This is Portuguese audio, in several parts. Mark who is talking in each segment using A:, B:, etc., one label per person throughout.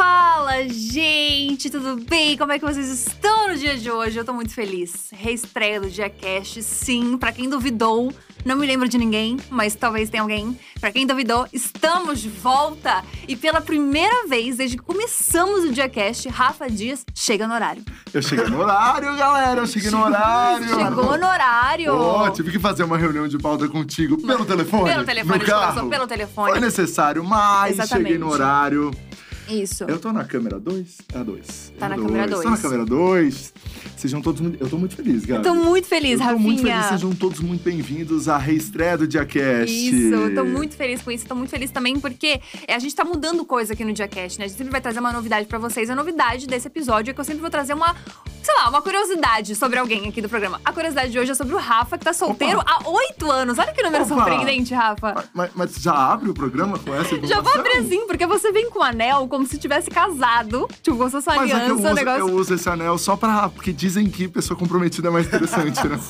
A: Fala, gente, tudo bem? Como é que vocês estão no dia de hoje? Eu tô muito feliz. Reestreia do DiaCast, sim, pra quem duvidou, não me lembro de ninguém, mas talvez tenha alguém. Pra quem duvidou, estamos de volta! E pela primeira vez desde que começamos o DiaCast, Rafa Dias chega no horário.
B: Eu cheguei no horário, galera! Eu cheguei no horário!
A: Chegou no horário!
B: Pô, tive que fazer uma reunião de pauta contigo pelo telefone.
A: Pelo telefone,
B: no carro.
A: pelo telefone.
B: Foi necessário, mas
A: Exatamente.
B: cheguei no horário.
A: Isso.
B: Eu tô na câmera 2? É a 2.
A: Tá na câmera
B: Tô
A: dois.
B: na câmera 2. Sejam todos muito. Eu tô muito feliz, galera.
A: Tô muito feliz,
B: eu tô
A: Rafinha.
B: muito feliz, sejam todos muito bem-vindos à reestreia do DiaCast.
A: Isso, eu tô muito feliz com isso. Tô muito feliz também porque a gente tá mudando coisa aqui no DiaCast, né? A gente sempre vai trazer uma novidade pra vocês. A novidade desse episódio é que eu sempre vou trazer uma, sei lá, uma curiosidade sobre alguém aqui do programa. A curiosidade de hoje é sobre o Rafa, que tá solteiro há oito anos. Olha que número
B: Opa.
A: surpreendente, Rafa.
B: Mas, mas já abre o programa com essa
A: Já vou
B: informação?
A: abrir assim, porque você vem com um anel como se tivesse casado. Tipo, se fosse uma
B: Mas é
A: aliança,
B: eu
A: o
B: uso,
A: negócio.
B: eu uso esse anel só pra. Porque dizem que pessoa comprometida é mais interessante, né?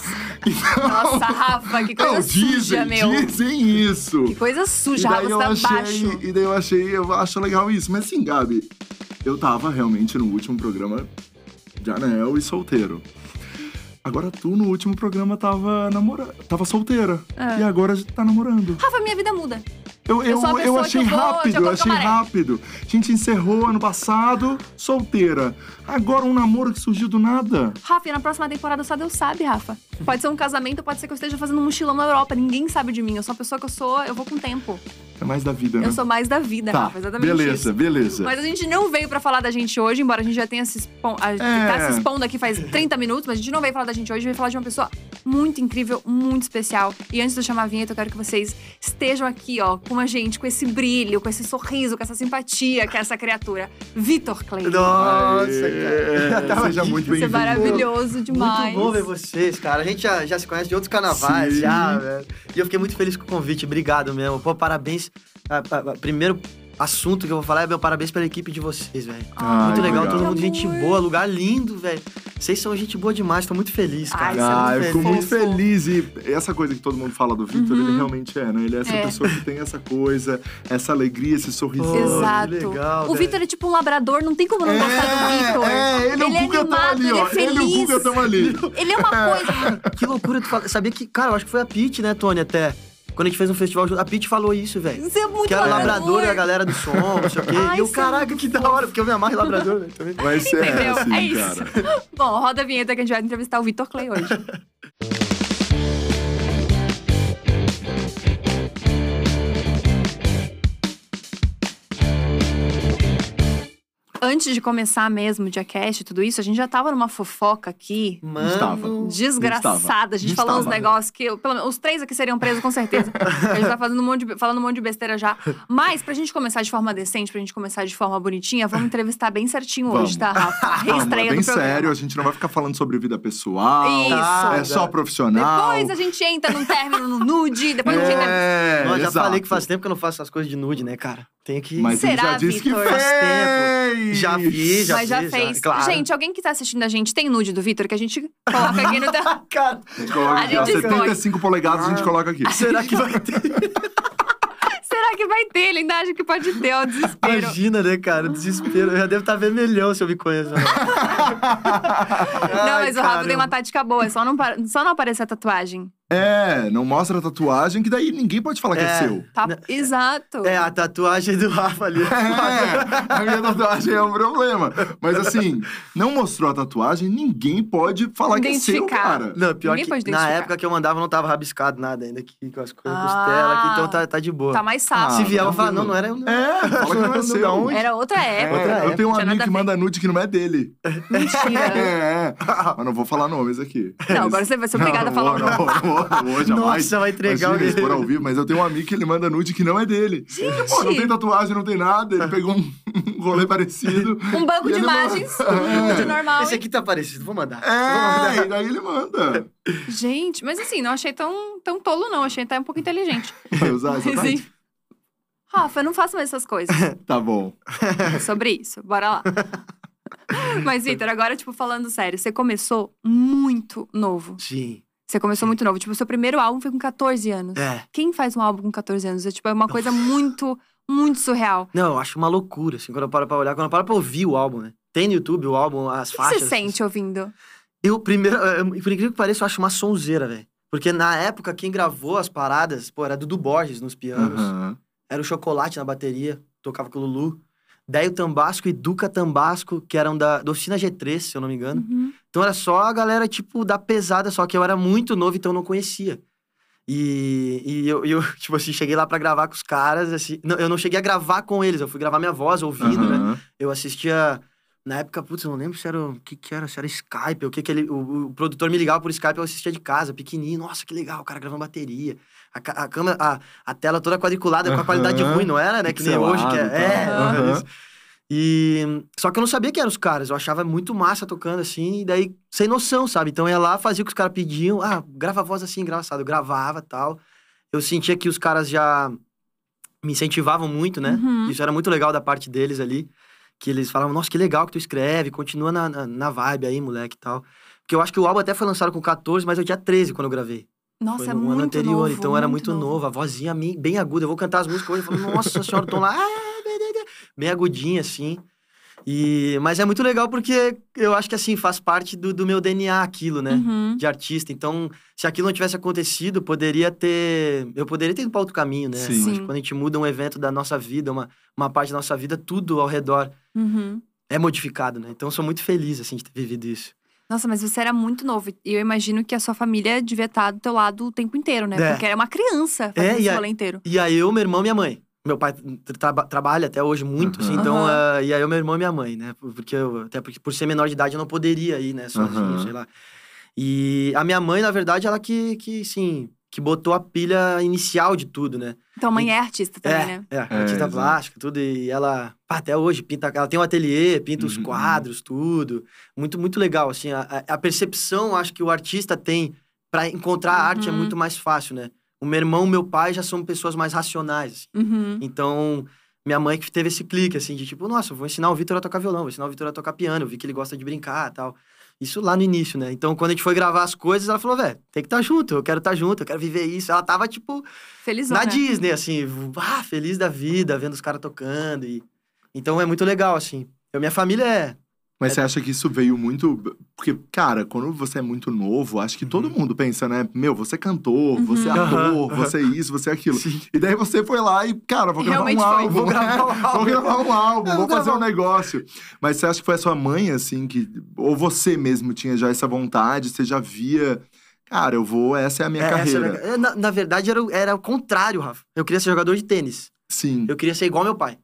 B: Então,
A: Nossa, Rafa, que coisa
B: não,
A: suja,
B: dizem,
A: meu.
B: dizem isso.
A: Que coisa suja, Rafa,
B: eu
A: você tá
B: achei,
A: baixo.
B: e daí eu achei, eu acho legal isso. Mas assim, Gabi, eu tava realmente no último programa de anel e solteiro. Agora tu no último programa tava namorando, tava solteira.
A: É.
B: E agora tá namorando.
A: Rafa, minha vida muda.
B: Eu, eu, eu
A: pessoa
B: achei
A: eu vou
B: rápido, eu achei rápido. A gente encerrou ano passado, solteira. Agora um namoro que surgiu do nada.
A: Rafa, e na próxima temporada só Deus sabe, Rafa. Pode ser um casamento, pode ser que eu esteja fazendo um mochilão na Europa. Ninguém sabe de mim. Eu sou a pessoa que eu sou, eu vou com o tempo.
B: É mais da vida, né?
A: Eu sou mais da vida,
B: tá,
A: Rafa. Exatamente
B: beleza,
A: isso.
B: beleza.
A: Mas a gente não veio pra falar da gente hoje, embora a gente já tenha se expon... a...
B: É.
A: tá se expondo aqui faz 30 minutos, mas a gente não veio falar da gente hoje, veio falar de uma pessoa muito incrível, muito especial. E antes de eu chamar a vinheta, eu quero que vocês estejam aqui, ó, com a gente, com esse brilho, com esse sorriso, com essa simpatia que é essa criatura. Vitor Clay.
C: Nossa, cara. Tava
B: Seja muito
A: Você é
B: bem-vindo.
A: maravilhoso demais.
C: Muito bom ver vocês, cara. A gente já, já se conhece de outros carnavais,
B: Sim.
C: já, velho. E eu fiquei muito feliz com o convite. Obrigado mesmo. Pô, parabéns. Ah, ah, ah, Primeiro assunto que eu vou falar é meu parabéns pela equipe de vocês, velho.
A: Ai,
C: muito legal,
B: obrigado.
C: todo mundo gente
A: amor.
C: boa, lugar lindo, velho. Vocês são gente boa demais, tô muito feliz,
A: Ai,
C: cara.
A: é
B: Ah,
A: muito
B: eu fico muito feliz. E essa coisa que todo mundo fala do Victor,
A: Uhum.
B: ele realmente é, né? Ele é essa
A: É.
B: pessoa que tem essa coisa, essa alegria, esse sorriso.
C: Pô,
A: Exato.
C: legal,
A: o
C: velho.
A: Vitor é tipo um labrador, não tem como não gostar do Vitor.
B: é, ele é o Gugatão
A: animado,
B: ali,
A: ele
B: ó.
A: é feliz.
B: Ele e o Gugatão ali.
A: Ele é uma coisa.
C: Que loucura tu fala. Sabia que, cara, eu acho que foi a Pete, né, Tony, até. Quando a gente fez um festival junto, a Pete falou isso, velho.
A: Você é muito
C: Que era
A: labrador.
C: labrador e a galera do som, não sei o quê.
A: Ai,
C: e eu,
A: é
C: caraca, que da hora, porque eu me amarro labrador, velho. também.
B: Vai ser
A: Entendeu?
B: assim,
A: é isso.
B: cara.
A: Bom, roda a vinheta que a gente vai entrevistar o Vitor Clay hoje. Antes de começar mesmo o Diacast e tudo isso, a gente já tava numa fofoca aqui.
B: Estava.
C: Mano.
A: Desgraçada. A gente falando uns
B: Estava.
A: negócios que. eu- pelo menos, os três aqui seriam presos, com certeza. a gente tá fazendo um monte de, falando um monte de besteira já. Mas, pra gente começar de forma decente, pra gente começar de forma bonitinha, vamos entrevistar bem certinho hoje,
B: Vamos.
A: tá, Rafa?
B: Vamos, é
A: Reestreia
B: bem
A: do programa.
B: sério, a gente não vai ficar falando sobre vida pessoal.
A: Isso.
B: É só profissional.
A: Depois a gente entra num término no nude, depois a gente entra.
B: É,
C: eu já
B: exato.
C: falei que faz tempo que eu não faço essas coisas de nude, né, cara? Tem que.
B: Mas ele
A: Será,
B: já disse que
A: Vitor?
B: fez.
C: Faz tempo. Já fiz, já
A: Mas já
C: fiz,
A: fez.
C: claro.
A: Gente, alguém que tá assistindo a gente tem nude do Vitor que a gente coloca aqui no.
C: Cara,
B: A gente coloca aqui, ó,
A: gente expõe.
B: 75 polegadas a gente coloca aqui.
C: será que vai ter?
A: Será que vai ter? Ele ainda acha que pode ter, ó, desespero.
C: Imagina, né, cara? Desespero. Eu já devo estar vermelhão se eu me conheço.
A: Não, mas o Rafa tem uma tática boa, é só não, só não aparecer a tatuagem.
B: É, não mostra a tatuagem, que daí ninguém pode falar que é
C: É.
B: seu.
A: Tá?
C: Não.
A: Exato.
C: É, a tatuagem do Rafa ali.
B: É, a minha tatuagem é um problema. Mas assim, não mostrou a tatuagem, ninguém pode falar que é seu,
A: Identificar.
B: cara.
C: Não, pior
A: Ninguém
C: que
A: pode
C: na
A: identificar.
C: época que eu mandava não tava rabiscado nada ainda aqui com as coisas,
A: Ah.
C: costela aqui, então tá, tá de boa.
A: Tá mais fácil.
C: Se vier, eu vou falar,
B: tranquilo.
C: não, não era eu, não.
B: É, fala que não é seu.
C: onde?
A: Era outra
B: É,
A: época.
C: Outra
B: eu tenho um
A: Tinha nada
B: amigo
A: a
B: que
A: ver.
B: manda nude que não é dele.
A: Mentira.
B: É, mas não vou falar nomes aqui.
A: Não, agora você vai ser obrigada a falar o
B: não,
A: nome.
B: vou, não vou, não vou, jamais.
C: Nossa, vai entregar
B: Imagina,
C: o
B: expor ao vivo, mas eu tenho um amigo que ele manda nude que não é dele. Gente! Pô, não tem tatuagem, não tem nada. Ele pegou um um rolê parecido.
A: Um banco de
B: manda-
A: imagens, um nude normal.
C: Esse aqui tá parecido, vou mandar.
B: É, e daí ele manda.
A: Gente, mas assim, não achei tão, tão tolo, não. Achei até um pouco inteligente.
B: Vai usar essa
A: Mas. Rafa, não faça mais essas coisas.
B: Tá bom.
A: É sobre isso. Bora lá. Mas, Vitor, agora, tipo, falando sério, você começou muito novo.
C: Sim.
A: Você começou muito novo. Tipo, o seu primeiro álbum foi com 14 anos.
C: É.
A: Quem faz um álbum com 14 anos? É, tipo, é uma coisa muito, Muito surreal.
C: Não, eu acho uma loucura, assim, quando eu paro pra olhar, quando eu paro pra ouvir o álbum, né? Tem no YouTube o álbum, as
A: O que
C: faixas.
A: você sente ouvindo?
C: Eu, primeiro, eh, por incrível que pareça, eu acho uma sonzeira, velho. Porque na época, quem gravou as paradas, pô, era Dudu Borges nos pianos.
B: Aham.
C: Era o Chocolate na bateria, tocava com o Lulu. Deio Tambasco e Duca Tambasco, que eram da, da Oficina G3, se eu não me engano.
A: Uhum.
C: Então era só a galera, tipo, da pesada, só que eu era muito novo, então eu não conhecia. E, e eu, eu, tipo assim, cheguei lá pra gravar com os caras, assim... Não, eu não cheguei a gravar com eles, eu fui gravar minha voz ouvindo, né?
B: Aham.
C: Eu assistia... Na época, putz, eu não lembro se era o que que era, se era Skype, o que que ele... O, o produtor me ligava por Skype, eu assistia de casa, pequenininho. Nossa, que legal, o cara gravando bateria. A, a câmera, a, a tela toda quadriculada, com a qualidade ruim, não era, né? Que nem hoje, que é...
B: E
C: é,
B: tal.
C: E... Só que eu não sabia quem eram os caras, eu achava muito massa tocando assim, e daí, sem noção, sabe? Então eu ia lá, fazia o que os caras pediam, ah, grava a voz assim, engraçado. Eu gravava tal. Eu sentia que os caras já me incentivavam muito, né?
A: Uhum.
C: Isso era muito legal da parte deles ali. Que eles falavam, nossa, que legal que tu escreve, continua na, na, na vibe aí, moleque e tal. Porque eu acho que o álbum até foi lançado com 14, mas eu tinha 13 quando eu gravei.
A: Nossa,
C: foi
A: é
C: no
A: muito
C: ano anterior,
A: novo,
C: então era muito novo. A vozinha bem aguda. Eu vou cantar as músicas hoje e falo, nossa senhora, tô lá. Bem agudinha, assim. E... Mas é muito legal porque eu acho que, assim, faz parte do, do meu DNA aquilo, né?
A: Uhum.
C: De artista. Então, se aquilo não tivesse acontecido, poderia ter... Eu poderia ter ido para outro caminho, né?
B: Sim.
C: Quando a gente muda um evento da nossa vida, uma, uma parte da nossa vida, tudo ao redor
A: Uhum.
C: é modificado, né? Então, eu sou muito feliz, assim, de ter vivido isso.
A: Nossa, mas você era muito novo. E eu imagino que a sua família devia estar do teu lado o tempo inteiro, né?
C: É.
A: Porque era uma criança fazendo
C: É, e a-
A: rolê inteiro.
C: E aí, eu, meu irmão e minha mãe. Meu pai traba- trabalha até hoje muito, assim,
B: Aham.
C: então... Ah, e aí, eu, meu irmão e minha mãe, né? Porque eu, até porque, por ser menor de idade, eu não poderia ir, né? Sozinho,
B: Aham.
C: sei lá. E a minha mãe, na verdade, ela que, que, sim, que botou a pilha inicial de tudo, né?
A: Então a mãe é artista também,
C: é,
A: né?
C: é, artista
B: exato.
C: plástica, tudo. E ela, pá, até hoje, pinta. Ela tem um ateliê, pinta os
B: Uhum.
C: quadros, tudo. Muito, muito legal, assim. A, a- percepção, acho que o artista tem pra encontrar a arte é
A: Uhum.
C: muito mais fácil, né? O meu irmão e meu pai já são pessoas mais racionais, assim.
A: Uhum.
C: Então, minha mãe que teve esse clique, assim, de tipo, nossa, vou ensinar o Vitor a tocar violão, vou ensinar o Vitor a tocar piano, eu vi que ele gosta de brincar e tal. Isso lá no início, né? Então, quando a gente foi gravar as coisas, ela falou, velho, tem que estar junto, eu quero estar junto, eu quero viver isso. Ela tava, tipo,
A: Felizona.
C: na Disney, assim, ah, feliz da vida, vendo os caras tocando. E... Então é muito legal, assim. Eu, minha família é.
B: Mas você acha que isso veio muito. Porque, cara, quando você é muito novo, acho que todo
C: Uhum.
B: mundo pensa, né? Meu, você é cantor, você é
C: Uhum.
B: ator, você é isso, você é aquilo.
C: Sim.
B: E daí você foi lá e, cara, vou gravar um álbum.
C: Vou gravar um
B: Vou
C: álbum.
B: gravar um álbum,
C: Eu
B: vou
C: vou
B: fazer um negócio. Mas você acha que foi a sua mãe, assim, que. Ou você mesmo tinha já essa vontade, você já via. Cara, eu vou, essa é a minha
C: é, essa
B: carreira.
C: era- é, na, na verdade, era, o- era o contrário, Rafa. Eu queria ser jogador de tênis.
B: Sim.
C: Eu queria ser igual meu pai.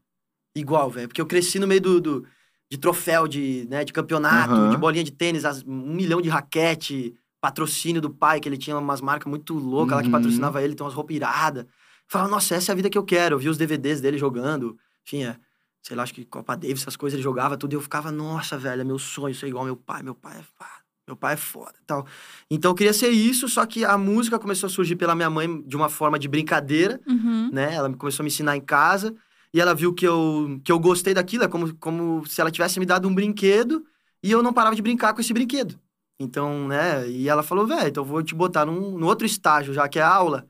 C: Igual, velho. Porque eu cresci no meio do, do- de troféu, de, né, de campeonato,
B: Aham.
C: de bolinha de tênis, as- um milhão de raquete, patrocínio do pai, que ele tinha umas marcas muito loucas lá que
B: Uhum.
C: patrocinava ele, tem umas roupas iradas. Falava, nossa, essa é a vida que eu quero. Eu vi os DVDs dele jogando. Tinha, sei lá, acho que Copa Davis, essas coisas, ele jogava tudo. E eu ficava, nossa, velho, é meu sonho ser igual meu pai. Meu pai é, pá, meu pai é foda e tal. Então eu queria ser isso, só que a música começou a surgir pela minha mãe de uma forma de brincadeira
A: Uhum.
C: né? Ela começou a me ensinar em casa e ela viu que eu, que eu gostei daquilo, é como, como se ela tivesse me dado um brinquedo e eu não parava de brincar com esse brinquedo. Então, né? E ela falou, velho, então eu vou te botar num, num outro estágio, já que é aula.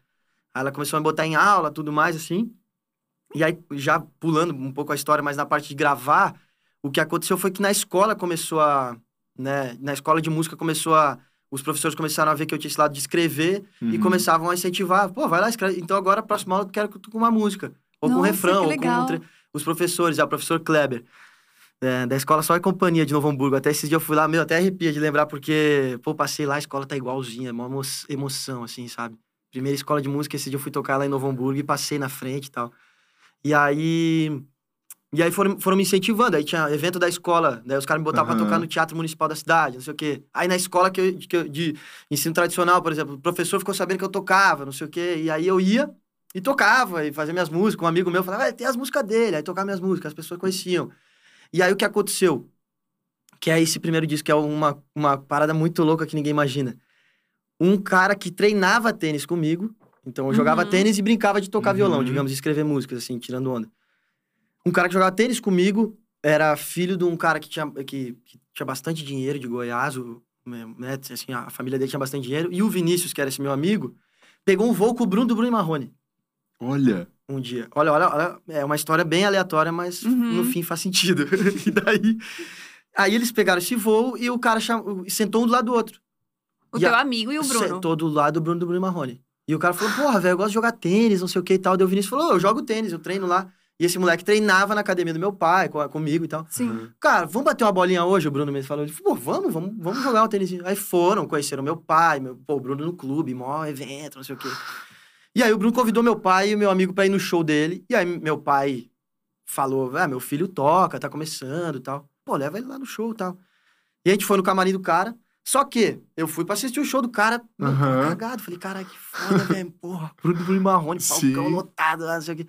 C: Aí ela começou a me botar em aula, tudo mais, assim. E aí, já pulando um pouco a história, mas na parte de gravar, o que aconteceu foi que na escola começou a. Né, na escola de música começou a. Os professores começaram a ver que eu tinha esse lado de escrever e
B: Uhum.
C: começavam a incentivar. Pô, vai lá, escreve. Então agora, próxima aula, eu quero que tu com uma música. Ou com um
A: Nossa,
C: refrão,
A: que
C: ou com tre- os professores, já o professor Kleber. é, da escola Só e Companhia de Novo Hamburgo. Até esse dia eu fui lá, meu, até arrepia de lembrar, porque, pô, passei lá, a escola tá igualzinha, uma emo- emoção, assim, sabe? Primeira escola de música, esse dia eu fui tocar lá em Novo Hamburgo e passei na frente e tal. E aí. E aí foram, foram me incentivando. Aí tinha evento da escola, daí os caras me botavam
B: Aham.
C: pra tocar no Teatro Municipal da cidade, não sei o quê. Aí na escola que eu, que eu- de ensino tradicional, por exemplo, o professor ficou sabendo que eu tocava, não sei o quê. E aí eu ia e tocava, e fazia minhas músicas. Um amigo meu falava, "Ah, tem as músicas dele. Aí tocava minhas músicas, as pessoas conheciam. E aí o que aconteceu? Que é esse primeiro disco, que é uma, uma parada muito louca que ninguém imagina. Um cara que treinava tênis comigo, então eu jogava
A: Uhum.
C: tênis e brincava de tocar
B: Uhum.
C: violão, digamos, de escrever músicas, assim, tirando onda. Um cara que jogava tênis comigo era filho de um cara que tinha, que, que tinha bastante dinheiro de Goiás, o, né, assim, a família dele tinha bastante dinheiro. E o Vinícius, que era esse meu amigo, pegou um voo com o Bruno do Bruno e Marrone.
B: Olha.
C: um dia. Olha, olha, olha, é uma história bem aleatória, mas
A: Uhum.
C: no fim faz sentido. e daí. Aí eles pegaram esse voo e o cara cham... sentou um do lado do outro.
A: O
C: E
A: teu
C: a-
A: amigo e o Bruno.
C: Sentou do lado do Bruno do Bruno Marrone. E o cara falou, porra, velho, eu gosto de jogar tênis, não sei o que e tal. Daí o Vinícius falou, "Ô, eu jogo tênis, eu treino lá. E esse moleque treinava na academia do meu pai, co- comigo e tal.
A: Sim.
C: Cara, vamos bater uma bolinha hoje? O Bruno mesmo falou. Ele falou, pô, vamos, vamos, vamos jogar um tênis. Aí foram, conheceram meu pai, meu, pô, o Bruno no clube, maior evento, não sei o quê. E aí o Bruno convidou meu pai e meu amigo pra ir no show dele. E aí meu pai falou, ah, meu filho toca, tá começando e tal. Pô, leva ele lá no show e tal. E a gente foi no camarim do cara. Só que eu fui pra assistir o show do cara,
B: Aham.
C: cagado. Falei, caralho, que foda, velho. Porra, Bruno Bruno Marrone, palcão lotado lá, não sei o quê.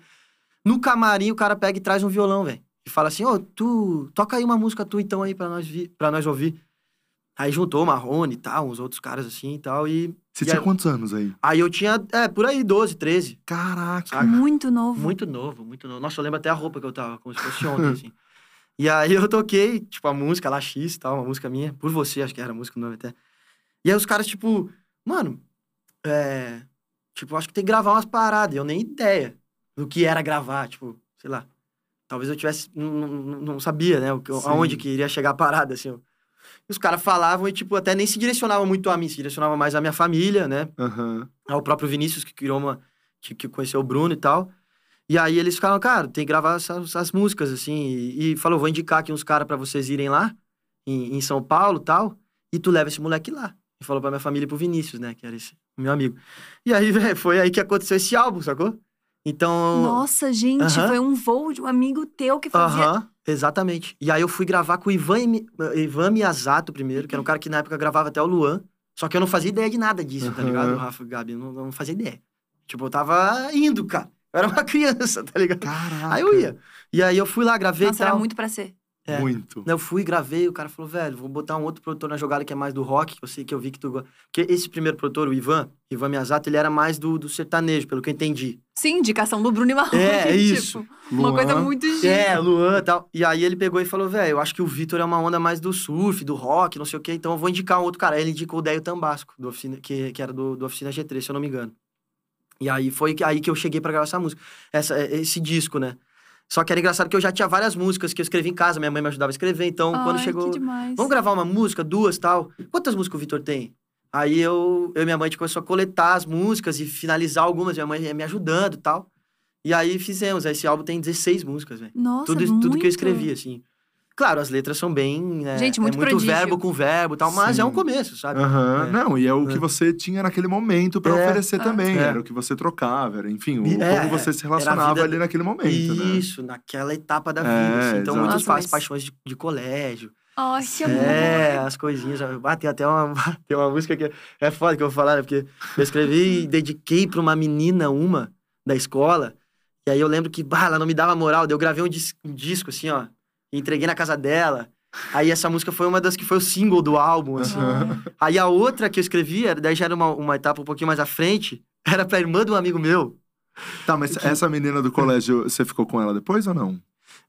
C: No camarim, o cara pega e traz um violão, velho. E fala assim, ô, tu, toca aí uma música tu então aí pra nós, vi, pra nós ouvir. Aí juntou o Marrone e tal, uns outros caras assim e tal, e...
B: Você
C: e
B: tinha
C: aí,
B: quantos anos aí?
C: aí eu tinha, é, por aí, 12, 13.
B: Caraca.
C: Saca?
A: Muito novo.
C: Muito novo, muito novo. Nossa, eu lembro até a roupa que eu tava, como se fosse ontem, assim. E aí eu toquei, tipo, a música lá, X e tal, uma música minha, por você, acho que era a música o nome até. E aí os caras, tipo, mano, é. Tipo, acho que tem que gravar umas paradas. e Eu nem ideia do que era gravar, tipo, sei lá. Talvez eu tivesse. Não, não, não sabia, né? o. Aonde que iria chegar a parada, assim. Os caras falavam e, tipo, até nem se direcionavam muito a mim, se direcionavam mais à minha família, né?
B: Aham.
C: ao próprio Vinícius, que criou uma. que, que conheceu o Bruno e tal. E aí eles ficaram, cara, tem que gravar essas, essas músicas, assim. E, e falou, vou indicar aqui uns caras pra vocês irem lá, em, em São Paulo e tal. E tu leva esse moleque lá. E falou pra minha família e pro Vinícius, né? Que era esse meu amigo. E aí, velho, foi aí que aconteceu esse álbum, sacou? Então.
A: Nossa, gente,
C: Aham.
A: foi um voo de um amigo teu que fazia.
C: Aham, exatamente. E aí eu fui gravar com o Ivan, Ivan Miyazato primeiro, que era um cara que na época gravava até o Luan. Só que eu não fazia ideia de nada disso, tá ligado, Rafa e Gabi? Eu não, não fazia ideia. Tipo, eu tava indo, cara. Eu era uma criança, tá ligado?
B: Caraca.
C: Aí eu ia. E aí eu fui lá, gravei
A: Nossa,
C: tal.
A: era muito pra ser.
C: É.
B: Muito.
C: Eu fui, gravei, o cara falou, velho, vou botar um outro produtor na jogada que é mais do rock, que eu sei que eu vi que tu gosta. Porque esse primeiro produtor, o Ivan, Ivan Miyazato, ele era mais do, do sertanejo, pelo que eu entendi.
A: Sim, indicação do Bruno e Marrone.
C: É, é
A: tipo,
C: isso.
A: Uma coisa muito gira.
C: É, Luan e tal. E aí ele pegou e falou, velho, eu acho que o Vitor é uma onda mais do surf, do rock, não sei o quê, então eu vou indicar um outro cara. Aí ele indicou o Déio Tambasco, do oficina, que, que era do, do Oficina G3, se eu não me engano. E aí foi que- aí que eu cheguei pra gravar essa música, essa, esse disco, né? Só que era engraçado que eu já tinha várias músicas que eu escrevi em casa, minha mãe me ajudava a escrever, então quando
A: Ai,
C: chegou...
A: que demais.
C: Vamos gravar uma música, duas tal. Quantas músicas o Vitor tem? Aí eu, eu e minha mãe a gente começou a coletar as músicas e finalizar algumas, minha mãe ia me ajudando e tal. E aí fizemos. Esse álbum tem 16 músicas, velho.
A: Nossa,
C: Tudo, tudo que
A: muito.
C: eu escrevi, assim. Claro, as letras são bem. né,
A: Gente, muito
C: é muito
A: prodígio.
C: verbo com verbo e tal, mas
B: Sim.
C: é um começo, sabe?
B: Aham.
C: É.
B: Não, e é o
C: É.
B: que você tinha naquele momento pra
C: É.
B: oferecer
A: Ah.
B: também.
C: É.
B: Era o que você trocava, era, enfim, o,
C: é,
B: como você se relacionava
C: vida-
B: ali naquele momento, né?
C: Isso, naquela etapa da vida,
B: É,
C: assim. Então,
A: Nossa,
C: pa-
A: mas-
C: paixões de, de colégio.
A: Ai, que amor.
C: É, as coisinhas. Ah, tem até uma, tem uma música que é foda que eu vou falar, né? Porque eu escrevi e dediquei pra uma menina, uma, da escola. E aí eu lembro que, bah, ela não me dava moral. Daí eu gravei um, dis- um disco, assim, ó. Entreguei na casa dela. Aí essa música foi uma das que foi o single do álbum, assim.
B: Aham.
C: Aí a outra que eu escrevi, daí já era uma, uma etapa um pouquinho mais à frente, era pra irmã de um amigo meu.
B: Tá, mas essa menina do colégio, você ficou com ela depois ou não?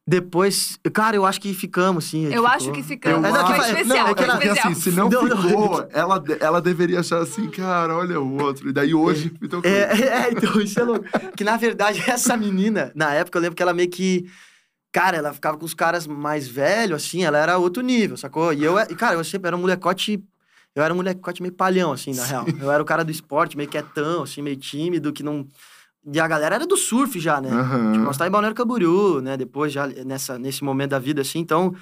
C: Depois, cara, eu acho que ficamos, sim.
A: Eu acho
C: ficou.
A: que ficamos.
C: É, não,
A: foi
C: que-
A: especial,
C: não, é que
A: foi
C: ela-
B: Porque
A: especial.
B: assim, se não,
C: Não, não,
B: ficou, ela, de- ela deveria achar assim, cara, olha o outro. E daí hoje me tocou.
C: É, é, então, isso é louco. Que na verdade, essa menina, na época, eu lembro que ela meio que. Cara, ela ficava com os caras mais velhos, assim, ela era outro nível, sacou? E eu, e, cara, eu sempre era um molecote. Eu era um molecote meio palhão, assim, na real. Eu era o cara do esporte, meio quietão, assim, meio tímido, que não. E a galera era do surf já, né?
B: Aham.
C: Tipo, nós tá em Balneário Camboriú, né? Depois, já nessa, nesse momento da vida, assim. Então,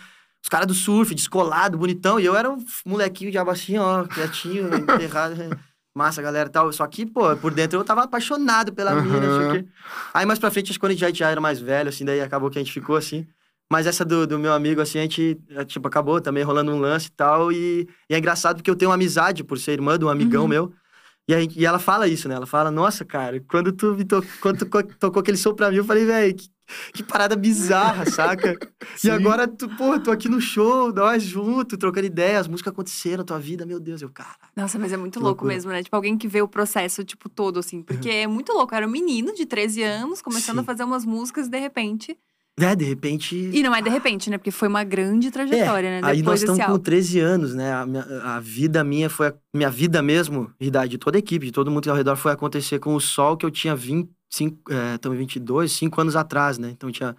C: os caras do surf, descolado, bonitão. E eu era um molequinho de aba assim, ó, quietinho, enterrado. Massa, galera e tal. Só que, pô, por dentro eu tava apaixonado pela mina, não sei o
B: Aham.
C: quê. Aí, mais pra frente, acho que quando a gente já, era mais velho, assim, daí acabou que a gente ficou assim. Mas essa do, do meu amigo, assim, a gente, é, tipo, acabou também rolando um lance e tal. E, e é engraçado porque eu tenho uma amizade por ser irmã de um amigão
A: Uhum.
C: meu. E, aí, e ela fala isso, né? Ela fala, nossa, cara, quando tu, me to... quando tu co- tocou aquele som pra mim, eu falei, velho, que, que parada bizarra, saca?
B: Sim.
C: E agora, tu, pô, tô aqui no show, nós juntos, trocando ideia, as músicas aconteceram na tua vida, meu Deus, eu, cara.
A: Nossa, mas é muito louco
C: loucura.
A: mesmo, né? Tipo, alguém que vê o processo, tipo, todo, assim. Porque é muito louco. Era um menino de 13 anos, começando
C: Sim.
A: a fazer umas músicas, de repente.
C: É, de repente.
A: E não é de repente, né? Porque foi uma grande trajetória, né?
C: Aí nós
A: Depois
C: estamos com
A: álbum.
C: 13 anos, né? A, minha- a vida minha foi. A minha vida mesmo, e da de toda a equipe, de todo mundo ao redor, foi acontecer com o Sol, que eu tinha 20, cinco, é, estamos em 22, cinco anos atrás, né? Então tinha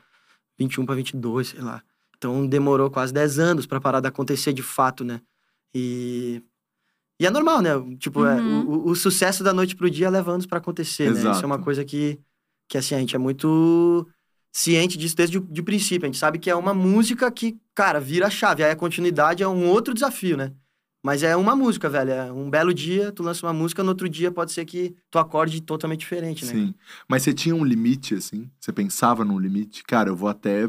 C: 21 para 22, sei lá. Então demorou quase 10 anos pra parada acontecer de fato, né? E. E é normal, né? Tipo, é,
A: Uhum.
C: o, o- o sucesso da noite pro dia leva anos pra acontecer, né? Isso é uma
B: Exato.
C: coisa que, que, assim, a gente é muito ciente disso desde o de princípio. A gente sabe que é uma música que, cara, vira a chave. Aí a continuidade é um outro desafio, né? Mas é uma música, velho. É um belo dia, tu lança uma música, no outro dia pode ser que tu acorde totalmente diferente, né?
B: Sim. Mas você tinha um limite, assim? Você pensava num limite? Cara, eu vou até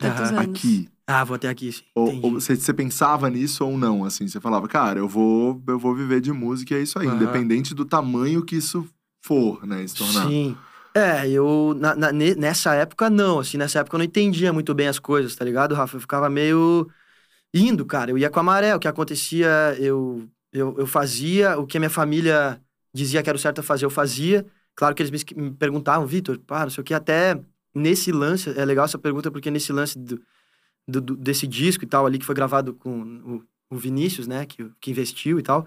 A: anos.
B: aqui.
C: Ah, vou até aqui, sim.
B: Ou, ou você, você pensava nisso ou não, assim? Você falava, cara, eu vou, eu vou viver de música e é isso aí.
C: Aham.
B: Independente do tamanho que isso for, né? Se tornar.
C: Sim. É, eu. na- na- ne- nessa época, não. Assim, nessa época eu não entendia muito bem as coisas, tá ligado, Rafa? Eu ficava meio indo, cara. Eu ia com a maré. O que acontecia, eu, eu, eu fazia. O que a minha família dizia que era o certo a fazer, eu fazia. Claro que eles me, perguntavam, Vitor, pá, não sei o que. Até nesse lance, é legal essa pergunta, porque nesse lance do- do- desse disco e tal, ali, que foi gravado com o, o Vinícius, né, que, que investiu e tal.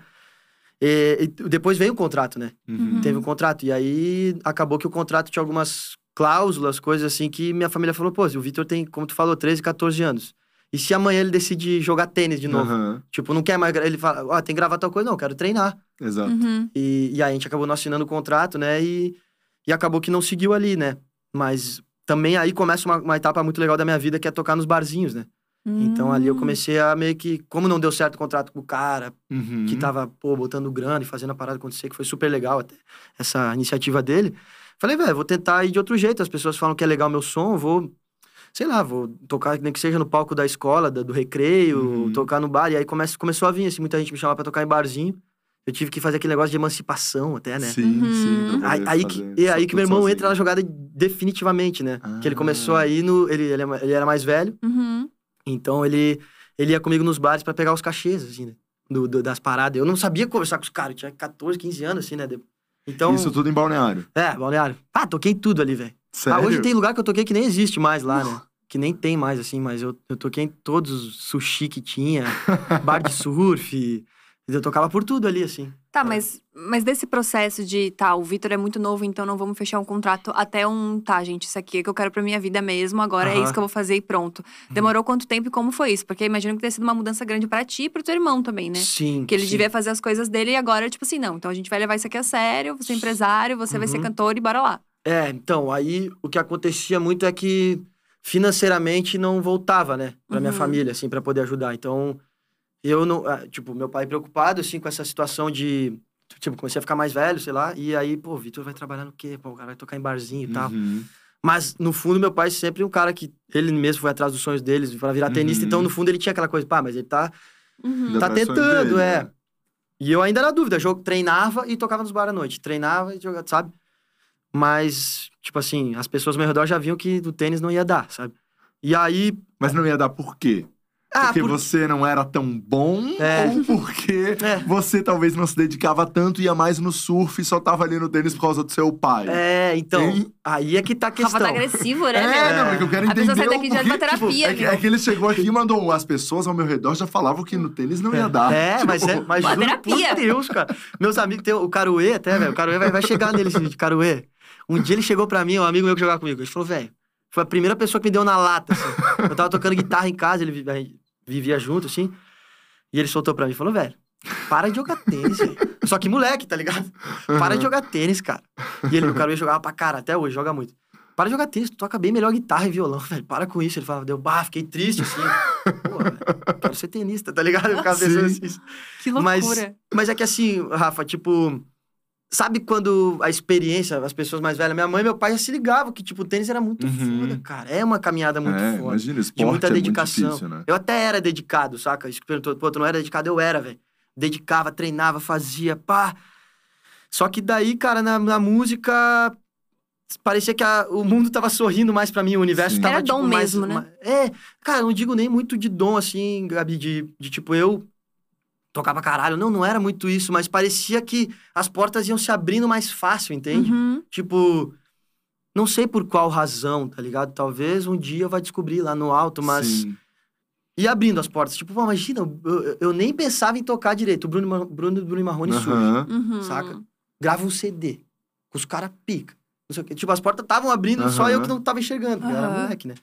C: E, e depois veio o contrato, né?
B: Uhum.
C: Teve um contrato. E aí acabou que o contrato tinha algumas cláusulas, coisas assim, que minha família falou: pô, o Vitor tem, como tu falou, 13, 14 anos. E se amanhã ele decide jogar tênis de novo?
B: Aham,
C: Tipo, não quer mais. Ele fala: ó, tem que gravar tal coisa? Não, eu quero treinar.
B: Exato.
A: Uhum.
C: E, e aí a gente acabou não assinando o contrato, né? E, e acabou que não seguiu ali, né? Mas também aí começa uma, uma etapa muito legal da minha vida, que é tocar nos barzinhos, né? Então ali eu
A: Hum.
C: comecei a meio que. Como não deu certo o contrato com o cara,
B: Uhum.
C: que tava, pô, botando grana e fazendo a parada acontecer, que foi super legal até, essa iniciativa dele. Falei, velho, vou tentar ir de outro jeito. As pessoas falam que é legal meu som, vou, sei lá, vou tocar, nem que seja no palco da escola, da- do recreio,
B: Uhum.
C: tocar no bar. E aí come, começou a vir, assim, muita gente me chamava pra tocar em barzinho. Eu tive que fazer aquele negócio de emancipação até, né?
B: Sim,
A: Uhum.
B: sim.
C: Aí, aí que, é aí que meu irmão
B: sozinho.
C: entra na jogada definitivamente, né? Que ele começou
B: Ah.
C: aí no. Ele, ele, é- ele era mais velho,
A: Uhum.
C: Então ele, ele ia comigo nos bares pra pegar os cachês, assim, né? Do, do- das paradas. Eu não sabia conversar com os caras, tinha 14, 15 anos, assim, né? Então.
B: Isso tudo em balneário.
C: É, balneário. Ah, toquei tudo ali, velho.
B: Sério?
C: Ah, hoje tem lugar que eu toquei que nem existe mais lá, né? Que nem tem mais, assim, mas eu, eu toquei em todos os sushi que tinha, bar de surf. Eu tocava por tudo ali, assim.
A: Tá, mas, mas desse processo de, tá, o Vitor é muito novo, então não vamos fechar um contrato até um, tá, gente, isso aqui é que eu quero pra minha vida mesmo, agora é isso que eu vou fazer e pronto. Demorou quanto tempo e como foi isso? Porque imagino que tenha sido uma mudança grande pra ti e pro teu irmão também, né?
C: Sim.
A: Que ele
C: sim.
A: devia fazer as coisas dele e agora, tipo assim, não, então a gente vai levar isso aqui a sério, você é empresário, você vai ser
C: Uhum.
A: cantor e bora lá.
C: É, então, aí o que acontecia muito é que financeiramente não voltava, né, pra minha
A: Uhum.
C: família, assim, pra poder ajudar. Então, eu não. ah, Tipo, meu pai preocupado, assim, com essa situação de. Tipo, comecei a ficar mais velho, sei lá, e aí, pô, Vitor vai trabalhar no quê? Pô, o cara vai tocar em barzinho e tal.
B: Uhum.
C: Mas, no fundo, meu pai sempre um cara que ele mesmo foi atrás dos sonhos deles pra virar tenista.
B: Uhum.
C: Então, no fundo, ele tinha aquela coisa, pá, mas ele tá,
A: Uhum.
C: Tá tentando,
B: dele,
C: é.
B: né?
C: E eu ainda na dúvida, jogo, treinava e tocava nos bar à noite. Treinava e jogava, sabe? Mas, tipo assim, as pessoas ao meu redor já viam que o tênis não ia dar, sabe? E aí.
B: Mas não ia dar por quê?
C: Ah,
B: porque
C: por-
B: você não era tão bom
C: É.
B: ou porque
C: É.
B: você talvez não se dedicava tanto, ia mais no surf e só tava ali no tênis por causa do seu pai?
C: É, então,
B: Hein?
C: aí é que tá a
A: Rafa
C: questão.
A: tá agressivo, né,
B: É,
A: meu?
B: não, é que eu quero
A: A
B: entender
A: pessoa sai daqui já de uma
B: porquê, tipo,
A: terapia,
B: é, que, é que ele chegou aqui e mandou as pessoas ao meu redor já falavam que no tênis não ia dar.
C: É, mas é,
B: Tipo,
C: mas
A: Uma
C: juro
A: terapia.
C: por Deus, cara. Meus amigos, tem o Caruê até, velho. O Caruê vai, vai chegar nele esse vídeo, Caruê. Um dia ele chegou pra mim, um amigo meu que jogava comigo. Ele falou, velho, foi a primeira pessoa que me deu na lata, assim. Eu tava tocando guitarra em casa, ele a vivia junto, assim. E ele soltou pra mim e falou, velho, para de jogar tênis, velho. Só que moleque, tá ligado? Para de jogar tênis, cara. E ele, o Caruê jogava pra cara, até hoje, joga muito. Para de jogar tênis, tu toca bem melhor guitarra e violão, velho. Para com isso. Ele falava, deu, bah, fiquei triste, assim. Pô, velho, quero ser tenista, tá ligado? Eu ficava pensando assim.
A: Que loucura.
C: Mas, mas é que assim, Rafa, tipo. Sabe quando a experiência, as pessoas mais velhas, minha mãe e meu pai já se ligavam que, tipo, o tênis era muito
B: Uhum.
C: foda, cara. É uma caminhada muito
B: é,
C: foda.
B: imagina, esporte
C: De muita
B: é muito
C: dedicação.
B: difícil, né?
C: Eu até era dedicado, saca? Isso que perguntou, pô, tu não era dedicado? Eu era, velho. Dedicava, treinava, fazia, pá. Só que daí, cara, na, na música. Parecia que a- o mundo tava sorrindo mais pra mim, o universo
B: Sim.
C: tava,
A: Era
C: tipo,
A: dom
C: mais-
A: mesmo, né?
C: É, cara, eu não digo nem muito de dom, assim, Gabi, de, de tipo, eu tocava caralho. Não, não era muito isso, mas parecia que as portas iam se abrindo mais fácil, entende?
A: Uhum.
C: Tipo, não sei por qual razão, tá ligado? Talvez um dia eu vá descobrir lá no alto, mas.
B: Sim.
C: E abrindo as portas. Tipo, pô, imagina, eu, eu- nem pensava em tocar direito. O Bruno, Bruno, Bruno Marrone surge.
B: Aham.
A: Uhum.
C: Saca? Grava um CD. Com os caras pica. Não sei o quê. Tipo, as portas estavam abrindo, só
B: Aham.
C: eu que não tava enxergando, eu era moleque, né?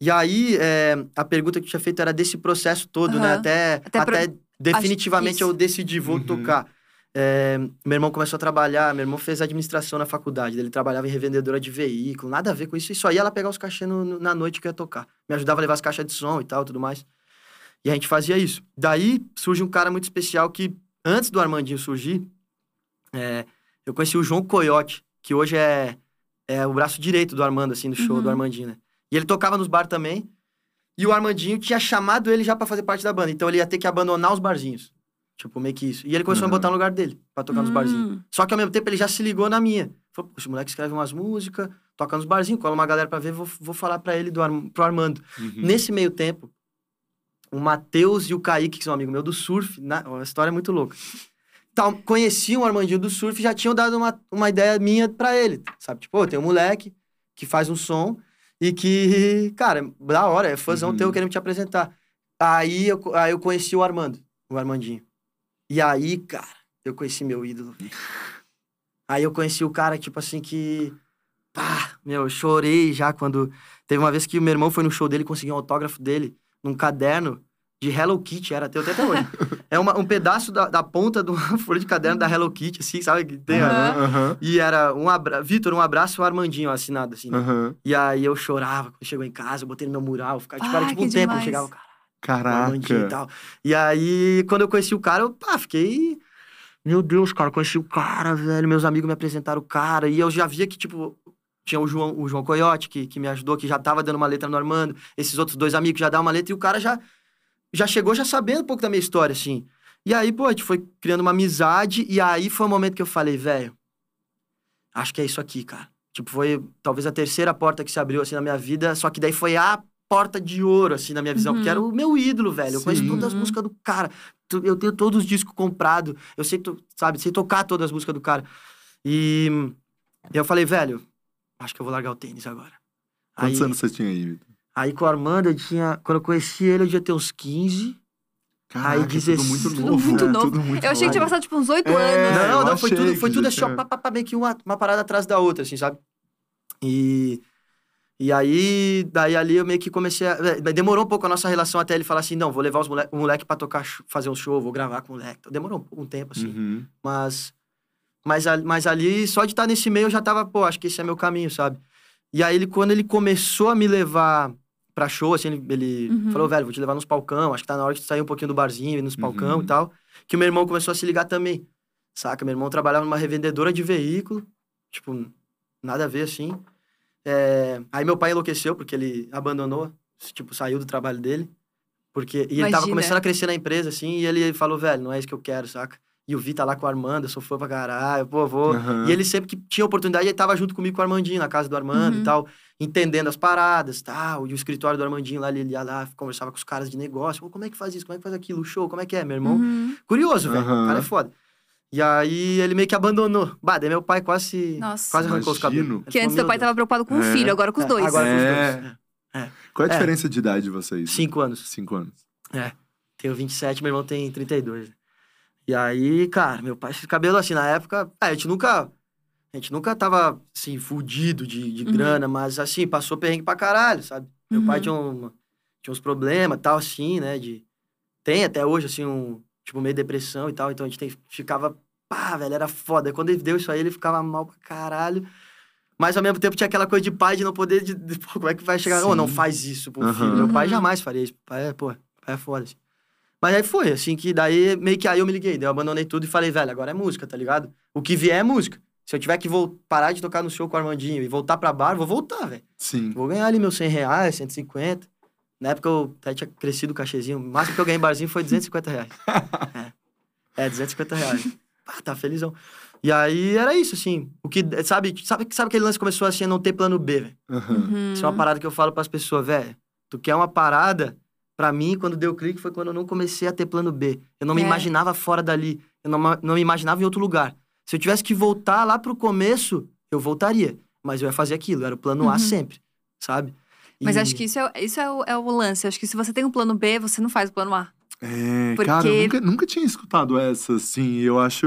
C: E aí, é, a pergunta que eu tinha feito era desse processo todo, né? Até,
A: Até
C: até,
A: pra-
C: definitivamente eu decidi, vou
B: Uhum.
C: tocar. É, meu irmão começou a trabalhar, meu irmão fez administração na faculdade, ele trabalhava em revendedora de veículo, nada a ver com isso, e só ia lá pegar os cachê no- no- na noite que eu ia tocar. Me ajudava a levar as caixas de som e tal, tudo mais. E a gente fazia isso. Daí surge um cara muito especial que, antes do Armandinho surgir, é, eu conheci o João Coyote, que hoje é, é o braço direito do Armando, assim, do show
A: Uhum.
C: do Armandinho, né? E ele tocava nos bar também. E o Armandinho tinha chamado ele já pra fazer parte da banda. Então ele ia ter que abandonar os barzinhos. Tipo, meio que isso. E ele começou a
B: Uhum.
C: me botar no lugar dele, pra tocar nos barzinhos.
A: Hum.
C: Só que ao mesmo tempo ele já se ligou na minha. Falou, pô, esse moleque escreve umas músicas, toca nos barzinhos, cola uma galera pra ver, vou, vou falar pra ele, do Arm- pro Armando.
B: Uhum.
C: Nesse meio tempo, o Matheus e o Kaique, que são amigos meus do surf, na... a história é muito louca. Então, conheciam o Armandinho do surf e já tinham dado uma, uma ideia minha pra ele, sabe? Tipo, pô, tem um moleque que faz um som e que, cara, da hora, é fãzão
B: Uhum.
C: teu querendo te apresentar. Aí eu, aí eu conheci o Armando, o Armandinho. E aí, cara, eu conheci meu ídolo. Aí eu conheci o cara, tipo assim, que. Pá, meu, eu chorei já quando. Teve uma vez que o meu irmão foi no show dele e conseguiu um autógrafo dele num caderno de Hello Kitty, era teu até hoje. é uma- um pedaço da, da ponta de uma folha de caderno da Hello Kitty, assim, sabe? Que tem.
A: Aham,
B: aham,
C: E era um abraço. Vitor, um abraço, o Armandinho assinado, assim. né?
B: aham.
C: E aí eu chorava quando chegou em casa, eu botei no meu mural, ficava, tipo, era
A: Ah,
C: tipo um tempo, eu
A: demais.
C: chegava, cara, Armandinho e
B: Caraca.
C: tal. E aí, quando eu conheci o cara, eu, pá, fiquei. Meu Deus, cara, conheci o cara, velho. Meus amigos me apresentaram o cara. E eu já via que, tipo, tinha o João, o João Coyote, que, que me ajudou, que já tava dando uma letra no Armando. Esses outros dois amigos já davam uma letra. E o cara já, já chegou já sabendo um pouco da minha história, assim. E aí, pô, a gente foi criando uma amizade. E aí foi o momento que eu falei, velho, acho que é isso aqui, cara. Tipo, foi talvez a terceira porta que se abriu, assim, na minha vida. Só que daí foi a porta de ouro, assim, na minha visão.
A: Uhum.
C: Porque era o meu ídolo, velho. Eu conheço
B: Sim.
C: todas as
A: Uhum.
C: músicas do cara. Eu tenho todos os discos comprados. Eu sei, sabe, sei tocar todas as músicas do cara. E e eu falei, velho, acho que eu vou largar o tênis agora.
B: Quantos
C: aí,
B: anos você tinha aí, Vitor?
C: Aí com o Armando, eu tinha. Quando eu conheci ele, eu devia ter uns 15.
B: Caraca, tudo
C: 16,
B: muito
C: tudo
B: novo,
A: muito
B: né?
A: novo.
B: Tudo muito
A: Eu achei que tinha passado tipo uns oito
B: É,
A: anos.
C: não, não, foi tudo, foi tudo assim, ó, pá, pá, pá, meio que uma, uma parada atrás da outra, assim, sabe? E. E aí, daí ali eu meio que comecei a. é, Demorou um pouco a nossa relação até ele falar assim: não, vou levar os mole o moleque pra tocar, fazer um show, vou gravar com o moleque. Então, Demorou um, um tempo, assim.
B: Uhum.
C: Mas, mas, ali- mas ali, só de estar nesse meio, eu já tava, pô, acho que esse é meu caminho, sabe? E aí, ele, quando ele começou a me levar pra show, assim, ele, ele
A: Uhum.
C: falou, velho, vou te levar nos palcão, acho que tá na hora de sair um pouquinho do barzinho, ir nos palcão
B: Uhum.
C: e tal. Que o meu irmão começou a se ligar também, saca? Meu irmão trabalhava numa revendedora de veículo, tipo, nada a ver, assim. É, Aí meu pai enlouqueceu, porque ele abandonou, tipo, saiu do trabalho dele. Porque... E ele tava começando a crescer na empresa, assim, e ele falou, velho, não é isso que eu quero, saca? E o Vi tá lá com o Armando, eu sou fã pra caralho, pô, vou.
B: Aham.
C: E ele sempre que tinha oportunidade, ele tava junto comigo com o Armandinho, na casa do Armando
A: Uhum.
C: e tal, entendendo as paradas tal. E o escritório do Armandinho lá, ele ia lá, conversava com os caras de negócio. Como é que faz isso? Como é que faz aquilo? O show, como é que é, meu irmão?
A: Uhum.
C: Curioso, velho.
B: Aham.
C: O cara é foda. E aí ele meio que abandonou. Bah, daí meu pai quase.
A: Nossa.
C: Quase arrancou os cabelos.
A: Que antes teu
C: "Meu
A: pai
C: Deus."
A: tava preocupado com o
B: É.
A: filho, agora com os
C: É,
A: dois.
C: Agora com os
B: É.
C: dois. é.
B: Qual é a
C: É.
B: diferença de idade de vocês?
C: Cinco anos.
B: Cinco anos.
C: Tenho 27, meu irmão tem 32. E aí, cara, meu pai esse cabelo assim, na época, é, a gente nunca. A gente nunca tava, assim, fudido de, de
A: Uhum.
C: grana, mas assim, passou perrengue pra caralho, sabe? Meu pai
A: Uhum.
C: tinha, um, tinha uns problemas tal, assim, né? De. Tem até hoje, assim, um. Tipo, meio depressão e tal. Então a gente tem, ficava. Pá, velho, era foda. Quando ele deu isso aí, ele ficava mal pra caralho. Mas ao mesmo tempo tinha aquela coisa de pai de não poder. De, de- pô, como é que vai chegar? Ô, não
B: Sim.
C: faz isso pro
B: Aham.
C: filho. Meu pai
A: Uhum.
C: jamais faria isso. Pai é, pô, pai é foda. Assim. Mas aí foi, assim, que daí meio que aí eu me liguei. Daí eu abandonei tudo e falei, velho, agora é música, tá ligado? O que vier é música. Se eu tiver que vol- parar de tocar no show com o Armandinho e voltar pra bar, vou voltar, velho.
B: Sim.
C: Vou ganhar ali meus 100 reais, 150. Na época eu até tinha crescido o cachezinho. O máximo que eu ganhei em barzinho foi 250 reais. é. é, 250 reais. Ah, tá felizão. E aí era isso, assim. O que, sabe, sabe, sabe aquele lance que começou assim a não ter plano B, velho?
A: Uhum.
C: Isso é uma parada que eu falo pras pessoas, velho. Tu quer uma parada? Pra mim, quando deu clique, foi quando eu não comecei a ter plano B. Eu não me
A: É.
C: imaginava fora dali. Eu não, não me imaginava em outro lugar. Se eu tivesse que voltar lá pro começo, eu voltaria. Mas eu ia fazer aquilo. Era o plano A
A: Uhum.
C: sempre, sabe?
A: Mas
C: E-
A: acho que isso, é, isso é, o, é o lance. Acho que se você tem um plano B, você não faz o plano A.
B: É,
A: Porque-
B: cara, eu nunca, nunca tinha escutado essa, assim. Eu acho,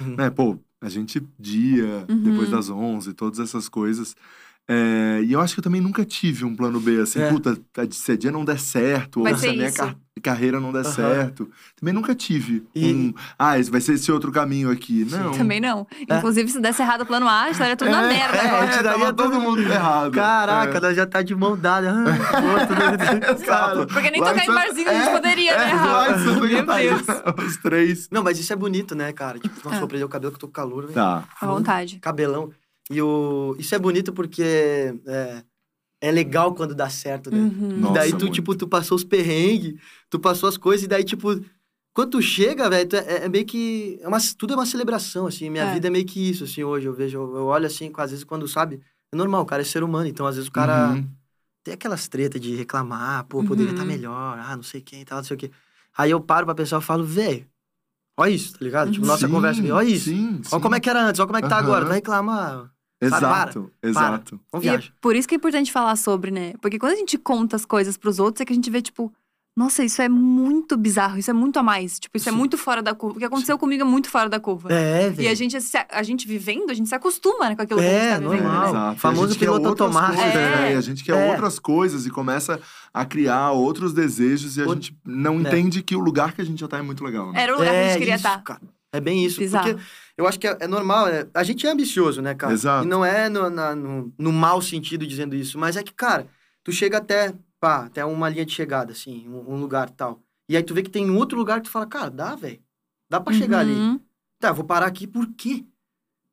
C: Uhum.
B: né, pô, A gente dia,
A: Uhum.
B: depois das 11, todas essas coisas. É, e eu acho que eu também nunca tive um plano B, assim,
C: É.
B: puta, se a dia não der certo,
A: Vai
B: ou se a minha
A: isso.
B: car- carreira não der
C: Aham.
B: certo. Também nunca tive
C: E-
B: um, ah, esse vai ser esse outro caminho aqui. Não.
A: Também não. Inclusive, se desse errado o plano A, estaria tudo na
B: É,
A: merda
B: é,
C: é
B: todo mundo errado.
C: Caraca,
B: É.
C: já tá de mão dada. Ah.
A: Porque nem tocar em barzinho a gente poderia, né,
B: é,
A: Meu
B: Catarina, Os três.
C: Não, mas isso é bonito, né, cara? Tipo, nossa,
A: Ah.
C: vou prender o cabelo que eu tô com calor.
B: Tá.
A: À vontade.
C: Cabelão. E o... isso é bonito porque é, é legal quando dá certo, né?
A: Uhum.
B: Nossa,
C: daí tu,
B: muito.
C: tipo, tu passou os perrengues, tu passou as coisas, e daí, tipo, quando tu chega, velho, tu é, é meio que. É uma, tudo é uma celebração, assim. Minha
A: É.
C: vida é meio que isso, assim, hoje. Eu vejo, eu, olho assim, às vezes, quando sabe. É normal, o cara é ser humano, então às vezes o cara
B: Uhum.
C: tem aquelas tretas de reclamar, pô, poderia estar
A: Uhum.
C: melhor, ah, não sei quem e tal, não sei o quê. Aí eu paro pra pensar e falo, velho, olha isso, tá ligado? Tipo,
A: Uhum.
C: nossa
B: Sim,
C: conversa aqui, olha isso.
B: Sim,
C: Olha como é que era antes, olha como é que tá
B: Aham.
C: agora. Tu vai reclamar.
B: Exato, exato.
C: Vamos
A: E é
C: viajar.
A: por isso que é importante falar sobre, né? Porque quando a gente conta as coisas pros outros, é que a gente vê, tipo, nossa, isso é muito bizarro, isso é muito a mais. Tipo, isso é
C: Sim.
A: muito fora da curva. O que aconteceu comigo é muito fora da curva.
C: É,
A: E a
C: velho.
A: gente, se- a gente vivendo, a gente se acostuma né, com aquilo que a
C: É,
A: gente tá vivendo.
C: normal.
A: Né?
B: Exato.
C: Famoso piloto automático.
B: Coisas,
A: É.
B: né? E a gente quer
C: É.
B: outras coisas e começa a criar outros desejos e a
C: Out-
B: gente não
C: É.
B: entende que o lugar que a gente já tá é muito legal. Né?
A: Era o lugar que a gente queria
C: isso,
A: estar.
C: cara. É bem isso.
A: Bizarro.
C: Porque eu acho que é, é normal. é- a gente é ambicioso, né, cara?
B: Exato.
C: E não é no, na- no, no mau sentido dizendo isso. Mas é que, cara, tu chega até, pá, até uma linha de chegada, assim, um, um lugar tal. E aí tu vê que tem um outro lugar que tu fala, cara, dá, velho. Dá pra chegar ali.
A: Uhum.
C: Tá, eu vou parar aqui por quê?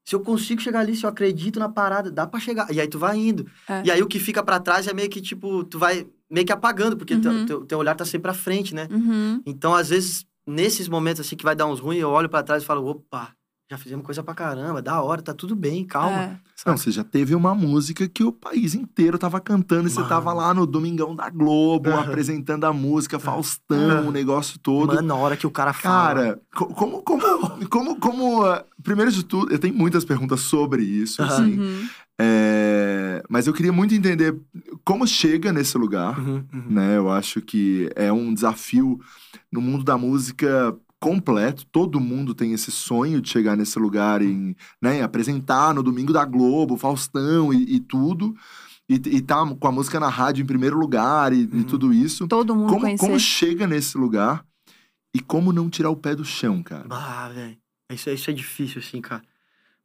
C: Se eu consigo chegar ali, se eu acredito na parada, dá pra chegar. E aí tu vai indo.
A: É.
C: E aí o que fica pra trás é meio que, tipo, tu vai meio que apagando, porque teu,
A: Uhum.
C: teu, teu olhar tá sempre pra frente, né?
A: Uhum.
C: Então, às vezes, nesses momentos assim que vai dar uns ruins, eu olho pra trás e falo, opa, já fizemos coisa pra caramba, da hora, tá tudo bem, calma.
A: É.
B: Não, você já teve uma música que o país inteiro tava cantando e você
C: Mano.
B: tava lá no Domingão da Globo,
C: Aham.
B: apresentando a música, Faustão,
C: Aham.
B: o negócio todo.
C: Mano, na hora que o cara fala.
B: Cara, co- como, como, como, como, ah, primeiro de tudo, eu tenho muitas perguntas sobre isso, assim,
A: Uhum.
B: é, mas eu queria muito entender como chega nesse lugar,
C: Uhum, uhum.
B: né? Eu acho que é um desafio no mundo da música completo. Todo mundo tem esse sonho de chegar nesse lugar em, né, apresentar no Domingo da Globo, Faustão e, e tudo. E, e tá com a música na rádio em primeiro lugar e, e
C: Uhum.
B: tudo isso.
A: Todo mundo
B: Como,
A: conhecer.
B: como chega nesse lugar e como não tirar o pé do chão, cara?
C: Ah, velho. Isso, é- isso é difícil, assim, cara.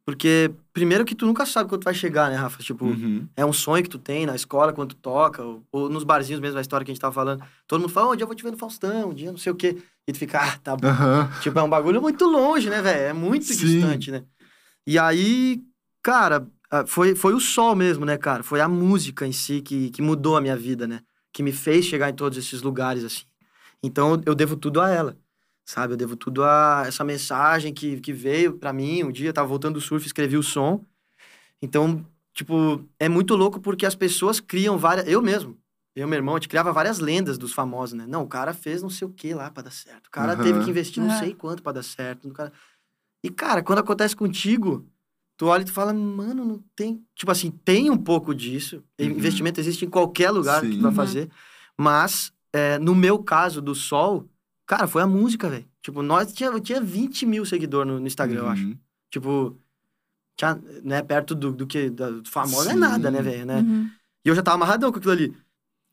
C: Porque, primeiro que tu nunca sabe quando tu vai chegar, né, Rafa? Tipo,
B: Uhum.
C: é um sonho que tu tem na escola, quando tu toca, ou, ou nos barzinhos mesmo, a história que a gente tava falando. Todo mundo fala, "Ô, um dia eu vou te ver no Faustão, um dia não sei o quê. E tu fica, ah, tá bom. Tipo, é um bagulho muito longe, né, velho? É muito
B: Sim.
C: distante, né? E aí, cara, ah, foi, foi o sol mesmo, né, cara? Foi a música em si que, que mudou a minha vida, né? Que me fez chegar em todos esses lugares, assim. Então, eu devo tudo a ela, sabe? Eu devo tudo a essa mensagem que, que veio pra mim. Um dia eu tava voltando do surf, escrevi o som. Então, tipo, é muito louco porque as pessoas criam várias... Eu mesmo, eu e meu irmão, a gente criava várias lendas dos famosos, né? Não, o cara fez não sei o que lá pra dar certo. O cara
B: Aham.
C: teve que investir não
A: É.
C: sei quanto pra dar certo. Cara... E, cara, quando acontece contigo, tu olha e tu fala, mano, não tem. Tipo assim, tem um pouco disso.
B: Uhum.
C: Investimento existe em qualquer lugar que
B: Sim.
C: tu vai
A: Uhum.
C: fazer. Mas, é, no meu caso do Sol, cara, foi a música, velho. Tipo, nós tinha, eu tinha 20 mil seguidores no, no Instagram, eu acho.
B: Uhum.
C: Tipo, tinha, né, perto do, do que da, do famoso não é
B: Sim.
C: nada, né, velho, né?
A: Uhum.
C: E eu já tava amarradão com aquilo ali.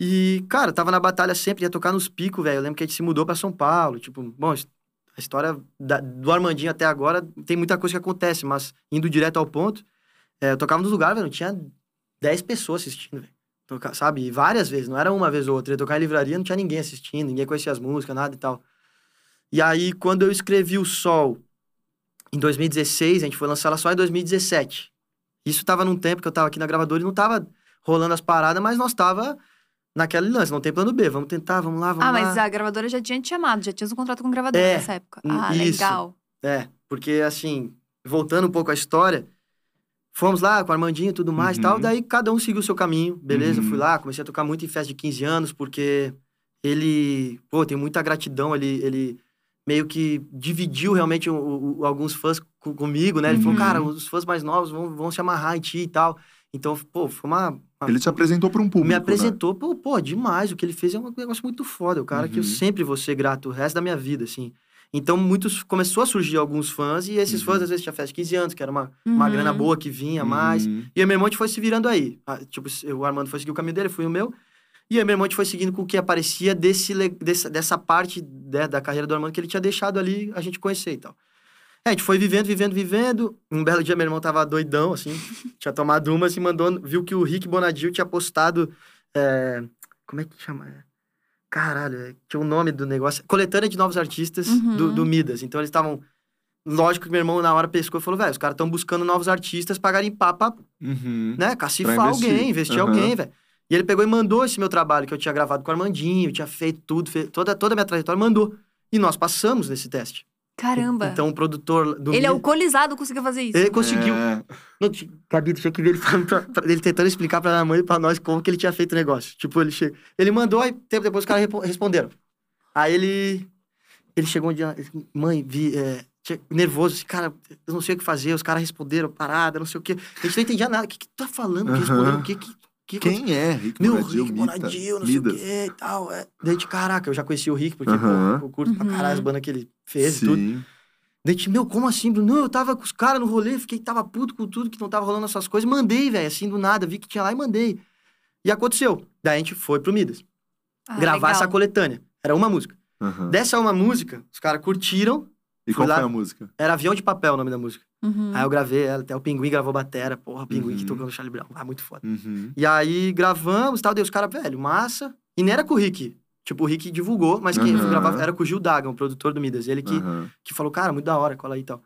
C: E, cara, tava na batalha sempre, ia tocar nos picos, velho. Eu lembro que a gente se mudou pra São Paulo. Tipo, bom, a história da- do Armandinho até agora tem muita coisa que acontece, mas indo direto ao ponto, é, eu tocava nos lugares, velho, não tinha 10 pessoas assistindo, velho. Sabe? E várias vezes, não era uma vez ou outra. Eu ia tocar em livraria, não tinha ninguém assistindo, ninguém conhecia as músicas, nada e tal. E aí, quando eu escrevi o Sol em 2016, a gente foi lançar ela só em 2017. Isso tava num tempo que eu tava aqui na gravadora e não tava rolando as paradas, mas nós tava naquele lance, não tem plano B, vamos tentar, vamos lá, vamos
A: Ah,
C: lá.
A: mas a gravadora já tinha te chamado, já tinha um contrato com gravadora
C: É,
A: nessa época. Ah,
C: isso.
A: legal.
C: É, porque assim, voltando um pouco à história, fomos lá com o Armandinho e tudo mais e tal,
B: Uhum.
C: daí cada um seguiu o seu caminho, beleza?
B: Uhum.
C: Fui lá, comecei a tocar muito em festa de 15 anos, porque ele, pô, tem muita gratidão, ele, ele meio que dividiu realmente o- o- alguns fãs co- comigo, né? Ele falou,
A: Uhum.
C: cara, os fãs mais novos vão, vão se amarrar em ti e tal. Então, pô, foi uma... uma-
B: Ele te apresentou para um público.
C: me
B: né?
C: apresentou, pô, pô, demais. O que ele fez é um negócio muito foda. O cara que eu
B: Uhum.
C: sempre vou ser grato o resto da minha vida, assim. Então, muitos começou a surgir alguns fãs, e esses
B: Uhum.
C: fãs, às vezes, tinha festa de 15 anos, que era uma, uma
A: Uhum.
C: grana boa que vinha mais.
B: Uhum.
C: E meu a gente foi se virando aí. Ah, Tipo, o Armando foi seguir o caminho dele, fui o meu. E aí, meu irmão, a foi seguindo com o que aparecia desse, dessa, dessa parte né, da carreira do Armando que ele tinha deixado ali a gente conhecer e tal. É, a gente foi vivendo, vivendo, vivendo. Um belo dia, meu irmão tava doidão, assim. tinha tomado umas e mandou... Viu que o Rick Bonadil tinha postado... é, como é que chama? Caralho, é, tinha o nome do negócio. Coletânea de novos artistas
A: Uhum.
C: do, do Midas. Então, eles estavam... Lógico que meu irmão, na hora, pescou e falou, velho, os caras estão buscando novos artistas pra garimpar, pra
B: Uhum.
C: né, cacifar
B: Pra investir.
C: alguém, investir
B: Aham.
C: alguém, velho. E ele pegou e mandou esse meu trabalho que eu tinha gravado com o Armandinho, tinha feito tudo, fe- toda, toda a minha trajetória, mandou. E nós passamos nesse teste.
A: Caramba.
C: Então o produtor do
A: ele
C: Mi-
A: alcoolizado conseguiu fazer isso.
C: ele conseguiu.
B: É.
C: Não, Gabi, tinha que ver ele, falando pra- pra- ele tentando explicar pra minha mãe e pra nós como que ele tinha feito o negócio. Tipo, ele chega, ele mandou, aí tempo depois os caras responderam. Aí ele ele chegou um dia, mãe, vi, é, tinha- nervoso, assim, cara, eu não sei o que fazer, os caras responderam, parada, não sei o quê. A gente não entendia nada. O que que tu tá falando? Que? O que que... que
B: Quem é? Rick
C: Meu, Rick
B: Mita,
C: Bonadil, não sei
B: Midas.
C: o quê e tal. É. Daí, gente, caraca, eu já conheci o Rick, porque,
B: Aham.
C: pô, eu curto pra
A: Uhum.
C: caralho as bandas que ele fez e tudo.
B: Sim.
C: Daí, gente, meu, como assim, Bruno? Não, eu tava com os caras no rolê, fiquei, tava puto com tudo que não tava rolando essas coisas. Mandei, velho, assim, do nada, vi que tinha lá e mandei. E aconteceu. Daí a gente foi pro Midas,
A: Ah,
C: gravar
A: legal.
C: essa coletânea. Era uma música.
B: Aham.
C: Dessa uma música, os caras curtiram,
B: E qual
C: lá-
B: foi a música?
C: era Avião de Papel o nome da música.
A: Uhum.
C: Aí eu gravei ela, até o Pinguim gravou batera, porra, o Pinguim que
B: Uhum.
C: tocou no Charlie Brown. Ah, muito foda.
B: Uhum.
C: E aí gravamos e tal, daí os caras, velho, massa. E nem era com o Rick. Tipo, o Rick divulgou, mas quem
B: Aham.
C: gravava era com o Gil Dagan, o produtor do Midas. Ele que,
B: Aham.
C: que falou, cara, muito da hora, cola aí e tal.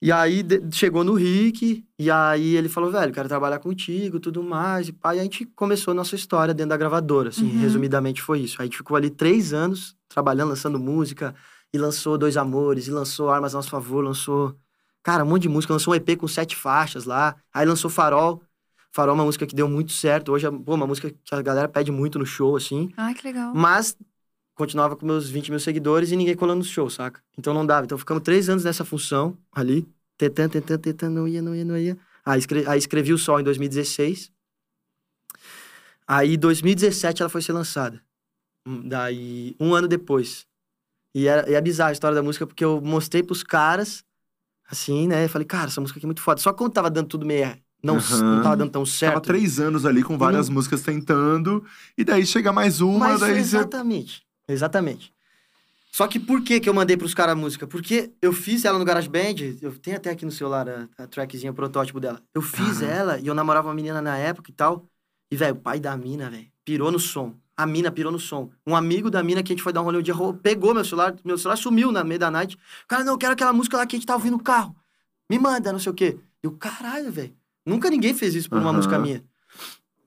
C: E aí de- chegou no Rick, e aí ele falou, velho, quero trabalhar contigo, tudo mais. E pá, e a gente começou a nossa história dentro da gravadora, assim,
A: Uhum.
C: resumidamente foi isso. Aí a gente ficou ali três anos trabalhando, lançando música, e lançou Dois Amores, e lançou Armas a Nosso Favor, lançou, cara, um monte de música, lançou um EP com sete faixas lá, aí lançou Farol. Farol é uma música que deu muito certo, hoje é pô, uma música que a galera pede muito no show, assim.
A: Ai, que legal.
C: Mas continuava com meus 20 mil seguidores e ninguém colando no show, saca? Então não dava. Então ficamos três anos nessa função ali, tentando, tentando, tentando, não ia, não ia, não ia. Aí, escre- aí escrevi o Sol em 2016. Aí, em 2017, ela foi ser lançada. Hum, Daí, um ano depois. E, e é bizarra a história da música, porque eu mostrei pros caras, assim, né? Eu falei, cara, essa música aqui é muito foda. Só quando tava dando tudo meio... Não,
B: Aham.
C: não tava dando tão certo.
B: Tava três anos ali com várias músicas tentando. E daí chega mais uma,
C: Mas
B: daí você.
C: exatamente. Exatamente. Só que por que que eu mandei pros caras a música? Porque eu fiz ela no GarageBand, eu tenho até aqui no celular a, a trackzinha, o protótipo dela. Eu fiz
B: Aham.
C: ela e eu namorava uma menina na época e tal. E, velho, o pai da mina, velho, pirou no som. A mina pirou no som. Um amigo da mina que a gente foi dar um rolê um dia, pegou meu celular, meu celular sumiu na meia da night. O cara, não, eu quero aquela música lá que a gente tá ouvindo no carro. Me manda, não sei o quê. Eu, caralho, velho. Nunca ninguém fez isso por uma
B: Aham.
C: música minha.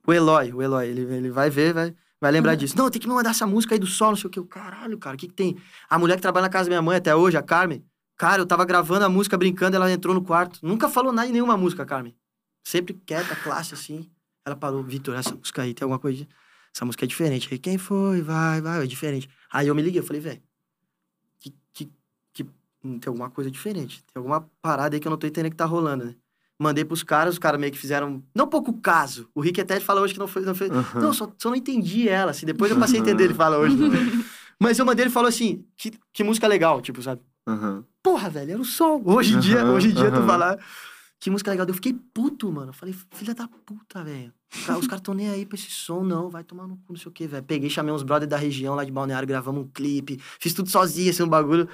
C: O Eloy, o Eloy, ele, ele vai ver, vai, vai lembrar
A: Uhum.
C: disso. Não, tem que me mandar essa música aí do sol, não sei o quê. Eu, caralho, cara, o que que tem? A mulher que trabalha na casa da minha mãe até hoje, a Carmen. Cara, eu tava gravando a música, brincando, ela entrou no quarto. Nunca falou nada em nenhuma música, Carmen. Sempre quieta, classe, assim. Ela parou, Vitor, essa música aí tem alguma coisa... Essa música é diferente. Aí, quem foi? Vai, vai, é diferente. Aí eu me liguei, eu falei, velho, que, que, que hum, tem alguma coisa diferente. Tem alguma parada aí que eu não tô entendendo que tá rolando, né? Mandei pros caras, os caras meio que fizeram... Não pouco caso. O Rick até falou hoje que não foi... Não foi não, só, só não entendi ela, assim. Depois eu passei a entender, ele fala hoje. Mas eu mandei, ele falou assim, que, que música legal, tipo, sabe? Porra, velho, era o som. Hoje em dia, hoje em dia, tu falar... Que música legal. Eu fiquei puto, mano. Eu falei, filha da puta, velho. Os caras tão nem aí pra esse som, não. Vai tomar no cu, não sei o quê, velho. Peguei, chamei uns brothers da região lá de Balneário, gravamos um clipe. Fiz tudo sozinho, assim, um bagulho.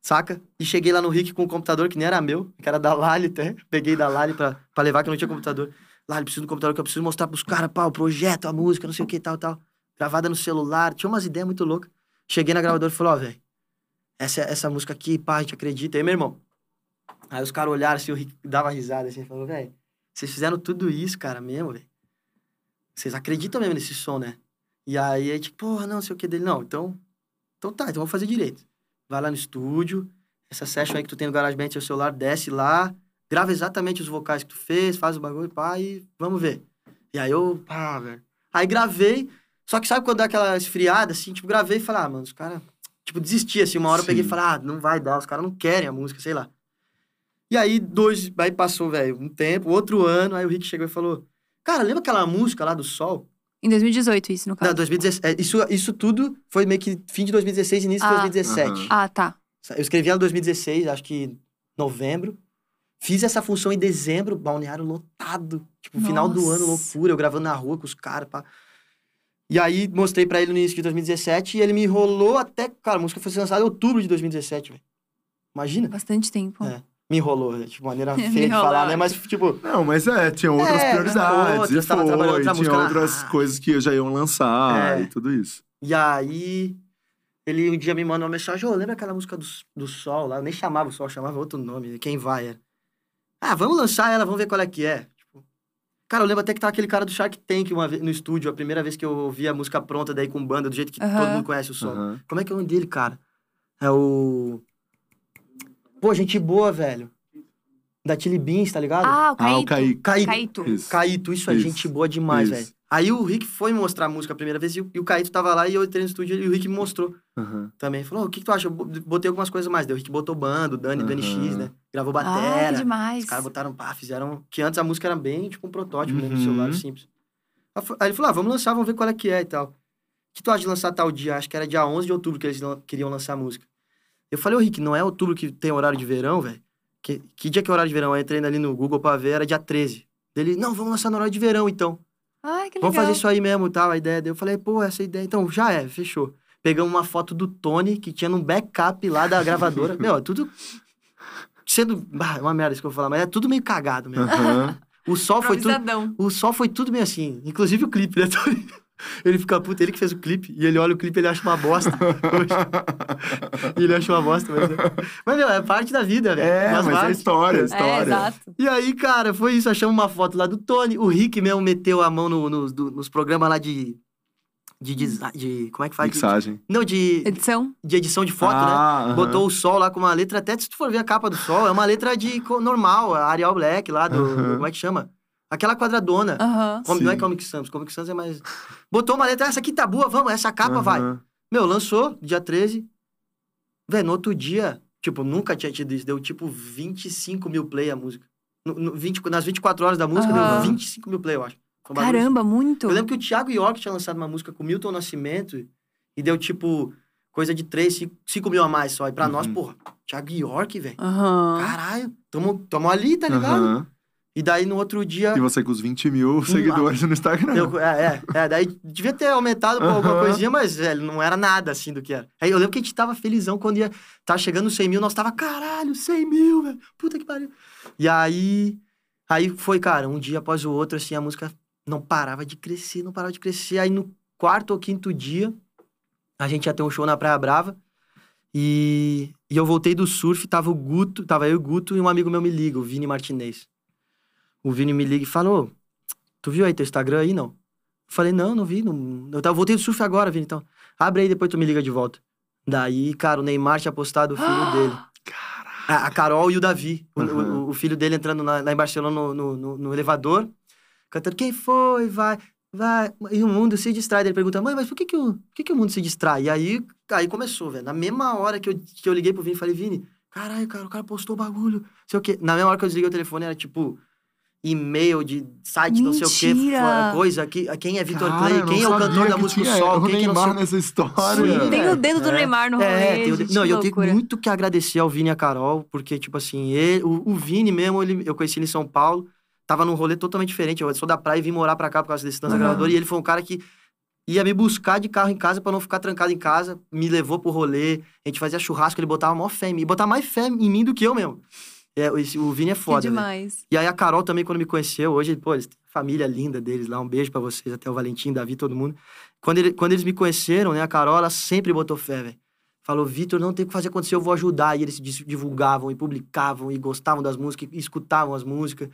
C: Saca? E cheguei lá no Rick com um computador que nem era meu, que era da Lali até. Peguei da Lali pra, pra levar, que eu não tinha computador. Lali, preciso do computador que eu preciso mostrar pros caras, pá, o projeto, a música, não sei o que, tal, tal. Gravada no celular, tinha umas ideias muito loucas. Cheguei na gravadora e falei, ó, velho, essa, essa música aqui, pá, a gente acredita. Aí, meu irmão. Aí os caras olharam assim, o Rick dava risada assim, falou, velho, vocês fizeram tudo isso, cara, mesmo, velho. Vocês acreditam mesmo nesse som, né? E aí, gente, porra, não, sei o que dele. Não, então, então tá, então vamos fazer direito. Vai lá no estúdio, essa session aí que tu tem no GarageBand, seu celular, desce lá, grava exatamente os vocais que tu fez, faz o bagulho, pá, e vamos ver. E aí eu, pá, velho. Aí gravei, só que sabe quando dá aquela esfriada, assim, tipo, gravei e falei, ah, mano, os caras, tipo, desisti, assim, uma hora eu peguei e
B: Sim.
C: falei, ah, não vai dar, os caras não querem a música, sei lá. E aí, dois, aí passou, velho, um tempo, outro ano, aí o Rick chegou e falou, cara, lembra aquela música lá do Sol?
A: Em 2018, isso, no caso.
C: Não, 2016. é, isso, isso tudo foi meio que fim de 2016, início de
A: Ah.
C: 2017.
B: Aham.
A: Ah, tá.
C: Eu escrevi ela em 2016, acho que novembro. Fiz essa função em dezembro, balneário lotado. Tipo, final do ano,
A: Nossa.
C: loucura. Eu gravando na rua com os caras, pá. E aí, mostrei pra ele no início de 2017 e ele me enrolou até... Cara, a música foi lançada em outubro de 2017, velho. Imagina.
A: Bastante tempo.
C: É. Me enrolou, né? tipo, maneira feia de falar, né? Mas, tipo,
B: Não, mas é, tinha outras
C: É,
B: prioridades.
C: outras,
B: e foi,
C: outra
B: tinha
C: música
B: outras
C: rádio.
B: coisas que já iam lançar
C: É.
B: e tudo isso.
C: E aí, ele um dia me mandou uma mensagem, ô, lembra aquela música do, do Sol lá? Eu nem chamava o Sol, chamava outro nome, Quem Vai, era. Ah, vamos lançar ela, vamos ver qual é que é. Tipo, cara, eu lembro até que tava aquele cara do Shark Tank uma vez, no estúdio, a primeira vez que eu ouvi a música pronta daí com banda, do jeito que todo mundo conhece o Sol. Como é que é o nome dele, cara? É o... Pô, gente boa, velho. Da Chili Beans, tá ligado?
A: Ah, o
B: Ah, o
A: Caíto.
C: Caíto.
A: Caíto.
B: Isso.
C: Caíto, isso é
B: Isso.
C: gente boa demais,
B: Isso.
C: velho. Aí o Rick foi mostrar a música a primeira vez e o, e o Caíto tava lá e eu entrei no estúdio e o Rick me mostrou
B: Aham.
C: também. Falou, o que, que tu acha? Eu bo- botei algumas coisas mais. Daí o Rick botou bando, o Dani, do NX,
B: Aham.
C: né? Gravou
A: Ah, que
C: batera.
A: demais.
C: Os caras botaram pá, fizeram. Que antes a música era bem tipo um protótipo, né?
B: Uhum.
C: celular simples. Aí ele falou: ah, vamos lançar, vamos ver qual é que é e tal. O que tu acha de lançar tal dia? Acho que era dia 11 de outubro que eles queriam lançar a música. Eu falei, ô Rick, não é outubro que tem horário de verão, velho? Que, que dia que é horário de verão? Eu entrei ali no Google pra ver, era dia 13. Ele, não, vamos lançar no horário de verão então.
A: Ai, que legal.
C: Vamos fazer isso aí mesmo, tal, a ideia. Daí eu falei, pô, essa ideia. Então, já é, fechou. Pegamos uma foto do Tony, que tinha num backup lá da gravadora. Meu, é tudo. Sendo. Ah, é uma merda isso que eu vou falar, mas é tudo meio cagado mesmo.
B: Aham.
C: O sol foi tudo. O sol foi tudo meio assim. Inclusive o clipe, né? Tony? Ele fica puto, ele que fez o clipe, e ele olha o clipe e ele acha uma bosta. Hoje. e ele acha uma bosta, mas. Mas, meu, é parte da vida, velho.
B: É, mas é
C: parte.
B: história, é
A: É,
B: história.
A: exato.
C: E aí, cara, foi isso. Achamos uma foto lá do Tony. O Rick mesmo meteu a mão no- no- do- nos programas lá de. De design. De, como é que faz?
B: Mixagem.
C: Não, de,
A: Edição?
C: de edição de foto, né?
B: Ah, aham.
C: Botou o sol lá com uma letra, até se tu for ver a capa do sol, é uma letra de normal, Arial Black lá, do. Como é que chama? Aquela quadradona.
A: Aham.
C: Como- não é. Comic Sans, Comic Sans é mais. Botou uma letra, essa aqui tá boa, vamos, essa capa vai. Meu, lançou, dia 13. Velho, no outro dia, tipo, nunca tinha tido isso, deu tipo 25 mil play a música. No, no 20, nas 24 horas da música,
A: Aham.
C: deu 25 mil play, eu acho.
A: Caramba, muito.
C: eu lembro que o Thiago York tinha lançado uma música com Milton Nascimento e deu, tipo, coisa de 3, 5, mil a mais só. E pra nós,
B: Uhum.
C: porra, Thiago York, velho.
A: Aham.
C: Caralho, tamo, tamo ali, tá ligado?
B: Aham.
C: E daí, no outro dia...
B: E você com os 20 mil seguidores no Instagram.
C: eu- é, é, é, daí devia ter aumentado por alguma coisinha, mas, velho, não era nada assim do que era. Aí eu lembro que a gente tava felizão quando ia... Tava chegando nos 100 mil, nós tava, caralho, 100 mil, velho. Puta que pariu. E aí... Aí foi, cara, um dia após o outro, assim, a música não parava de crescer, não parava de crescer. Aí no quarto ou quinto dia, a gente ia ter um show na Praia Brava. E, e eu voltei do surf, tava o Guto, tava eu e o Guto e um amigo meu me liga, o Vini Martinez. O Vini me liga e falou: Tu viu aí teu Instagram aí, não? Eu falei, não, não vi. Não... Eu tava, voltei do surf agora, Vini, então. Abre aí, depois tu me liga de volta. Daí, cara, o Neymar tinha postado o filho dele. A, a Carol e o Davi. O,
B: Uhum.
C: o- o filho dele entrando na- lá em Barcelona no, no, no- no elevador, cantando, quem foi? Vai, vai. E o mundo se distrai. Ele pergunta, mãe, mas por que, que, o, por que, que o mundo se distrai? E aí, aí começou, velho. Na mesma hora que eu, que eu liguei pro Vini, falei, Vini, caralho, cara, o cara postou o bagulho. Sei o quê. Na mesma hora que eu desliguei o telefone, era tipo e-mail de site, não sei o quê,
A: Mentira!
C: coisa. Que, quem é Vitor Clay, quem é o cantor da música
B: tinha
C: Sol,
B: o
C: quem que não
B: Neymar nessa história.
C: Sim,
A: Tem
C: é,
A: o dedo do
C: é.
A: Neymar no rolê,
C: É, tem o
A: gente,
C: de- não, e eu tenho
A: loucura.
C: muito que agradecer ao Vini e a Carol, porque, tipo assim, ele, o, o Vini mesmo, ele, eu conheci ele em São Paulo, tava num rolê totalmente diferente. Eu sou da praia e vim morar pra cá por causa da distância
A: Aham.
C: gravadora, e ele foi um cara que ia me buscar de carro em casa pra não ficar trancado em casa, me levou pro rolê, a gente fazia churrasco, ele botava maior fé em mim, botava mais fé em mim do que eu mesmo. É, o Vini é
A: Que
C: foda, velho.
A: demais.
C: E aí a Carol também, quando me conheceu, hoje, pô, eles têm família linda deles lá, um beijo pra vocês, até o Valentim, Davi, todo mundo. Quando, ele- quando eles me conheceram, né, a Carol, ela sempre botou fé, velho. Falou, Vitor, não tem o que fazer acontecer, eu vou ajudar. E eles divulgavam e publicavam e gostavam das músicas, e escutavam as músicas.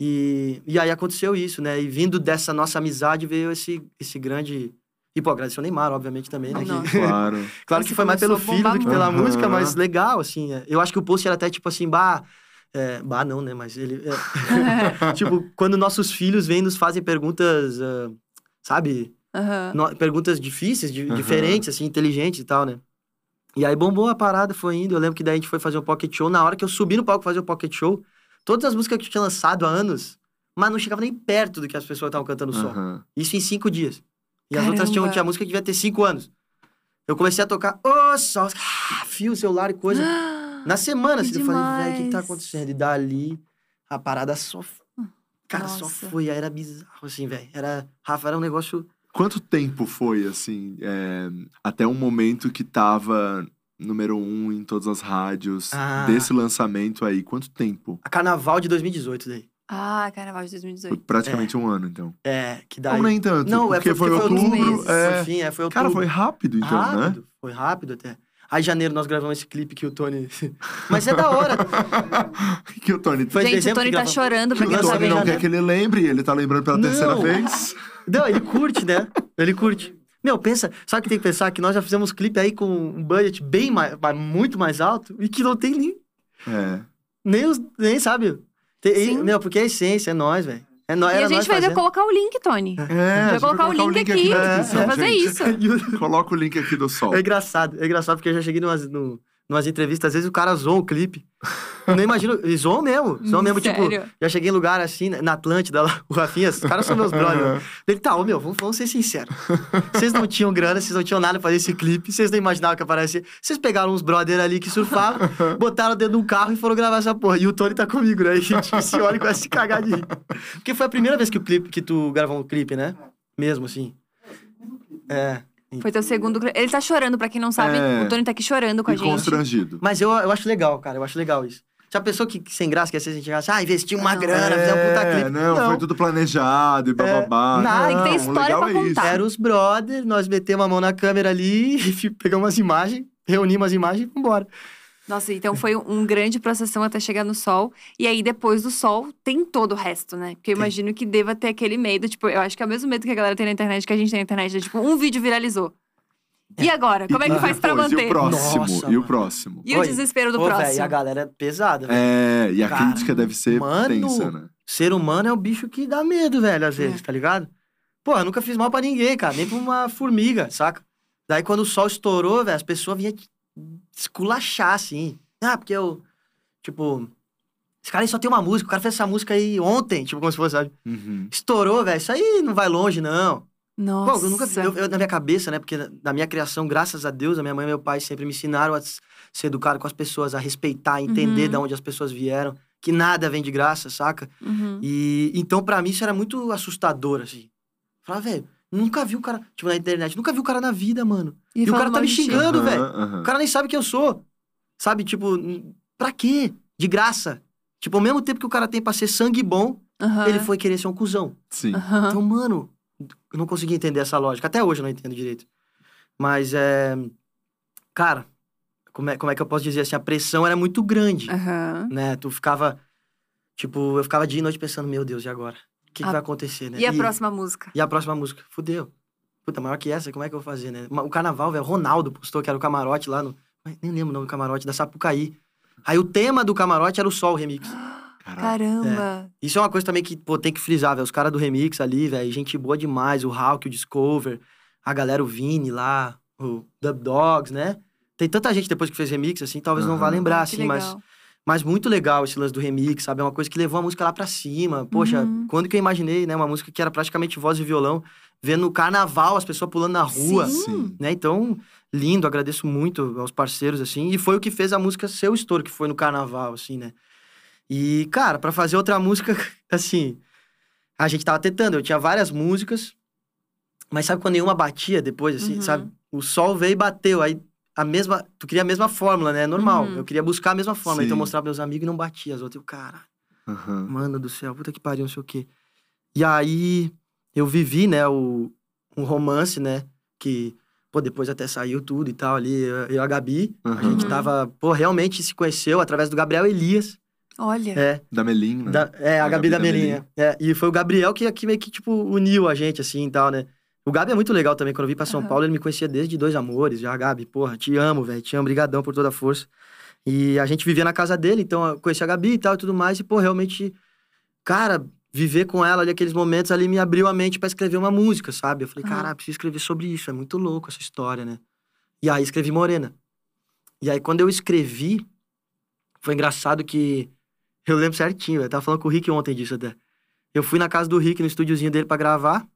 C: E, e aí aconteceu isso, né? E vindo dessa nossa amizade veio esse, esse grande... E, pô, agradecer o Neymar, obviamente, também, né? que-
A: Nossa.
B: Claro.
C: Claro
A: Você
C: que foi mais pelo filho do que pela
B: muito.
C: música, mas legal, assim. é. Eu acho que o post era até tipo assim, bah. É, bah, não, né? Mas ele. é, tipo, quando nossos filhos vêm e nos fazem perguntas, ah, sabe?
A: Aham.
C: No- perguntas difíceis, di-
B: Aham.
C: diferentes, assim, inteligentes e tal, né? E aí bombou a parada, foi indo. Eu lembro que daí a gente foi fazer um pocket show. Na hora que eu subi no palco fazer o pocket show, todas as músicas que eu tinha lançado há anos, mas não chegava nem perto do que as pessoas estavam cantando só.
B: Aham.
C: Isso em cinco dias. E as outras tinham,
A: Caramba.
C: tinha música que devia ter cinco anos. Eu comecei a tocar, ô só, ah, fio, celular e coisa. Na semana, assim, eu falei, velho, o que, que tá
A: demais.
C: acontecendo? E dali, a parada só. Cara, só
A: Nossa.
C: foi. Aí era bizarro, assim, velho. Era. Rafa, era um negócio.
B: Quanto tempo foi, assim, é, até um momento que tava número um em todas as rádios
C: Ah.
B: desse lançamento aí? Quanto tempo?
C: A carnaval de 2018 daí.
A: Ah, carnaval de
B: Foi
A: 2018.
B: praticamente um ano, então.
C: É, que daí.
B: Ou nem tanto,
C: Não, é
B: porque foi
A: porque foi
B: outubro.
A: meses.
B: é.
C: Foi fim, é, foi outubro.
B: Cara, foi rápido, então, né?
C: rápido, Foi rápido até. Aí, em janeiro, nós gravamos esse clipe que o Tony. Mas é da hora.
B: que o Tony...
C: Foi
A: Gente, o Tony
C: que
A: tá
C: gravamos.
A: chorando,
B: que
A: pra quem
B: o
A: não
C: lançamento
B: Tony
A: sabe.
B: não quer
C: né?
B: que ele lembre, ele tá lembrando pela terceira
C: Não.
B: vez.
C: Não, ele curte, né? Ele curte. Meu, pensa, sabe o que tem que pensar? Que nós já fizemos clipe aí com um budget bem mais, muito mais alto e que não tem nem,
B: É.
C: nem, os, nem sabe?
A: Sim.
C: meu, porque é a essência, é nós, velho. É nós,
A: E a gente vai colocar o link, Tony.
B: É,
A: A gente
B: a
A: vai
B: gente
A: colocar o link aqui.
B: na
A: Vamos
B: descrição,
A: fazer
B: gente.
A: isso.
B: Coloca o link aqui do sol.
C: É engraçado, é engraçado porque eu já cheguei numas, no, numas entrevistas, às vezes o cara zoa o clipe. Eu nem imagino, e zoam mesmo, zoam mesmo, tipo,
A: Sério?
C: já cheguei em lugar assim, na Atlântida, lá, o Rafinha, os caras são meus brothers. Ele, tá, ô meu, vamos, vamos ser sinceros. Vocês não tinham grana, vocês não tinham nada pra fazer esse clipe, vocês não imaginavam que aparecia. Vocês pegaram uns brother ali que surfavam, botaram dentro de um carro e foram gravar essa porra. E o Tony tá comigo, né? E a gente se olha e começa a se cagar de rir. Porque foi a primeira vez que, o clipe, que tu gravou um clipe, né? Mesmo assim. É.
A: Foi teu segundo. Ele tá chorando, pra quem não sabe.
B: É.
A: O Tony tá aqui chorando com a
B: E
A: gente.
B: constrangido.
C: Mas eu, eu acho legal, cara, eu acho legal isso. Se a pessoa que, que sem graça, que às vezes a gente chegasse, ah, investiu uma
A: Não.
C: grana, fizemos um puta
B: É,
C: clipe.
B: não, foi tudo planejado e bababá.
C: Nada,
A: tem
B: Não,
A: história
B: legal
A: pra
B: é
A: contar.
B: isso.
C: Era os brother, nós metemos a mão na câmera ali, pegamos umas imagens, reunimos as imagens e vambora.
A: Nossa, então foi um grande processão até chegar no sol. E aí, depois do sol, tem todo o resto, né? Porque eu imagino que deva ter aquele medo. Tipo, eu acho que é o mesmo medo que a galera tem na internet, que a gente tem na internet. É, tipo, um vídeo viralizou. E agora? Como é que faz pra manter?
B: E o próximo?
C: Nossa,
B: e o
C: mano.
B: próximo?
A: E o
C: Oi.
A: desespero do
C: Ô, velho,
A: próximo?
C: a galera é pesada, velho.
B: É, e a
C: Cara,
B: crítica deve ser
C: mano,
B: tensa, né?
C: Ser humano é o bicho que dá medo, velho, às vezes,
A: É.
C: tá ligado? Pô, eu nunca fiz mal pra ninguém, cara, nem pra uma formiga, saca? Daí quando o sol estourou, velho, as pessoas vinham te esculachar, assim. Ah, porque eu, tipo, esse cara aí só tem uma música, o cara fez essa música aí ontem, tipo, como se fosse, sabe?
B: Uhum.
C: Estourou, velho, isso aí não vai longe, não.
A: Nossa.
C: Pô, eu nunca eu, eu- na minha cabeça, né? Porque na, minha criação, graças a Deus, a minha mãe e meu pai sempre me ensinaram a ser educado com as pessoas, a respeitar, a entender
A: Uhum.
C: de onde as pessoas vieram, que nada vem de graça, saca?
A: Uhum.
C: E então, pra mim, isso era muito assustador, assim. Falar, velho, nunca vi o cara, tipo, na internet, nunca vi o cara na vida, mano. E, o
A: falando
C: cara tá me xingando, velho.
B: aham.
C: O cara nem sabe quem eu sou. Sabe, tipo, pra quê? De graça. Tipo, ao mesmo tempo que o cara tem pra ser sangue bom,
A: Aham.
C: ele foi querer ser um cuzão.
B: Sim.
A: Aham.
C: Então, mano, eu não consegui entender essa lógica. Até hoje eu não entendo direito. Mas é. Cara, como é, como é que eu posso dizer assim? A pressão era muito grande,
A: Aham.
C: né? Tu ficava. Tipo, eu ficava dia e noite pensando, meu Deus, e agora? O que, que
A: A-
C: vai acontecer, né?
A: E a próxima música?
C: E a próxima música? Fudeu. Puta, maior que essa, como é que eu vou fazer, né? O carnaval, velho, o Ronaldo postou que era o camarote lá no. Nem lembro o nome do camarote, da Sapucaí. Aí o tema do camarote era o Sol Remix.
B: Caraca.
A: Caramba.
C: Isso é uma coisa também que, pô, tem que frisar, velho. Os caras do remix ali, velho, gente boa demais. O Hulk, o Discover, a galera, o Vini lá, o Dub Dogs, né? Tem tanta gente depois que fez remix, assim, talvez não vá lembrar,
A: que
C: assim,
A: legal.
C: mas muito legal esse lance do remix, sabe? É uma coisa que levou a música lá pra cima. Poxa,
A: Uhum.
C: quando que eu imaginei, né? Uma música que era praticamente voz e violão, vendo o carnaval, as pessoas pulando na rua,
A: Sim.
C: Né? Então, lindo, agradeço muito aos parceiros, assim. E foi o que fez a música ser o estouro, que foi no carnaval, assim, né? E, cara, pra fazer outra música, assim, a gente tava tentando. Eu tinha várias músicas, mas sabe quando nenhuma batia depois, assim,
A: Uhum.
C: sabe? O sol veio e bateu, aí a mesma... Tu queria a mesma fórmula, né? Normal.
A: Uhum.
C: Eu queria buscar a mesma fórmula. Então eu
B: Sim.
C: mostrava pros meus amigos e não batia. As outras, eu, cara,
B: Aham.
C: mano do céu, puta que pariu, não sei o quê. E aí, eu vivi, né, o, um romance, né, que, pô, depois até saiu tudo e tal ali, eu eu e a Gabi, a
B: Aham.
C: gente
A: Uhum.
C: tava, pô, realmente se conheceu através do Gabriel Elias,
A: Olha.
C: é,
B: Da Melim, né?
C: da- é, a,
B: A
C: Gabi,
B: Gabi
C: da
B: da
C: Melinha. É, e foi o Gabriel que, que meio que, tipo, uniu a gente, assim, e tal, né. O Gabi é muito legal também, quando eu vim pra São
A: Aham.
C: Paulo, ele me conhecia desde Dois Amores, já, Gabi, porra, te amo, velho, te amo, brigadão por toda a força. E a gente vivia na casa dele, então eu conheci a Gabi e tal e tudo mais, e, pô, realmente, cara, viver com ela ali, aqueles momentos ali, me abriu a mente pra escrever uma música, sabe? Eu falei,
A: Aham.
C: cara, preciso escrever sobre isso, é muito louco essa história, né? E aí escrevi Morena. E aí, quando eu escrevi, foi engraçado que eu lembro certinho, eu tava falando com o Rick ontem disso até. Eu fui na casa do Rick, no estúdiozinho dele pra gravar.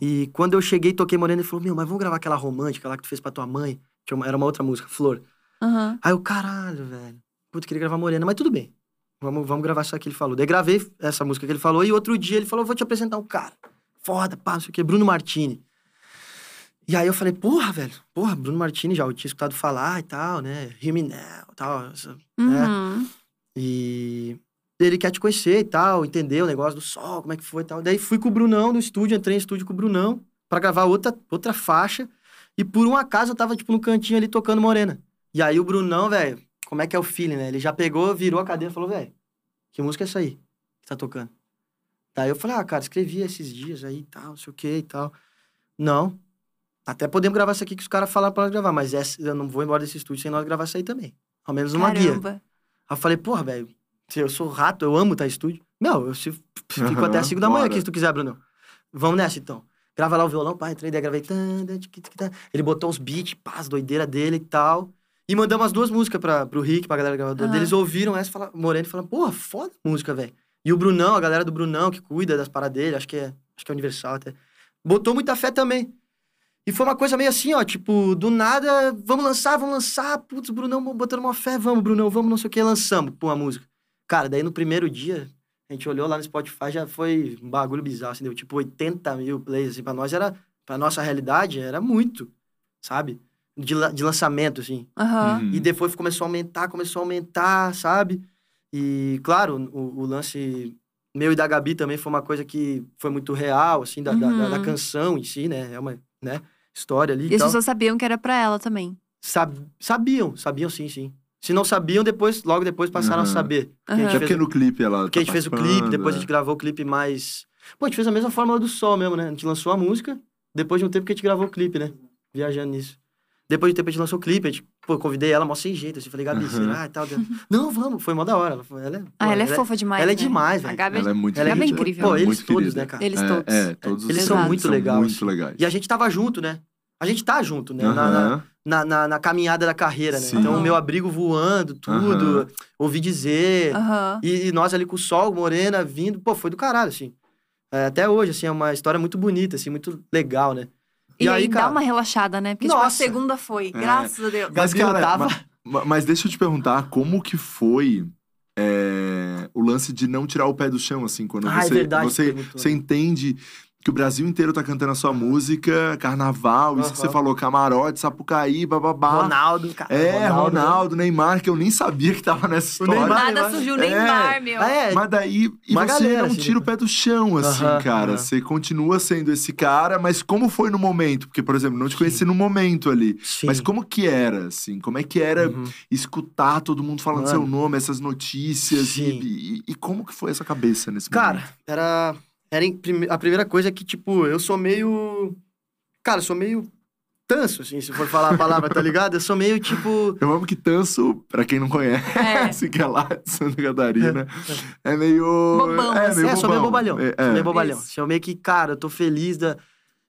C: E quando eu cheguei, toquei Morena, ele falou: Meu, mas vamos gravar aquela romântica lá que tu fez pra tua mãe? Uma- era uma outra música, Flor.
A: Aham.
C: Aí eu, caralho, velho. Puta, queria gravar Morena, mas tudo bem. Vamos, vamos gravar isso que ele falou. Daí gravei essa música que ele falou e outro dia ele falou: vou te apresentar um cara. Foda, pá, não sei o quê, Bruno Martini. E aí eu falei, porra, velho, porra, Bruno Martini já eu tinha escutado falar e tal, né? Hear Me Now e tal. essa-
A: Uhum.
C: E ele quer te conhecer e tal, entender o negócio do sol, como é que foi e tal. Daí fui com o Brunão no estúdio, entrei no estúdio com o Brunão pra gravar outra, outra faixa. E por um acaso eu tava, tipo, no cantinho ali tocando Morena. E aí o Brunão, velho, como é que é o feeling, né? Ele já pegou, virou a cadeira e falou, velho, que música é essa aí que tá tocando? Daí eu falei, ah, cara, escrevi esses dias aí e tal, não sei o que e tal. Não. Até podemos gravar isso aqui que os caras falaram pra nós gravar, mas essa, eu não vou embora desse estúdio sem nós gravar isso aí também. Ao menos uma guia.
A: Caramba.
C: Aí eu falei, porra, velho, se eu sou rato, eu amo estar em estúdio. Não, eu se, fico
B: Aham,
C: até às 5 da manhã aqui, se tu quiser, Bruno. Vamos nessa, então. Grava lá o violão, pá, entrei, daí gravei. Ele botou uns beats, pá, as doideiras dele e tal. E mandamos as duas músicas pra, pro Rick, pra galera gravadora.
A: Aham.
C: Eles ouviram essa, falaram, Moreno, e falaram, porra, foda a música, velho. E o Brunão, a galera do Brunão, que cuida das paradas dele, acho que é, acho que é Universal até, botou muita fé também. E foi uma coisa meio assim, ó, tipo, do nada, vamos lançar, vamos lançar, putz, Brunão botando uma fé, vamos, Brunão, vamos, não sei o que, lançamos, pô, a música. Cara, daí no primeiro dia, a gente olhou lá no Spotify, já foi um bagulho bizarro, assim, deu tipo 80 mil plays, assim, pra nós era, pra nossa realidade, era muito, sabe? De, de lançamento, assim.
B: Uhum.
C: E depois começou a aumentar, começou a aumentar, sabe? E, claro, o, o lance meu e da Gabi também foi uma coisa que foi muito real, assim, da, da- da, da
A: Uhum.
C: canção em si, né? É uma né? história ali
A: E
C: e
A: as pessoas sabiam que era pra ela também.
C: Sab- sabiam, sabiam sim, sim. Se não sabiam, depois, logo depois passaram a
B: Aham.
C: saber. Porque a gente fez
B: porque no clipe ela.
C: porque a
B: tá
C: gente fez o clipe, depois a
B: é.
C: gente gravou o clipe mais. Pô, a gente fez a mesma fórmula do sol mesmo, né? A gente lançou a música, depois de um tempo que a gente gravou o clipe, né? Viajando nisso. Depois de um tempo a gente lançou o clipe, a gente, pô, convidei ela mó sem jeito, assim, falei, Gabi,
B: Aham.
C: será e tal. Não, vamos, foi mó da hora. Ela, foi- ela, é-
A: Ah,
C: pô,
A: ela é fofa demais.
C: ela é
A: né?
C: demais,
A: A
C: velho.
A: Gabi
B: Ela é muito
C: Ela é
A: Ela é
C: gente-
A: incrível.
C: Pô, eles
B: muito
C: todos,
B: querida.
C: né, cara?
A: Eles
B: É,
A: todos.
B: É, todos
C: Eles são muito legais,
B: Muito legais.
C: E a gente tava junto, né? A gente tá junto, né? Na-. Na, na, na caminhada da carreira, né?
B: Sim.
C: Então, o
A: Aham.
C: meu abrigo voando, tudo,
B: Aham.
C: ouvi dizer.
A: Aham.
C: E, e nós ali com o sol, morena, vindo, pô, foi do caralho, assim. É, até hoje, assim, é uma história muito bonita, assim, muito legal, né?
A: E, aí, dá uma relaxada, né? Porque tipo, a
C: Nossa.
A: segunda foi, graças a Deus.
B: Mas,
C: Gabi,
B: cara,
C: tava-
B: ma- ma- mas deixa eu te perguntar, como que foi é, o lance de não tirar o pé do chão, assim, quando
C: Ah, é
B: você,
C: verdade,
B: você,
C: perguntou.
B: você entende que o Brasil inteiro tá cantando a sua música, carnaval, isso que você falou, camarote, Sapucaí, bababá.
C: Ronaldo, cara.
B: É, Ronaldo,
C: né?
B: Neymar, que eu nem sabia que tava nessa
C: O
B: história.
C: Neymar-
A: Nada
C: Neymar.
A: surgiu
B: É.
A: nem bar, meu.
C: Ah, é,
B: Mas daí, e
C: Uma
B: você
C: galera,
B: não
C: assim,
B: tira o pé do chão, assim,
C: Aham,
B: cara.
C: aham.
B: Você continua sendo esse cara, mas como foi no momento? Porque, por exemplo, não te conheci no momento ali.
C: Sim.
B: Mas como que era, assim? Como é que era
C: Uhum.
B: escutar todo mundo falando
C: Mano.
B: seu nome, essas notícias? E,
C: Sim.
B: e- e como que foi essa cabeça nesse
C: Cara,
B: momento?
C: era, era prime- a primeira coisa que, tipo, eu sou meio... Cara, eu sou meio tanso, assim, se for falar a palavra, tá ligado? Eu sou meio, tipo...
B: Eu amo que Tanso, pra quem não conhece, que é lá de Santa Catarina, é meio...
A: Bobão,
B: é,
A: assim.
B: meio
C: é, sou meio
B: bobão.
C: bobalhão.
B: É,
C: Sou
B: é.
C: meio bobalhão.
A: Isso.
C: Sou meio que, cara, eu tô feliz da...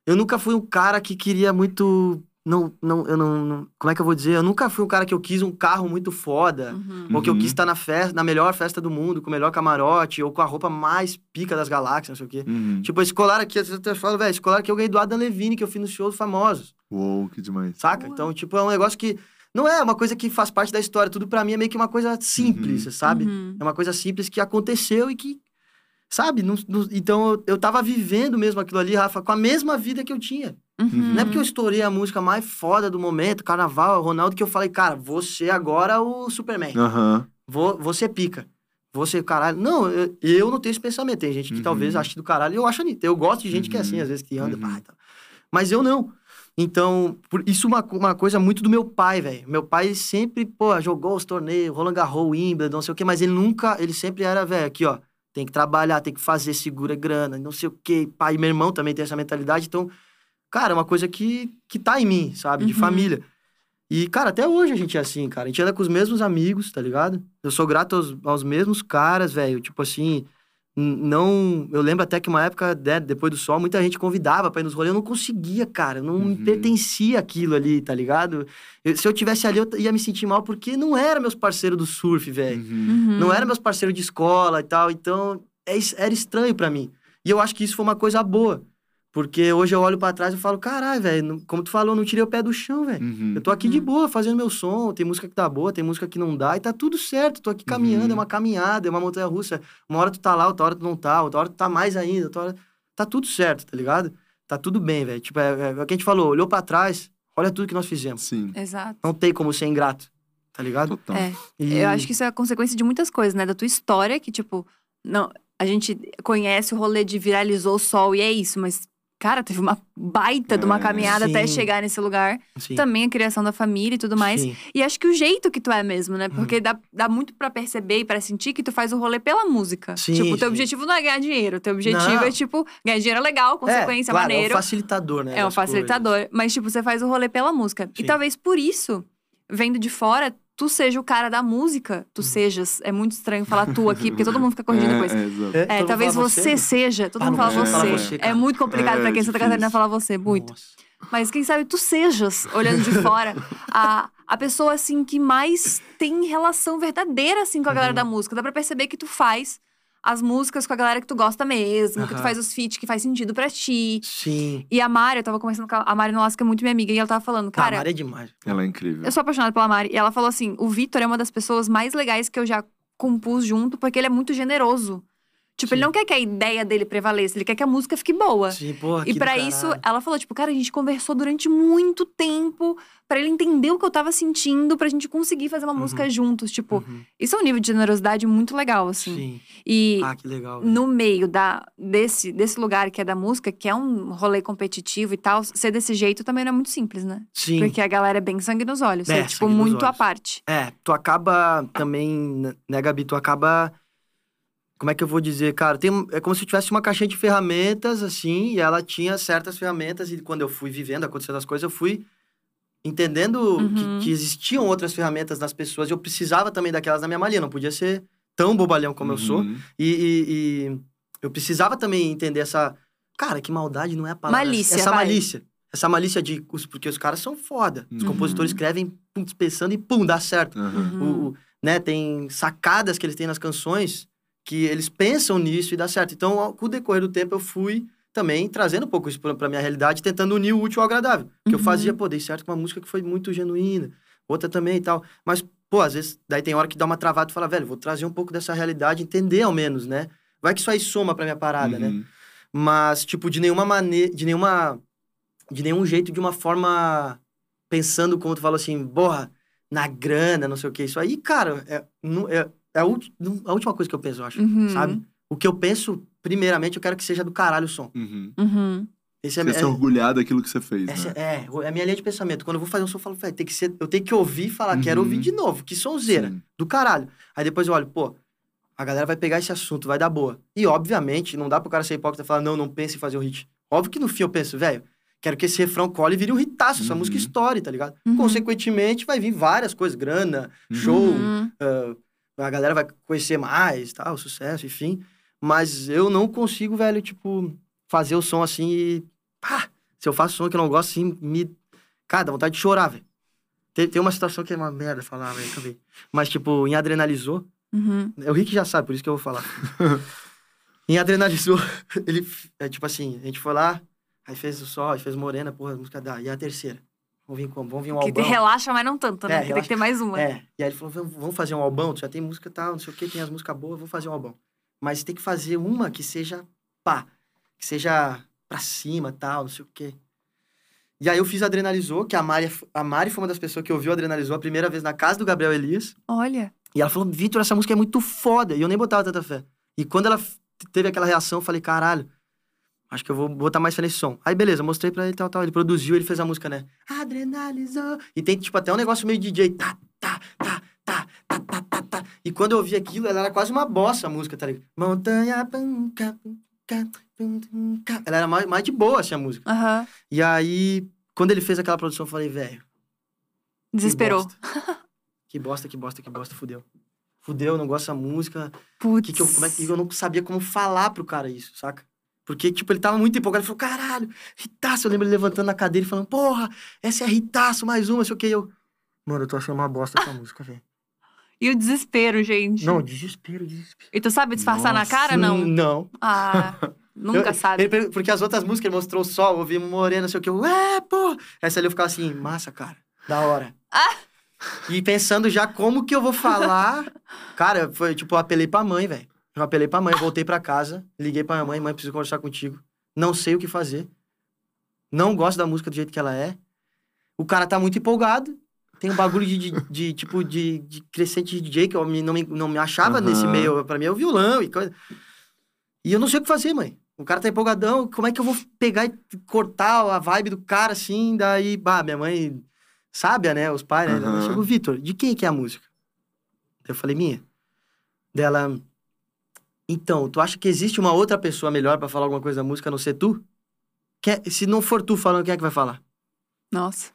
C: Eu nunca fui um cara que queria muito... Não, não, eu não, não- Como é que eu vou dizer? Eu nunca fui um cara que eu quis um carro muito foda.
A: Uhum.
C: Ou que eu
B: Uhum.
C: quis estar na festa, na melhor festa do mundo, com o melhor camarote, ou com a roupa mais pica das galáxias, não sei o quê.
B: Uhum.
C: Tipo, esse colar aqui, eu até falo, velho, esse colar aqui eu ganhei do Adam Levine, que eu fiz nos shows famosos,
B: Uou, que demais.
C: saca? Então, tipo, é um negócio que não é uma coisa que faz parte da história. Tudo pra mim é meio que uma coisa simples, sabe?
A: Uhum.
C: É uma coisa simples que aconteceu e que, sabe? Não- não- então, eu, eu tava vivendo mesmo aquilo ali, Rafa, com a mesma vida que eu tinha.
A: Uhum.
C: Não é porque eu estourei a música mais foda do momento, Carnaval, Ronaldo, que eu falei, cara, você agora é o Superman.
B: Aham.
C: Vou, você pica. Você, caralho. Não, eu, eu não tenho esse pensamento. Tem gente que
B: Uhum.
C: talvez ache do caralho. Eu acho. Eu gosto de gente que é assim,
B: Uhum.
C: às vezes que anda,
B: Uhum.
C: pá, e tal. Mas eu não. Então, por, isso é uma, uma coisa muito do meu pai, velho. Meu pai sempre, pô, jogou os torneios, Roland Garros, Wimbledon, não sei o quê, mas ele nunca, ele sempre era, velho, aqui, ó, tem que trabalhar, tem que fazer, segura grana, não sei o quê. Pai, meu irmão também tem essa mentalidade, então, cara, é uma coisa que, que tá em mim, sabe, de
A: Uhum.
C: família. E, cara, até hoje a gente é assim, cara. A gente anda com os mesmos amigos, tá ligado? Eu sou grato aos, aos mesmos caras, velho. Tipo assim, não. Eu lembro até que uma época, né, depois do sol, muita gente convidava pra ir nos rolês. Eu não conseguia, cara. Não me
B: Uhum.
C: pertencia aquilo ali, tá ligado? Eu- se eu tivesse ali, eu ia me sentir mal porque não era meus parceiros do surf, velho.
B: Uhum.
A: Uhum.
C: Não era meus parceiros de escola e tal. Então, é era estranho pra mim. E eu acho que isso foi uma coisa boa. Porque hoje eu olho pra trás e falo, caralho, velho, como tu falou, não tirei o pé do chão, velho.
B: Uhum.
C: Eu tô aqui de
A: Uhum.
C: boa, fazendo meu som, tem música que tá boa, tem música que não dá, e tá tudo certo. Tô aqui caminhando,
B: Uhum.
C: é uma caminhada, é uma montanha russa. Uma hora tu tá lá, outra hora tu não tá, outra hora tu tá mais ainda, outra hora. Tá tudo certo, tá ligado? Tá tudo bem, velho. Tipo, é, é o que a gente falou, olhou pra trás, olha tudo que nós fizemos.
B: Sim.
A: Exato.
C: Não tem como ser ingrato, tá ligado?
B: Total.
A: É.
C: E-
A: Eu acho que isso é consequência de muitas coisas, né? Da tua história, que, tipo, não, a gente conhece o rolê de viralizou o sol e é isso, mas, cara, teve uma baita de uma
B: É,
A: caminhada até
C: sim.
A: chegar nesse lugar.
C: Sim.
A: Também a criação da família e tudo mais.
C: Sim.
A: E acho que o jeito que tu é mesmo, né?
C: Uhum.
A: Porque dá, dá muito pra perceber e pra sentir que tu faz o rolê pela música.
C: Sim,
A: tipo, o teu objetivo não é ganhar dinheiro. O teu objetivo
C: Não.
A: é, tipo, ganhar dinheiro é legal, consequência,
C: é, claro,
A: maneiro.
C: É um facilitador, né?
A: É um facilitador. Mas, tipo, você faz o rolê pela música. E talvez por isso, vendo de fora, tu seja o cara da música. Tu
C: Uhum.
A: sejas. É muito estranho falar tu aqui, porque todo mundo fica corrigindo
B: é,
A: depois.
B: É.
A: É,
C: todo mundo
A: talvez você, seja. Todo
C: Ah,
A: mundo fala você.
B: falar
C: você,
A: é muito complicado
B: É,
A: pra quem em Santa
B: difícil.
A: Catarina falar você, muito.
C: Nossa.
A: Mas quem sabe tu sejas, olhando de fora, a, a pessoa, assim, que mais tem relação verdadeira, assim, com a galera
C: Uhum.
A: da música. Dá pra perceber que tu faz as músicas com a galera que tu gosta mesmo, que tu faz os feats que faz sentido pra ti.
C: Sim.
A: E a Mari, eu tava conversando com a, a Mari Nolasco, que é muito minha amiga, e ela tava falando,
C: Cara,
A: cara,
C: Mari é demais.
B: Ela é incrível.
A: eu sou apaixonada pela Mari. E ela falou assim: o Vitor é uma das pessoas mais legais que eu já compus junto, porque ele é muito generoso. Tipo, ele
C: Sim.
A: não quer que a ideia dele prevaleça, ele quer que a música fique boa.
C: Sim, porra,
A: E pra isso, ela falou, tipo, cara, a gente conversou durante muito tempo pra ele entender o que eu tava sentindo, pra gente conseguir fazer uma
C: Uhum.
A: música juntos. Tipo,
C: Uhum.
A: isso é um nível de generosidade muito legal, assim.
C: Sim.
A: E
C: Ah, que legal. velho.
A: no meio da, desse, desse lugar que é da música, que é um rolê competitivo e tal, ser desse jeito também não é muito simples, né?
C: Sim.
A: Porque a galera é bem sangue nos olhos.
C: É,
A: É, tipo, muito à parte.
C: É, tu acaba também, né, Gabi? Tu acaba. Como é que eu vou dizer, cara? Tem, é como se tivesse uma caixinha de ferramentas, assim, e ela tinha certas ferramentas, e quando eu fui vivendo, acontecendo as coisas, eu fui entendendo
A: Uhum.
C: que, que existiam outras ferramentas nas pessoas, e eu precisava também daquelas na minha malinha, não podia ser tão bobalhão como eu sou.
B: Uhum.
C: E, e- e eu precisava também entender essa. Cara, que maldade não é a palavra.
A: Malícia,
C: Essa
A: vai.
C: malícia. Essa malícia de. os- Porque os caras são foda. Os
B: Uhum.
C: compositores escrevem pum, pensando e pum, dá certo. O- o- né, tem sacadas que eles têm nas canções que eles pensam nisso e dá certo. Então, com o decorrer do tempo, eu fui também trazendo um pouco isso pra, pra minha realidade, tentando unir o útil ao agradável. Que eu
A: Uhum.
C: fazia, pô, dei certo com uma música que foi muito genuína, outra também e tal. Mas, pô, às vezes, daí tem hora que dá uma travada e fala, velho, vou trazer um pouco dessa realidade, entender ao menos, né? Vai que isso aí soma pra minha parada, né?
B: Uhum.
C: Mas, tipo, de nenhuma maneira, de nenhuma, de nenhum jeito, de uma forma, pensando como tu falou assim, porra, na grana, não sei o que. Isso aí, cara, é, não- é, é a, ulti- a última coisa que eu penso, eu acho,
A: Uhum.
C: sabe? O que eu penso, primeiramente, eu quero que seja do caralho o som.
B: Uhum.
A: Uhum.
C: Esse é,
B: Você
C: é,
B: se orgulhar daquilo que você fez,
C: essa
B: né?
C: é, é a minha linha de pensamento. Quando eu vou fazer um som, eu falo, velho, tem que ser, eu tenho que ouvir e falar, quero
B: Uhum.
C: ouvir de novo, que sonzeira,
B: Sim.
C: do caralho. Aí depois eu olho, pô, a galera vai pegar esse assunto, vai dar boa. E, obviamente, não dá pro cara ser hipócrita e falar, não, não pense em fazer um hit. Óbvio que no fim eu penso, velho, quero que esse refrão cole e vire um hitaço, essa
B: Uhum.
C: música estoure, tá ligado?
A: Uhum.
C: Consequentemente, vai vir várias coisas, grana, show,
A: Uhum.
C: A galera vai conhecer mais, tal, sucesso, enfim. Mas eu não consigo, velho, tipo, fazer o som assim e. Pá! Se eu faço som que eu não gosto, assim, me. Cara, dá vontade de chorar, velho. Tem, tem uma situação que é uma merda falar, velho, também. Mas, tipo, em Adrenalizou,
A: Uhum.
C: o Rick já sabe, por isso que eu vou falar. em Adrenalizou, ele. É tipo assim, a gente foi lá, aí fez o sol, aí fez Morena, porra, a música da. E a terceira? Vamos vir? Vamos vir um
A: Que
C: albão.
A: relaxa, mas não tanto, né?
C: É,
A: tem que ter mais uma.
C: É, e aí ele falou, vamos, fazer um albão, tu já tem música tal, não sei o que, tem as músicas boas, vamos fazer um albão. Mas tem que fazer uma que seja pá, que seja pra cima tal, não sei o quê. E aí eu fiz Adrenalizou, que a Mari, a Mari foi uma das pessoas que ouviu Adrenalizou a primeira vez na casa do Gabriel Elias.
A: Olha.
C: E ela falou, Vitor, essa música é muito foda. E eu nem botava tanta fé. E quando ela teve aquela reação, eu falei, caralho, acho que eu vou botar mais fé nesse som. Aí, beleza, mostrei pra ele tal, tal. Ele produziu, ele fez a música, né? Adrenalizou. E tem, tipo, até um negócio meio DJ. Tá, tá, tá, tá, tá, tá, tá, tá. E quando eu ouvi aquilo, ela era quase uma bossa a música, tá ligado? Montanha, pum, cá. Ela era mais, mais de boa, assim, a música.
A: Aham.
C: E aí, quando ele fez aquela produção, eu falei, velho,
A: Desesperou.
C: Que bosta, que bosta, que bosta, fudeu. Fudeu, não gosto dessa música.
A: Putz.
C: Que que eu, como é que eu não sabia como falar pro cara isso, saca? Porque, tipo, ele tava muito empolgado. Ele falou, caralho, Ritaço. Eu lembro ele levantando na cadeira e falando, porra, essa é Ritaço, mais uma, sei o que. Eu, mano, eu tô achando uma bosta essa música, velho.
A: E o desespero, gente.
C: Não, desespero, desespero.
A: E tu sabe disfarçar na
B: Nossa.
A: cara, não?
C: Não.
A: Ah, Nunca
C: Eu-
A: sabe.
C: ele porque as outras músicas ele mostrou o sol, ouvi morena, não sei o que. Eu, é, pô! Essa ali eu ficava assim, massa, cara. Da hora.
A: Ah!
C: E pensando já como que eu vou falar. cara, foi tipo, eu apelei pra mãe, velho. Eu apelei pra mãe, voltei pra casa, liguei pra minha mãe, mãe, preciso conversar contigo. Não sei o que fazer. Não gosto da música do jeito que ela é. O cara tá muito empolgado. Tem um bagulho de, de- de, tipo, de, de crescente DJ que eu me- não, me, não me achava
B: Aham.
C: nesse meio. Pra mim é o violão e coisa. E eu não sei o que fazer, mãe. O cara tá empolgadão, como é que eu vou pegar e cortar a vibe do cara assim? Daí, bah, minha mãe, sábia, né? Os pais, né? Ela
B: Aham.
C: chegou, Vitor, de quem que é a música? Eu falei, minha. Dela, então, tu acha que existe uma outra pessoa melhor pra falar alguma coisa da música a não ser tu? Quem é- se não for tu falando, quem é que vai falar?
A: Nossa.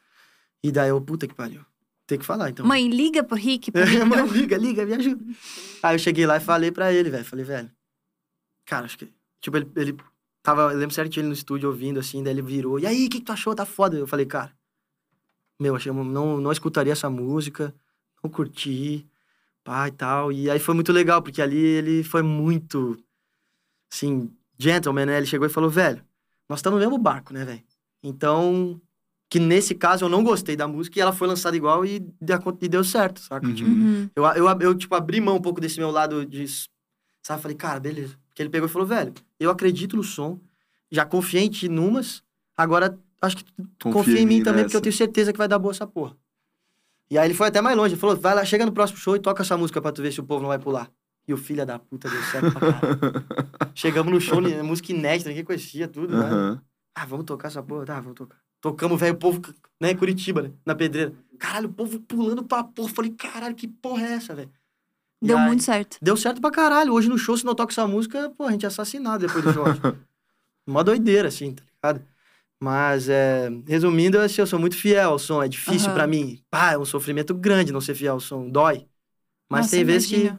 C: E daí eu, puta que pariu. Tem que falar, então.
A: Mãe, liga pro Rick. Pro Rick.
C: Mãe, liga, liga, me ajuda. Aí eu cheguei lá e falei pra ele, velho. Falei, velho. Cara, acho que. Tipo, ele, ele tava. Eu lembro certinho ele no estúdio ouvindo assim, daí ele virou. E aí, o que, que tu achou? Tá foda. Eu falei, cara. Meu, achei, não, não escutaria essa música, não curti, pá e tal. E aí foi muito legal, porque ali ele foi muito. Assim, gentleman, né? Ele chegou e falou, velho, nós estamos no mesmo barco, né, velho? Então. Que nesse caso eu não gostei da música e ela foi lançada igual e, deu- e deu certo, saca?
B: Uhum.
C: Tipo, eu, eu, eu, tipo, abri mão um pouco desse meu lado de... Sabe? Falei, cara, beleza. Porque ele pegou e falou, velho, eu acredito no som, já confiei em ti numas, agora acho que confia, em mim, também, porque eu
B: nessa.
C: tenho certeza que vai dar boa essa porra. E aí ele foi até mais longe, ele falou, vai lá, chega no próximo show e toca essa música pra tu ver se o povo não vai pular. E o filho da puta deu certo pra caralho. Chegamos no show, né, música inédita, ninguém conhecia tudo, né?
B: Aham.
C: Ah, vamos tocar essa porra? Tá, vamos tocar. Tocamos, velho, o povo, né, em Curitiba, né, na pedreira. Caralho, o povo pulando pra porra. Falei, caralho, que porra é essa, velho?
A: Deu
C: aí-
A: muito certo.
C: Deu certo pra caralho. Hoje no show, se não toca essa música, pô, a gente é assassinado depois do show. Uma doideira, assim, tá ligado? Mas, é, resumindo, assim, eu sou muito fiel ao som. É difícil
A: Aham.
C: pra mim. Pá, é um sofrimento grande não ser fiel ao som. Dói. Mas
A: Nossa,
C: tem vezes que.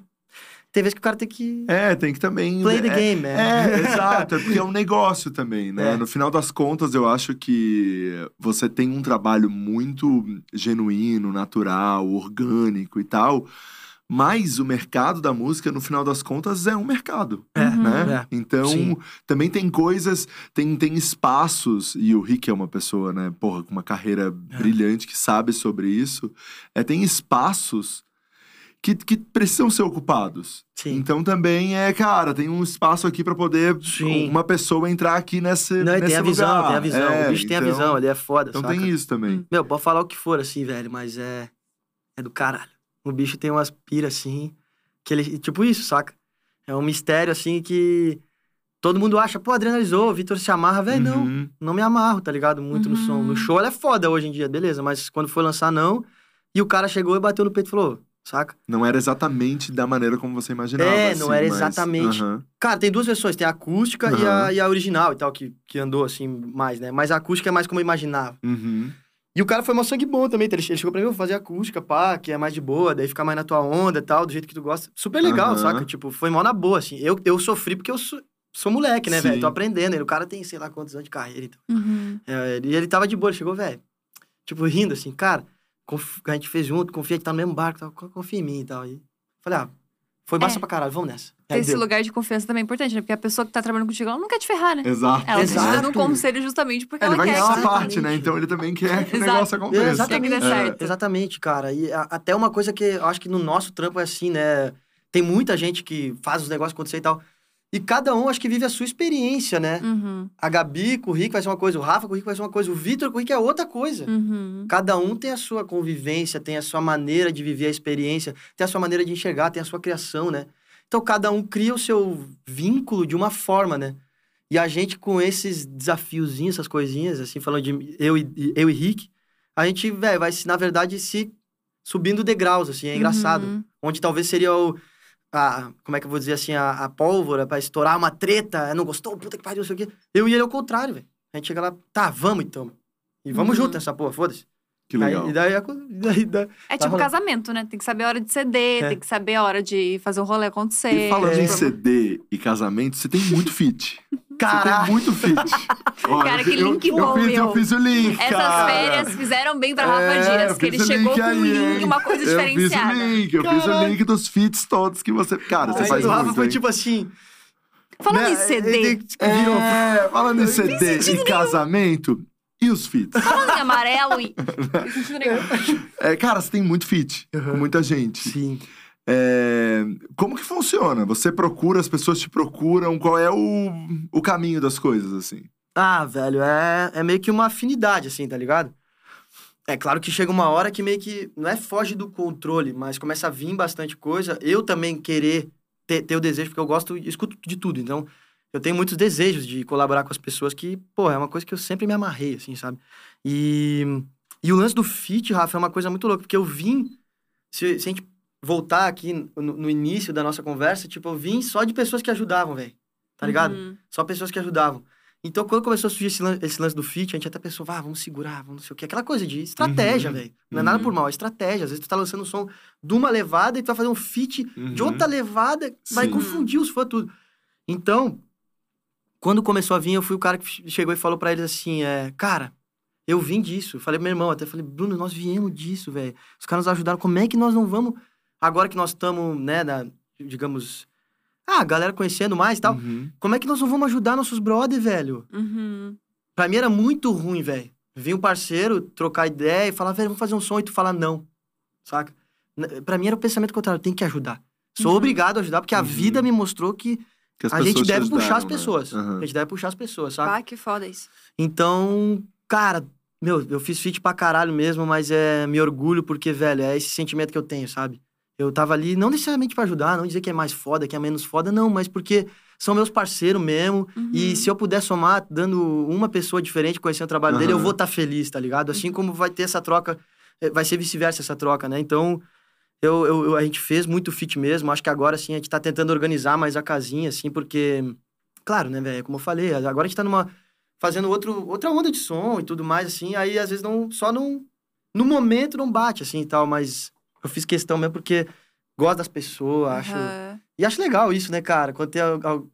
C: Tem vezes que o cara tem que.
B: É, tem que também.
C: Play the
B: é,
C: game, né?
B: É, exato. É porque é um negócio também, né?
C: É.
B: No final das contas, eu acho que você tem um trabalho muito genuíno, natural, orgânico e tal. Mas o mercado da música, no final das contas, é um mercado.
C: É.
B: Né?
C: É.
B: Então,
C: Sim.
B: também tem coisas, tem, tem espaços, e o Rick é uma pessoa, né, porra, com uma carreira
C: É.
B: brilhante que sabe sobre isso. É, tem espaços que, que precisam ser ocupados.
C: Sim.
B: Então também é, cara, tem um espaço aqui pra poder
C: Sim.
B: uma pessoa entrar aqui nesse,
C: Não,
B: nesse
C: tem a visão,
B: lugar.
C: tem a visão.
B: É,
C: o bicho tem a
B: então-
C: visão, ele é foda,
B: Então
C: saca?
B: tem isso também.
C: Meu, pode falar o que for, assim, velho, mas é. É do caralho. O bicho tem umas piras, assim, que ele. Tipo isso, saca? É um mistério, assim, que. Todo mundo acha, pô, adrenalizou, o Vitor se amarra, velho, não.
B: Uhum.
C: Não me amarro, tá ligado? Muito no som.
A: Uhum.
C: No show ela é foda hoje em dia, beleza, mas quando foi lançar, não. E o cara chegou e bateu no peito e falou, saca?
B: Não era exatamente da maneira como você imaginava.
C: É, não
B: assim,
C: era
B: mas-
C: exatamente.
B: Aham.
C: Cara, tem duas versões, tem a acústica e, a, e a original e tal, que, que andou assim mais, né? Mas a acústica é mais como eu imaginava.
B: Uhum.
C: E o cara foi mó sangue bom também. tá? Ele ele chegou pra mim, vou fazer acústica, pá, que é mais de boa, daí fica mais na tua onda e tal, do jeito que tu gosta. Super legal,
B: Aham.
C: saca? Tipo, foi mó na boa, assim. Eu, eu sofri porque eu sou, sou moleque, né, velho? Tô aprendendo. E o cara tem, sei lá, quantos anos de carreira e tal.
A: Uhum.
C: É, e ele tava de boa, ele chegou, velho, tipo, rindo assim, cara, conf- a gente fez junto, confia que tá no mesmo barco, tal, co- confia em mim e tal. E falei, ah, foi massa
A: É.
C: pra caralho, vamos nessa.
A: Ter esse lugar de confiança também é importante, né? Porque a pessoa que tá trabalhando contigo, ela não quer te ferrar, né?
B: Exato.
A: Ela
C: Exato.
A: precisa de um conselho justamente porque
B: É, ele
A: ela
B: vai
A: quer
B: uma
A: que-
B: parte, né? Então ele também quer que o negócio aconteça.
C: Exatamente.
A: Quer que dê certo.
C: Exatamente, cara. E a- até uma coisa que eu acho que no nosso trampo é assim, né? Tem muita gente que faz os negócios acontecer e tal. E cada um acho que vive a sua experiência, né?
A: Uhum,
C: A Gabi com o Rick vai ser uma coisa, o Rafa com o Rick vai ser uma coisa, o Vitor com o Rick é outra coisa.
A: uhum.
C: Cada um tem a sua convivência, tem a sua maneira de viver a experiência, tem a sua maneira de enxergar, tem a sua criação, né? Então cada um cria o seu vínculo de uma forma, né? E a gente com esses desafiozinhos, essas coisinhas, assim, falando de eu e, eu e Rick, a gente, velho, vai, se, na verdade, se subindo degraus, assim, é engraçado.
A: Uhum.
C: Onde talvez seria o... A, como é que eu vou dizer assim? A, a pólvora pra estourar uma treta, não gostou, puta que pariu, não sei o quê. Eu e ele ao contrário, velho. A gente chega lá, tá, vamos então. E vamos
A: Uhum.
C: junto nessa porra, foda-se.
B: Que legal.
C: Aí, e daí, daí, daí,
A: É
C: Tá
A: tipo casamento, né? Tem que saber a hora de ceder,
C: É.
A: tem que saber a hora de fazer um rolê acontecer.
B: E falando em
C: É.
B: CD e casamento, você tem muito fit. Tem muito fit. Olha,
A: Cara, que
B: eu-
A: link
B: eu,
A: bom,
B: fiz,
A: meu.
B: Eu fiz o link,
A: Essas
B: cara.
A: férias fizeram bem pra Rafa
B: É,
A: Dias,
B: eu
A: que ele
B: o
A: chegou com um link, uma coisa
B: Eu fiz o
A: diferenciada.
B: link, eu fiz o link dos fits todos que você... Cara, você
C: Aí
B: faz
C: Rafa
B: muito,
C: foi
B: hein?
C: tipo assim...
A: Falando
B: Né?
A: em CD,
B: Ele- É, falando em CD e casamento. E os feats?
A: falando em amarelo e. Nenhum.
B: É, cara, você tem muito feat com muita gente.
C: Sim.
B: É, como que funciona? Você procura, as pessoas te procuram, qual é o, o caminho das coisas, assim?
C: Ah, velho, é, é meio que uma afinidade, assim, tá ligado? É claro que chega uma hora que meio que não é foge do controle, mas começa a vir bastante coisa. Eu também querer ter, ter o desejo, porque eu gosto, escuto de tudo. Então, eu tenho muitos desejos de colaborar com as pessoas que, pô, é uma coisa que eu sempre me amarrei, assim, sabe? E, e o lance do feat, Rafa, é uma coisa muito louca, porque eu vim. Se, se a gente voltar aqui no, no início da nossa conversa, tipo, eu vim só de pessoas que ajudavam, velho. Tá ligado?
A: Uhum.
C: Só pessoas que ajudavam. Então, quando começou a surgir esse, lan- esse lance do fit, a gente até pensou, ah, vamos segurar, vamos não sei o quê. Aquela coisa de estratégia,
B: Uhum,
C: velho. Não é nada
B: uhum.
C: por mal, é estratégia. Às vezes tu tá lançando um som de uma levada e tu vai fazer um feat de outra levada, vai
B: Sim.
C: confundir os fãs tudo. Então, quando começou a vir, eu fui o cara que che- chegou e falou pra eles assim, é, cara, eu vim disso. Eu falei pro meu irmão, até falei, Bruno, nós viemos disso, velho. Os caras nos ajudaram, como é que nós não vamos... Agora que nós estamos, né, na, digamos... Ah, a galera conhecendo mais e tal.
B: Uhum.
C: Como é que nós não vamos ajudar nossos brother, velho?
A: Uhum.
C: Pra mim era muito ruim, velho. Vir um parceiro, trocar ideia e falar, velho, vamos fazer um som e tu falar não. Saca? Pra mim era o pensamento contrário, tem que ajudar. Sou
A: Uhum.
C: obrigado a ajudar, porque a
B: Uhum.
C: vida me mostrou que a gente deve puxar as
B: ajudaram, né?
C: pessoas.
B: Aham.
C: A gente deve puxar as pessoas, sabe?
A: Ah, que foda isso.
C: Então, cara, meu, eu fiz feat pra caralho mesmo, mas é me orgulho porque, velho, é esse sentimento que eu tenho, sabe? Eu tava ali, não necessariamente pra ajudar, não dizer que é mais foda, que é menos foda, não, mas porque são meus parceiros mesmo.
A: Uhum.
C: E se eu puder somar, dando uma pessoa diferente, conhecendo o trabalho dele, eu vou estar feliz, tá ligado? Assim como vai ter essa troca, eh, vai ser vice-versa essa troca, né? Então, eu, eu- eu- a gente fez muito fit mesmo. Acho que agora, assim, a gente tá tentando organizar mais a casinha, assim, porque, claro, né, velho? Como eu falei, agora a gente tá numa. fazendo outro, outra onda de som e tudo mais, assim. Aí, às vezes, não, só não. No momento não bate, assim e tal, mas eu fiz questão mesmo porque gosto das pessoas, acho.
A: Aham.
C: E acho legal isso, né, cara? Quando tem,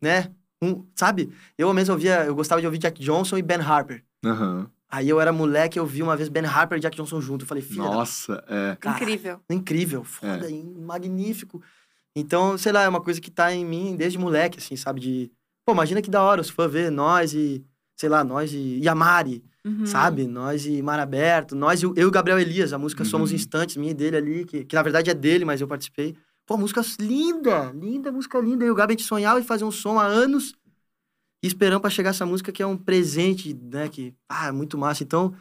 C: né? Um, sabe? Eu mesmo ouvia, eu gostava de ouvir Jack Johnson e Ben Harper.
B: Aham.
C: Aí eu era moleque, eu vi uma vez Ben Harper e Jack Johnson junto. Eu falei, filha, da-
B: Nossa, é.
C: cara,
A: Incrível.
C: incrível, foda, e magnífico. Então, sei lá, é uma coisa que tá em mim desde moleque, assim, sabe? De, pô, imagina que da hora os fãs ver nós e, sei lá, nós e, e a Mari,
A: Uhum.
C: sabe? Nós e Mar Aberto, nós e eu e o Gabriel Elias, a música Somos
B: Uhum.
C: Instantes, minha e dele ali, que, que na verdade é dele, mas eu participei. Pô, música linda, linda, música linda. E o Gabi a gente sonhava em fazer um som há anos e esperando pra chegar essa música que é um presente, né? Que, ah, é muito massa. Então,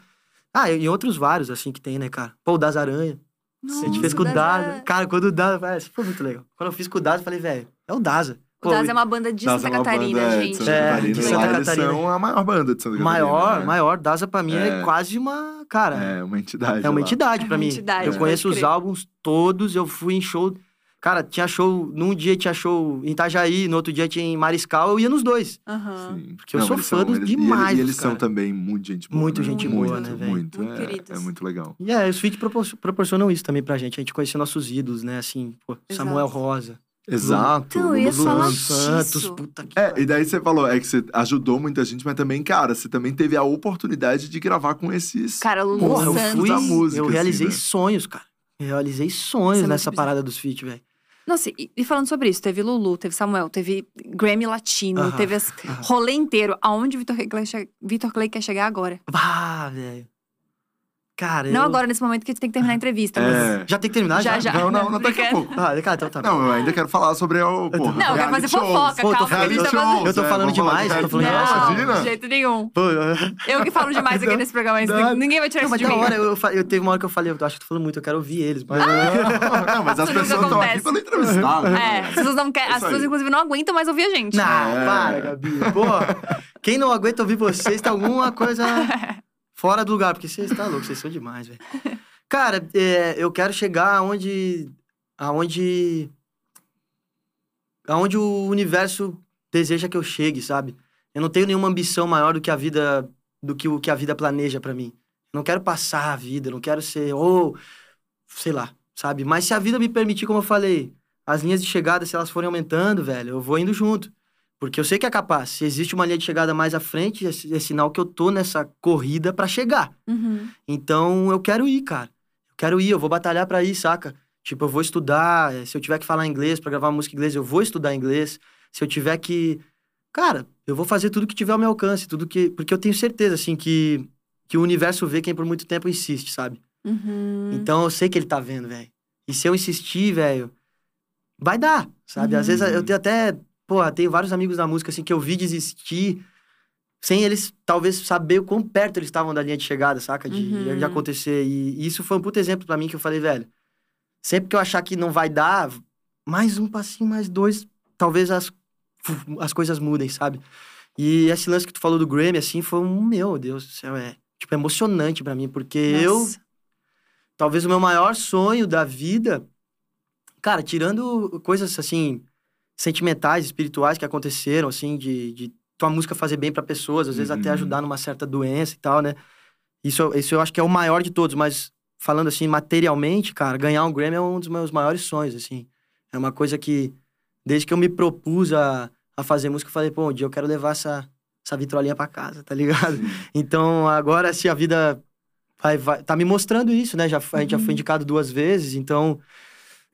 C: ah, e outros vários, assim, que tem, né, cara? Pô, o Das Aranha. a gente fez com o
A: Nossa,
C: Daza. Cara, quando o Daza, isso foi muito legal. Quando eu fiz com o Daza, eu falei, velho, é o Daza.
A: O Daz é uma banda de
B: Daza
A: Santa
B: é uma
A: Catarina,
B: banda, é,
A: gente.
B: De Santa
C: É,
B: Catarina.
C: de Santa
B: lá eles
C: Catarina.
B: são a maior banda de Santa Catarina.
C: Maior,
B: né?
C: maior. Daza pra mim é,
B: É.
C: quase uma, cara...
B: É, uma entidade.
C: É uma
B: lá.
C: entidade
A: É
C: pra
A: uma
C: mim.
A: entidade,
C: eu conheço os álbuns todos, eu fui em show. Cara, tinha show. Num dia tinha show em Itajaí, no outro dia tinha em Mariscal, eu ia nos dois.
B: Sim.
C: Porque eu sou
B: eles
C: fã
B: são- eles-
C: demais,
B: E eles, e eles
C: cara.
B: são também muito gente boa.
C: Muito
B: né?
C: gente
B: muito,
C: boa, né, velho?
B: Muito,
A: Muito
B: é, é muito legal.
C: E é, os feats propor- proporcionam isso também pra gente. A gente conhecer nossos ídolos, né? Assim, pô, Samuel. Rosa.
B: Exato.
A: Então, eu
B: Santos.
C: Santos, puta que
B: É,
C: pariu.
B: e daí você falou, é que você ajudou muita gente, mas também, cara, você também teve a oportunidade de gravar com esses.
A: Cara, Lulu
C: Porra, eu
A: Santos.
C: fui.
B: da música,
C: eu
B: assim,
C: realizei
B: né?
C: sonhos, cara. Eu realizei sonhos
A: é
C: nessa
A: bizarro.
C: parada dos feats, velho.
A: Nossa, e, e falando sobre isso, teve Lulu, teve Samuel, teve Grammy Latino,
C: Aham,
A: teve as,
C: aham.
A: rolê inteiro. Aonde o Vitor Clay, che- Vitor Clay quer chegar agora?
C: Ah, velho. Cara,
A: Não
C: eu...
A: agora, nesse momento que tu tem que terminar a entrevista. mas-
B: É.
C: Já tem que terminar?
A: Já,
C: Já,
A: já.
B: Não, não, não, daqui a pouco.
C: Ah, cara, então tá.
B: Não, eu ainda quero falar sobre o. Porra,
A: Não, eu quero fazer
B: shows.
A: fofoca,
C: Pô,
A: calma, que a gente
B: Reality
A: tá
B: shows,
C: Eu tô
B: é,
C: falando demais,
B: de
C: eu tô falando demais.
A: Não,
B: Imagina.
A: de jeito nenhum.
C: Pô,
A: Eu que falo demais aqui nesse programa, mas
C: não.
A: ninguém vai tirar
C: Não,
A: isso
C: mas
A: de mim.
C: hora, eu, eu, eu teve uma hora que eu falei, eu acho que tô falando muito, eu quero ouvir eles. Mas...
B: Não, mas as pessoas estão aqui
A: acontece.
B: pelo entrevistado.
A: É, as pessoas, não
B: É
A: as pessoas inclusive, não aguentam mais ouvir a gente.
C: Não,
B: É.
C: para, Gabi. Pô, quem não aguenta ouvir vocês tem alguma coisa fora do lugar, porque vocês tá louco, vocês são demais, velho. Cara, é, eu quero chegar aonde. aonde. aonde o universo deseja que eu chegue, sabe? Eu não tenho nenhuma ambição maior do que a vida. do que o que a vida planeja pra mim. Eu não quero passar a vida, não quero ser. ou. sei lá, sabe? Mas se a vida me permitir, como eu falei, as linhas de chegada, se elas forem aumentando, velho, eu vou indo junto. Porque eu sei que é capaz. Se existe uma linha de chegada mais à frente, é, é sinal que eu tô nessa corrida pra chegar.
A: Uhum.
C: Então eu quero ir, cara. Eu quero ir, eu vou batalhar pra ir, saca? Tipo, eu vou estudar. eh, Se eu tiver que falar inglês pra gravar música em inglês, eu vou estudar inglês. Se eu tiver que, cara, eu vou fazer tudo que tiver ao meu alcance, tudo que. Porque eu tenho certeza, assim, que, que o universo vê quem por muito tempo insiste, sabe?
A: Uhum.
C: Então eu sei que ele tá vendo, velho. E se eu insistir, velho, vai dar, sabe? Às vezes eu tenho até. Pô, tenho vários amigos da música, assim, que eu vi desistir sem eles talvez saber o quão perto eles estavam da linha de chegada, saca? De,
A: Uhum.
C: de acontecer. E, e isso foi um puto exemplo pra mim que eu falei, velho. Sempre que eu achar que não vai dar, mais um passinho, mais dois, talvez as, as coisas mudem, sabe? E esse lance que tu falou do Grammy, assim, foi um, meu Deus do céu, é, tipo, emocionante pra mim, porque eu,
A: Nossa.
C: talvez o meu maior sonho da vida, cara, tirando coisas assim sentimentais, espirituais que aconteceram, assim, de, de tua música fazer bem pra pessoas, às vezes até
B: Uhum.
C: ajudar numa certa doença e tal, né? Isso, isso eu acho que é o maior de todos, mas falando assim materialmente, cara, ganhar um Grammy é um dos meus maiores sonhos, assim. É uma coisa que desde que eu me propus a, a fazer música, eu falei, pô, um dia eu quero levar essa essa vitrolinha pra casa, tá ligado? Então, agora, se a vida vai, vai, tá me mostrando isso, né? Já, a gente já foi
A: Uhum.
C: indicado duas vezes, então,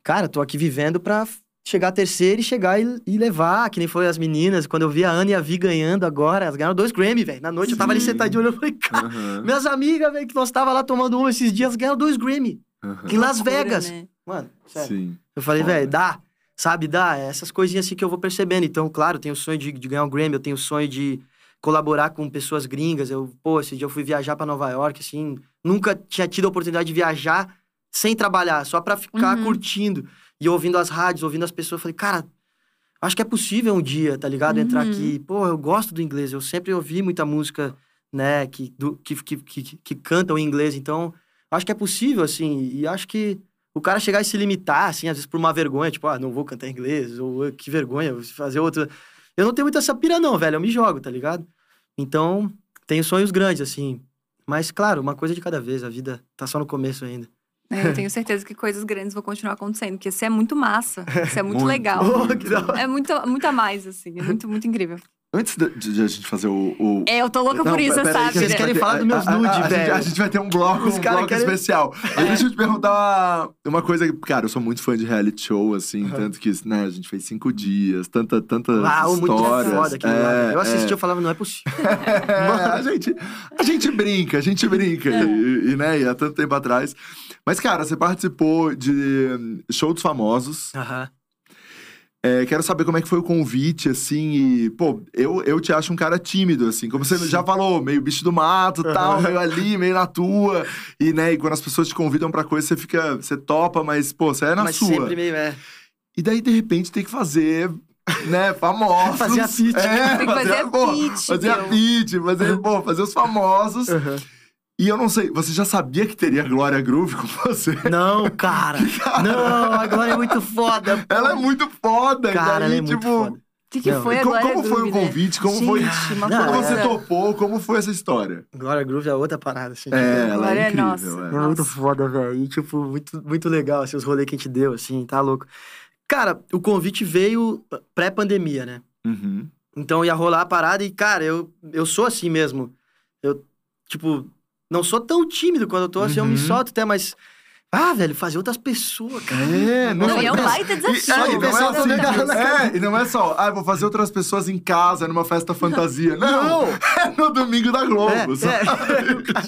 C: cara, tô aqui vivendo pra chegar a terceira e chegar e, e levar, que nem foi as meninas. Quando eu vi a Ana e a Vi ganhando agora, elas ganharam dois Grammy, velho. Na noite eu tava ali
B: Sim.
C: sentadinho olhando, eu falei, cara,
B: Aham,
C: minhas amigas, velho, que nós tava lá tomando um esses dias, ganharam dois Grammy.
B: aham.
C: Em Las
A: Loucura,
C: Vegas.
A: né?
C: Mano, sério.
B: Sim.
C: Eu falei, velho, dá, sabe, dá. É Essas coisinhas assim que eu vou percebendo. Então, claro, eu tenho o sonho de, de ganhar um Grammy, eu tenho o sonho de colaborar com pessoas gringas. Eu, pô, esse dia eu fui viajar pra Nova York, assim, nunca tinha tido a oportunidade de viajar sem trabalhar, só pra ficar
A: Uhum.
C: curtindo. E ouvindo as rádios, ouvindo as pessoas, eu falei, cara, acho que é possível um dia, tá ligado? Entrar
A: Uhum.
C: aqui. Pô, eu gosto do inglês, eu sempre ouvi muita música, né, que, do, que, que, que, que cantam em inglês, então acho que é possível, assim, e acho que o cara chegar e se limitar, assim, às vezes por uma vergonha, tipo, ah, não vou cantar em inglês, ou "Ah, que vergonha, vou fazer outra. Eu não tenho muita essa pira, não, velho, eu me jogo, tá ligado? Então, tenho sonhos grandes, assim. Mas, claro, uma coisa de cada vez, a vida tá só no começo ainda.
A: É, Eu tenho certeza que coisas grandes vão continuar acontecendo, porque isso é muito massa. Isso é muito,
B: Muito.
A: legal.
C: Oh, que da hora.
A: É muito, muito a mais, assim. É muito, muito incrível.
B: Antes de, de a gente fazer o. o...
A: É, eu tô louca por isso,
B: aí,
A: sabe?
B: que a gente
C: Vocês
B: vai
C: querem
B: ter-
C: falar dos meus
B: a- a-
C: nude,
B: a, gente-
C: velho?
B: A gente vai ter um bloco,
C: Os
B: um bloco
C: querem-
B: especial. Mas deixa eu te perguntar uma, uma coisa. que, Cara, eu sou muito fã de reality show, assim. Tanto que, né, a gente fez cinco dias, tanta, tantas
C: Uau, muito
B: histórias.
C: foda aquilo lá.
B: É,
C: Eu assisti,
B: é.
C: eu falava, não é possível.
B: É, a, gente, a gente brinca, a gente brinca. E, e, né, e há tanto tempo atrás. Mas, cara, você participou de show dos famosos.
C: Aham.
B: É, quero saber como é que foi o convite, assim, e, pô, eu, eu te acho um cara tímido, assim, como você já falou, meio bicho do mato tal, meio ali, meio na tua. E, né, e quando as pessoas te convidam pra coisa, você fica, você topa, mas, pô, você é na
C: Mas
B: sua.
C: sempre meio, é.
B: E daí, de repente, tem que fazer, né, famosos.
C: Fazer a pitch.
B: É,
A: Tem que fazer a
B: pô,
A: pitch,
B: Fazer a pitch, fazer, pô, fazer os famosos.
C: Aham.
B: E eu não sei, você já sabia que teria Glória Groove com você?
C: Não, cara. Não, a Glória é muito foda. pô.
B: Ela é muito foda,
C: Cara,
B: daí,
C: ela é muito
B: tipo...
C: foda.
A: O que, que
C: Não,
A: foi a
B: como,
A: Glória
B: como foi o
A: Groove, né?
B: convite? Como foi.
A: Gente, uma
C: Não,
B: Como
A: coisa...
B: você topou? Como foi essa história?
C: Glória Groove é outra parada, assim.
B: É, ela
A: Glória
B: é
A: é
B: incrível.
A: nossa.
B: é.
C: É muito foda, velho. E, tipo, muito, muito legal, assim, os rolês que a gente deu, assim, tá louco. Cara, o convite veio pré-pandemia, né?
B: Uhum.
C: Então ia rolar a parada e, cara, eu, eu sou assim mesmo. Eu, tipo, não sou tão tímido quando eu tô assim, eu me
B: Uhum.
C: solto até, mas. Ah, velho, fazer outras pessoas, cara.
B: É,
A: Não, é um
B: mas-
A: baita
B: E,
A: desafio.
B: é, e não é assim, é, e não é só, ah, vou fazer outras pessoas em casa, numa festa fantasia. Não! É no domingo da Globo,
C: É,
B: sabe?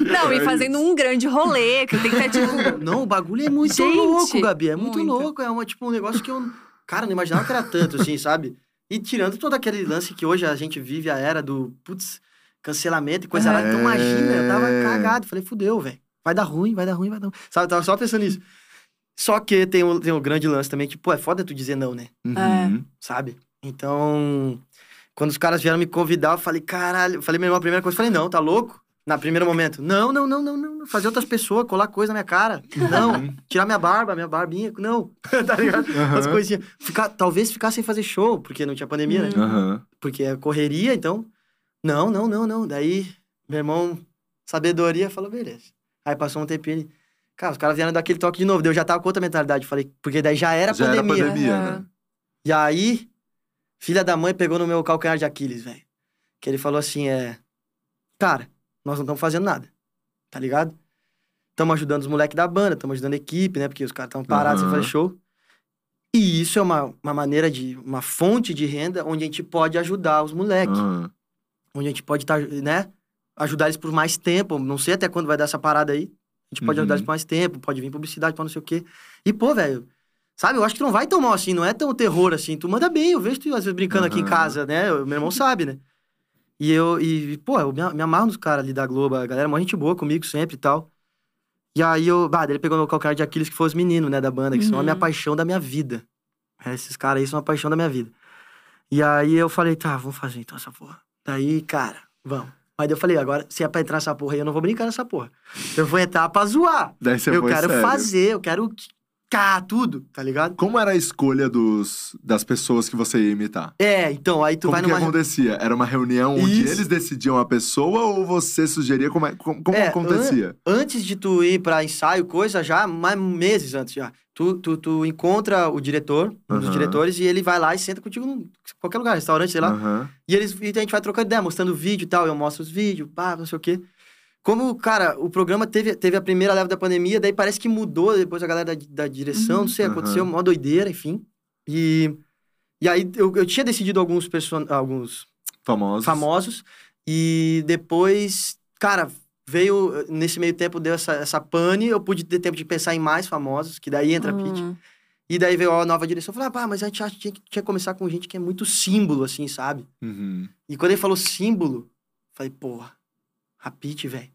A: Não, e
B: É
A: fazendo um grande rolê, que tem que estar, tipo...
C: Não, o bagulho é muito
A: Gente,
C: louco, Gabi. É muito,
A: muito.
C: louco. É uma, tipo, um negócio que eu. Cara, não imaginava que era tanto, assim, sabe? E tirando todo aquele lance que hoje a gente vive a era do, putz, cancelamento e coisa lá. Então,
B: É.
C: imagina, eu tava cagado. Falei, fudeu, velho. Vai dar ruim, vai dar ruim, vai dar ruim. Sabe, eu tava só pensando nisso. Só que tem um, tem um grande lance também que, pô, é foda tu dizer não, né?
B: Uhum.
C: Sabe? Então, quando os caras vieram me convidar, eu falei, caralho. Eu falei, meu irmão, a primeira coisa, eu falei, não, tá louco? Na primeiro momento, não, não, não, não, não. Fazer outras pessoas, colar coisa na minha cara. Não. Tirar minha barba, minha barbinha. Não. tá ligado? As
B: Aham.
C: coisinhas. Ficar, talvez ficar sem fazer show, porque não tinha pandemia, né?
B: Aham.
C: Porque é correria, então. Não, não, não, não. Daí, meu irmão, sabedoria, falou, beleza. Aí passou um tempinho. ele, Cara, os caras vieram daquele toque de novo. Daí eu já tava com outra mentalidade. Falei, porque daí já era
B: Já era
C: pandemia.
B: pandemia, né?
C: E aí, filha da mãe pegou no meu calcanhar de Aquiles, velho. Que ele falou assim: é. Cara, nós não estamos fazendo nada. Tá ligado? Estamos ajudando os moleques da banda, estamos ajudando a equipe, né? Porque os caras estão parados
B: Aham.
C: sem fazer show. E isso é uma, uma maneira de. uma fonte de renda onde a gente pode ajudar os moleques.
B: Aham.
C: Onde a gente pode estar, né? Ajudar eles por mais tempo. Não sei até quando vai dar essa parada aí. A gente pode
B: Uhum.
C: ajudar eles por mais tempo, pode vir publicidade pra não sei o quê. E, pô, velho. Sabe, eu acho que não vai tão mal assim, não é tão terror assim. Tu manda bem, eu vejo tu às vezes brincando aqui em casa, né? O meu irmão sabe, né? E eu, e, pô, eu me, me amarro nos caras ali da Globo, a galera é mó gente boa comigo sempre e tal. E aí eu, bah, ele pegou meu calcanhar de Aquiles, que foi os meninos, né, da banda, que são a minha
A: Uhum.
C: paixão da minha vida. É, esses caras aí são a paixão da minha vida. E aí eu falei, tá, vamos fazer então essa porra. Daí, cara, vamos. Mas eu falei, agora, se é pra entrar nessa porra aí, eu não vou brincar nessa porra. Eu vou entrar pra zoar.
B: Daí você
C: eu quero
B: sério.
C: fazer, eu quero tudo, tá ligado?
B: Como era a escolha dos, das pessoas que você ia imitar?
C: É, então, aí tu
B: como
C: vai
B: que
C: numa.
B: acontecia? Era uma reunião onde
C: Isso.
B: eles decidiam a pessoa ou você sugeria como, é- como, como
C: É,
B: acontecia?
C: Antes de tu ir pra ensaio, coisa, já, mais meses antes já. Tu, tu, tu encontra o diretor, um dos
B: Aham.
C: diretores, e ele vai lá e senta contigo em qualquer lugar, restaurante, sei lá.
B: Aham.
C: E eles e a gente vai trocando ideia, mostrando vídeo e tal. Eu mostro os vídeos, pá, não sei o quê. Como, cara, o programa teve, teve a primeira leva da pandemia, daí parece que mudou depois a galera da, da direção, não sei,
B: Uhum.
C: aconteceu uma doideira, enfim. E, e aí eu, eu tinha decidido alguns, person... alguns
B: Famosos.
C: famosos, e depois, cara, veio, nesse meio tempo deu essa, essa pane, eu pude ter tempo de pensar em mais famosos, que daí entra a Pitty. E daí veio a nova direção, eu falei, ah, pá, mas a gente acha que tinha que tinha que começar com gente que é muito símbolo, assim, sabe?
B: Uhum.
C: E quando ele falou símbolo, falei, porra, a Pitty, velho.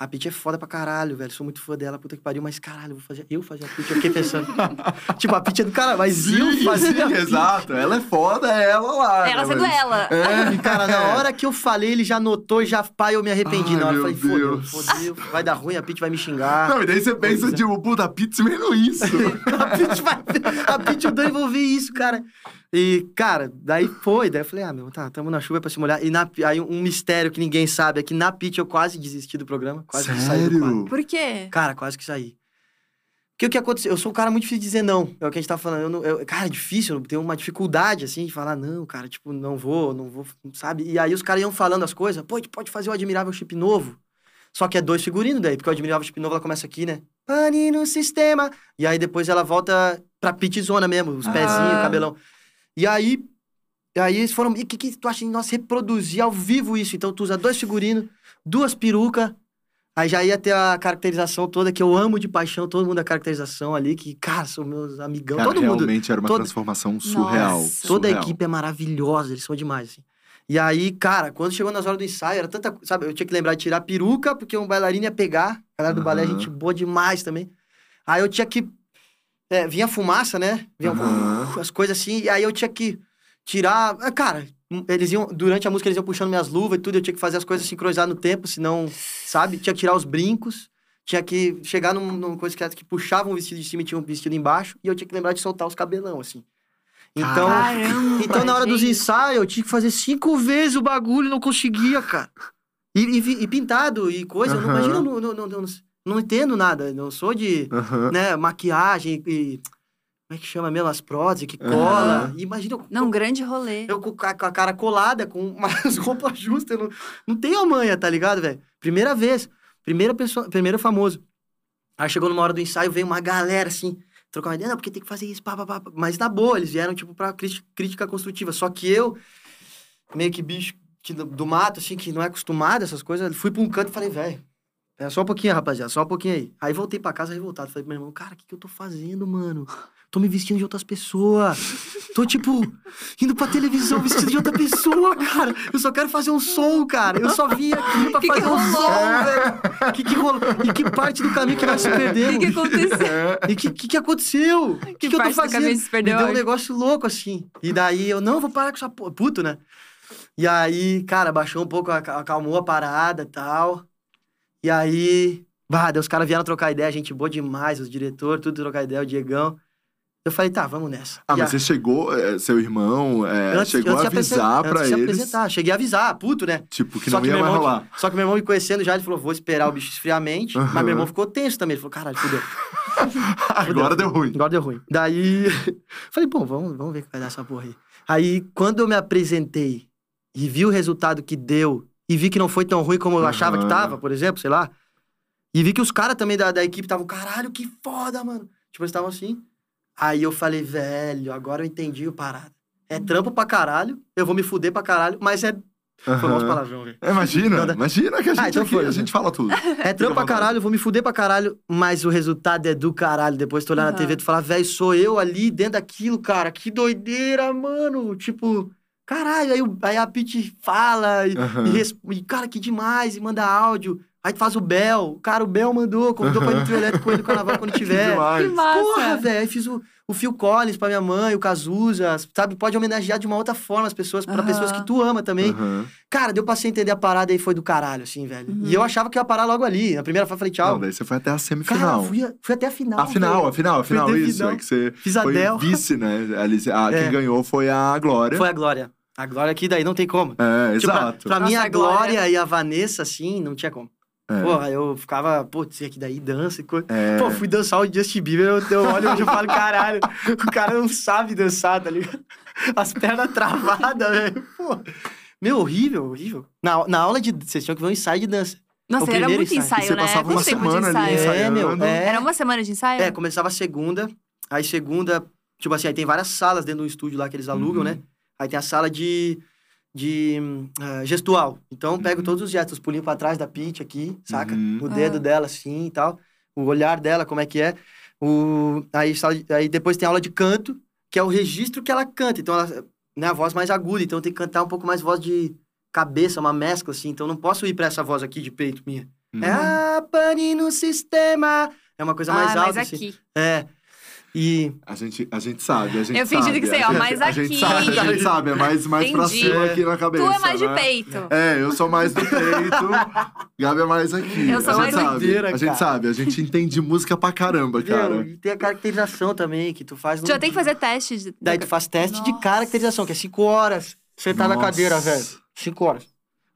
C: A Pitty é foda pra caralho, velho. Sou muito fã dela, puta que pariu, mas caralho, vou fazer. Eu fazer a Pitty. Eu fiquei pensando. tipo, a Pitty é do caralho, mas eu
B: Sim,
C: fazer.
B: sim,
C: a Pitty?
B: exato. Ela é foda, é ela lá.
A: Ela
B: né,
A: sendo
B: mas-
A: ela.
B: É.
C: E, cara, na hora que eu falei, ele já notou, já, pai, eu me arrependi.
B: Ai,
C: na hora eu falei, fodeu, fodeu, vai dar ruim, a Pitty vai me xingar.
B: Não, e daí você pensa,
C: Pois é.
B: tipo, puta, a pizza menos isso.
C: a Pitty vai. A Pitty e vão ver isso, cara. E, cara, daí foi. Daí eu falei, ah, meu, tá, tamo na chuva pra se molhar. E na, aí um mistério que ninguém sabe é que na Pitty eu quase desisti do programa. Quase que saí do quadro.
B: Sério?
A: Por quê?
C: Cara, quase que saí. Porque o que aconteceu? Eu sou um cara muito difícil de dizer não. É o que a gente tá falando. Eu não- eu- cara, é difícil, eu tenho uma dificuldade, assim, de falar, não, cara, tipo, não vou, não vou, sabe? E aí os caras iam falando as coisas, pô, a gente pode fazer o Admirável Chip novo. Só que é dois figurinos daí, porque o Admirável Chip novo ela começa aqui, né? Pane no sistema. E aí depois ela volta pra pitzona mesmo, os pezinhos,
A: Ah.
C: cabelão. E aí. E aí eles foram. E o que, que tu acha de nós reproduzir ao vivo isso? Então tu usa dois figurinos, duas perucas. Aí já ia ter a caracterização toda, que eu amo de paixão, todo mundo a caracterização ali, que, cara, são meus amigão,
B: Cara,
C: todo mundo.
B: realmente era uma
C: todo-
B: transformação surreal.
A: Nossa.
C: Toda a equipe é maravilhosa, eles são demais, assim. E aí, cara, quando chegou nas horas do ensaio, era tanta. Sabe, eu tinha que lembrar de tirar a peruca, porque um bailarino ia pegar. A galera do balé,
B: Aham.
C: gente boa demais também. Aí eu tinha que. É, vinha fumaça, né? Vinha
B: Aham.
C: as coisas assim, e aí eu tinha que tirar. ah, Cara, eles iam. Durante a música, eles iam puxando minhas luvas e tudo, eu tinha que fazer as coisas sincronizadas no tempo, senão, sabe? Tinha que tirar os brincos. Tinha que chegar num, numa coisa que, que puxava um vestido de cima e tinha um vestido embaixo, e eu tinha que lembrar de soltar os cabelão, assim. Então.
A: Caramba,
C: Então, na hora dos
A: gente.
C: ensaios, eu tinha que fazer cinco vezes o bagulho e não conseguia, cara. E, e e pintado e coisa. eu não-. Imagina, não, não, não, não, entendo nada. Não sou de
B: Aham.
C: né, maquiagem e. Como é que chama mesmo? As próteses que cola. E Imagina eu,
A: Não, um grande rolê.
C: eu com a, com a cara colada, com umas roupas justas. Não, não tenho a manha, tá ligado, velho? Primeira vez. Primeira pessoa, primeiro famoso. Aí chegou numa hora do ensaio, veio uma galera assim, trocar uma ideia, não, porque tem que fazer isso, pá, pá, pá. Mas na boa, eles vieram, tipo, pra crítica, crítica construtiva. Só que eu, meio que bicho que do, do mato, assim, que não é acostumado a essas coisas, fui pra um canto e falei, velho, é só um pouquinho, rapaziada, só um pouquinho aí. Aí voltei pra casa revoltado. Falei pro meu irmão, cara, o que, que eu tô fazendo, mano? Tô me vestindo de outras pessoas. Tô, tipo, indo pra televisão vestido de outra pessoa, cara. Eu só quero fazer um som, cara. Eu só vim aqui pra
A: Que que
C: fazer um
A: rolou?
C: som, velho. O que, que rolou? E que parte do caminho que nós se
A: O que,
C: perdemos?
A: que aconteceu?
C: E o que, que, que aconteceu? O que, que, eu tô fazendo?
A: se perdeu
C: Me deu um negócio louco, assim. E daí eu, não, vou parar com essa porra. Puto, né? E aí, cara, baixou um pouco, aca- acalmou a parada e tal. E aí, bah, daí os caras vieram trocar ideia, gente boa demais, os diretores, tudo trocar ideia, o Diegão. Eu falei, tá, vamos nessa.
B: Ah,
C: E
B: mas
C: a-
B: você chegou, é, seu irmão, é, chegou a
C: de
B: avisar pra
C: antes
B: eles,
C: apresentar. Cheguei a avisar, puto, né?
B: tipo, que
C: Só
B: não
C: que
B: ia mais rolar.
C: Só que meu irmão me conhecendo já, ele falou, vou esperar o bicho esfriar a mente. Mas meu irmão ficou tenso também. Ele falou, caralho, fudeu.
B: Agora deu ruim.
C: Agora deu ruim. Daí, falei, bom, vamos, vamos ver o que vai dar essa porra aí. Aí, quando eu me apresentei e vi o resultado que deu, e vi que não foi tão ruim como eu achava que tava, por exemplo, sei lá. E vi que os caras também da, da equipe estavam, caralho, que foda, mano. Tipo, eles estavam assim. Aí eu falei, velho, agora eu entendi o parada. É trampo pra caralho, eu vou me fuder pra caralho, mas é. Foi
B: Aham.
C: uns palavrão, velho.
B: É, Imagina, imagina que a gente,
C: então
B: aqui,
C: foi,
B: a gente fala tudo.
C: É trampo pra caralho, eu vou me fuder pra caralho, mas o resultado é do caralho. Depois tu olhar na
A: Aham.
C: TV e tu falar, velho, sou eu ali dentro daquilo, cara. Que doideira, mano. Tipo, caralho. Aí, aí a Pete fala e,
B: Aham.
C: e, e, cara, que demais, e manda áudio. Aí tu faz o Bel. Cara, o Bel mandou, convidou pra ir no trio elétrico com ele no carnaval quando
B: Que
C: tiver.
B: demais.
A: Que massa.
C: Porra, velho. Aí fiz o, o Phil Collins pra minha mãe, o Cazuza, sabe? Pode homenagear de uma outra forma as pessoas, pra
A: Aham.
C: pessoas que tu ama também.
B: Aham.
C: Cara, deu pra você entender a parada e foi do caralho, assim, velho.
A: Uhum.
C: E eu achava que ia parar logo ali. Na primeira fase eu falei, tchau.
B: Não, daí você foi até a
C: Cara,
B: semifinal.
C: fui, a- fui até a final.
B: a final,
C: velho.
B: a final, a final,
C: Foi até
B: isso.
C: final.
B: É que você
C: Fiz a
B: foi
C: Del.
B: vice, né? Ali, a,
C: É.
B: Quem ganhou foi a Glória.
C: Foi a Glória. A Glória aqui daí não tem como.
B: É,
C: Tipo, pra,
B: exato.
C: pra mim,
A: Nossa,
C: a
A: a Glória-
C: Glória e a Vanessa, assim, não tinha como.
B: É.
C: Porra, eu ficava, putz, aqui daí dança e coisa.
B: É.
C: Pô, fui dançar o Justin Bieber, eu, eu olho hoje e falo, caralho, o cara não sabe dançar, tá ligado? As pernas travadas, velho. Pô. Meu, horrível, horrível. Na, na aula de. Vocês tinham que ver um ensaio de dança.
A: Nossa,
C: O
A: era
C: primeiro
A: muito
C: ensaio.
A: ensaio,
B: Você
A: né?
B: passava
A: Quanto
B: uma
A: tempo de
B: semana ali ensaiando.
C: É, meu, é.
A: Era uma semana de ensaio?
C: É, começava segunda, aí segunda, tipo assim, aí tem várias salas dentro do estúdio lá que eles alugam,
B: Uhum.
C: né? Aí tem a sala de, de ah, gestual. Então, eu pego
B: Uhum.
C: todos os gestos, pulinho pra trás da Pitty aqui, saca?
B: Uhum.
C: O dedo
A: Ah.
C: dela, assim, e tal. O olhar dela, como é que é. O, aí, aí depois tem aula de canto, que é o registro que ela canta. Então, ela, né, a voz mais aguda. Então, tem que cantar um pouco mais voz de cabeça, uma mescla, assim. Então, não posso ir pra essa voz aqui de peito minha.
B: Uhum.
C: É a pane no sistema. É uma coisa mais
A: ah,
C: alta,
A: mas
C: assim.
A: aqui.
C: É. E
B: A gente, a gente sabe, a gente
A: Eu
B: sabe.
A: que sei,
B: a
A: ó,
B: gente-
A: mais
B: A gente
A: aqui.
B: sabe, a gente sabe, é mais, mais pra cima aqui na cabeça.
A: Tu é mais de
B: né?
A: peito.
B: É, eu sou mais do peito, Gabi é mais aqui.
A: Eu sou
B: a
A: mais
B: gente sabe,
C: doideira,
B: A gente sabe, a gente entende música pra caramba, cara.
C: e tem a caracterização também, que tu faz...
A: Tu
C: no-
A: já tem que fazer teste. De...
C: Daí tu faz teste de
A: Nossa.
C: caracterização, que é cinco horas. Sentar na
B: Nossa.
C: cadeira, velho. Cinco horas.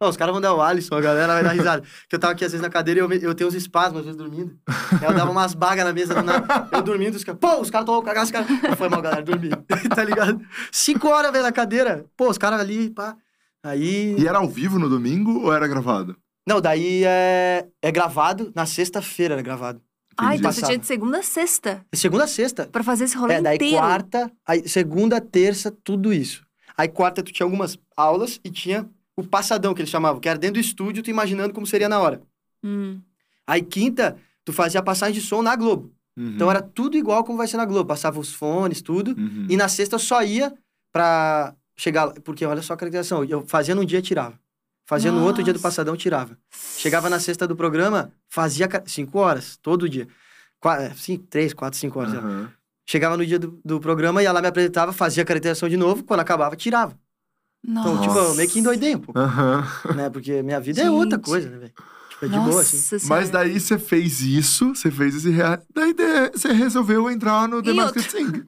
C: Os caras vão dar o Alisson, a galera vai dar risada. que eu tava aqui às vezes na cadeira e eu, me- eu tenho uns espasmos, às vezes dormindo. Aí eu dava umas bagas na mesa, na- eu dormindo, os caras, pô, os caras estão cagados, os caras. Foi mal, galera, dormi. tá ligado? Cinco horas, velho, na cadeira. Pô, os caras ali, pá. Aí.
B: E era ao vivo no domingo ou era gravado?
C: Não, daí é, é gravado, na sexta-feira era gravado.
A: Ai,
B: Entendi.
A: então você tinha de segunda a sexta
C: Segunda a sexta.
A: pra fazer esse rolê
C: É, daí
A: inteiro.
C: quarta, aí segunda, terça, tudo isso. Aí quarta tu tinha algumas aulas e tinha o passadão que eles chamavam, que era dentro do estúdio, tu imaginando como seria na hora.
A: Hum.
C: Aí quinta, tu fazia a passagem de som na Globo.
B: Uhum.
C: Então era tudo igual como vai ser na Globo, passava os fones, tudo.
B: Uhum.
C: E na sexta eu só ia pra chegar lá, porque olha só a caracterização, eu fazia num dia, tirava. Fazia no outro dia do
A: Nossa.
C: passadão, tirava. Chegava na sexta do programa, fazia cinco horas, todo dia. Qua- é, cinco, três, quatro, cinco horas.
B: Aham.
C: Chegava no dia do, do programa, ia lá, me apresentava, fazia a caracterização de novo, quando acabava, tirava. Então,
A: Nossa.
C: tipo, eu meio que endoidei um pouco,
B: Aham.
C: né? Porque minha vida é outra
A: Gente.
C: coisa, né, velho? Tipo, é de boa, assim.
A: Nossa
B: Mas
A: Senhora.
B: daí você fez isso, você fez esse rea... Daí de- você resolveu entrar no The Masked Singer.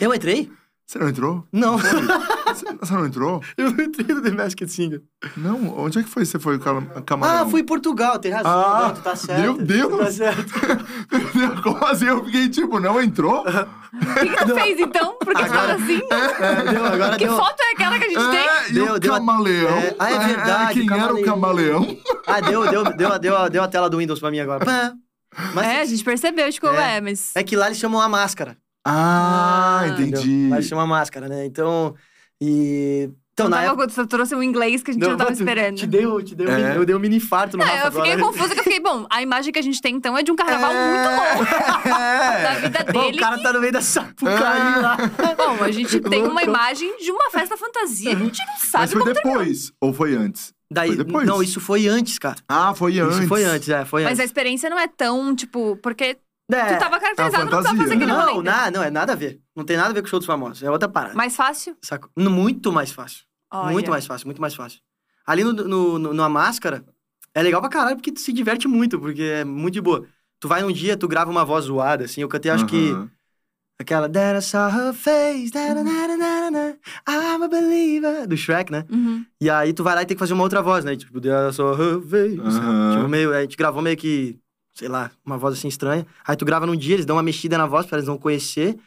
C: Eu entrei?
B: Você não entrou?
C: Não,
B: Você, você não entrou?
C: eu não entrei no The Masked Singer.
B: Não, onde é que foi? Você foi cam camaleão?
C: Ah, fui em Portugal, tem razão.
B: Ah,
C: não, tu tá certo.
B: meu
C: tu
B: Deus!
C: Tá certo.
B: Como assim? Eu fiquei tipo, não entrou?
A: O que, que tu fez então? Por que
C: Agora-
A: tava assim?
C: É, deu, agora
A: Que
C: deu.
A: foto é aquela que a gente tem?
B: É, e
C: Deu-
B: o
C: deu a-
B: camaleão?
C: é, ah, é verdade,
B: Quem era o
C: camaleão.
B: camaleão?
C: Ah, deu, deu, deu, deu, deu a tela do Windows pra mim agora. Pá. Mas
A: É, a gente percebeu, tipo,
C: É.
A: é, mas.
C: é que lá eles chamam a máscara.
B: Ah,
A: Ah,
B: entendi.
C: entendeu? Lá eles chamam a máscara, né? Então, e... Então,
A: não
C: na
A: tava,
C: época...
A: Tu trouxe um inglês que a gente não, tava
C: tu-
A: esperando.
C: Te deu, te deu,
B: É.
C: mini- eu dei um mini infarto no
A: Não,
C: Rafa
A: eu fiquei
C: agora.
A: confusa, que eu fiquei, bom, a imagem que a gente tem então é de um carnaval
B: É.
A: muito louco da vida
C: Bom,
A: dele.
C: o cara tá no meio da sapucaí
B: É.
C: lá.
A: Bom, a gente tem uma imagem de uma festa fantasia que a gente não sabe
B: Mas foi
A: como
B: depois, ou foi antes?
C: Daí,
B: Foi depois?
C: Não, isso foi antes, cara.
B: Ah, foi antes.
C: Isso foi antes, é, foi
A: Mas a
C: antes.
A: experiência não é tão, tipo, porque
C: É,
A: tu tava caracterizado, não precisava fazer aquele
C: Não,
A: rolê.
C: na, não, é nada a ver. Não tem nada a ver com o show dos famosos. É outra parada.
A: Mais fácil?
C: Sacou? No- Muito mais fácil.
A: Olha.
C: Muito mais fácil, muito mais fácil. Ali no, no, no- numa máscara, é legal pra caralho porque tu se diverte muito, porque é muito de boa. Tu vai num dia, tu grava uma voz zoada, assim. Eu cantei, acho que,
B: Aham.
C: aquela... That I saw her face, da, I'm a believer, do Shrek, né?
A: Uhum.
C: E aí tu vai lá e tem que fazer uma outra voz, né? Tipo, That I saw her face.
B: Aham.
C: Tipo, meio, a gente gravou meio que, sei lá, uma voz assim estranha. Aí tu grava num dia, eles dão uma mexida na voz pra eles não conhecer.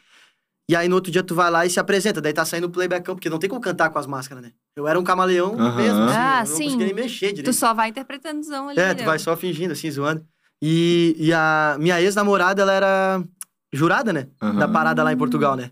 C: E aí no outro dia tu vai lá e se apresenta. Daí tá saindo o playbackão, porque não tem como cantar com as máscaras, né? Eu era um camaleão
B: Aham.
C: mesmo, assim.
A: Ah,
C: eu não
A: sim.
C: conseguia nem mexer
A: Tu
C: direito.
A: só vai interpretando zão ali.
C: É, tu
A: né?
C: vai só fingindo, assim, zoando. E, e a minha ex-namorada, ela era jurada, né?
B: Aham.
C: Da parada lá em Portugal, né?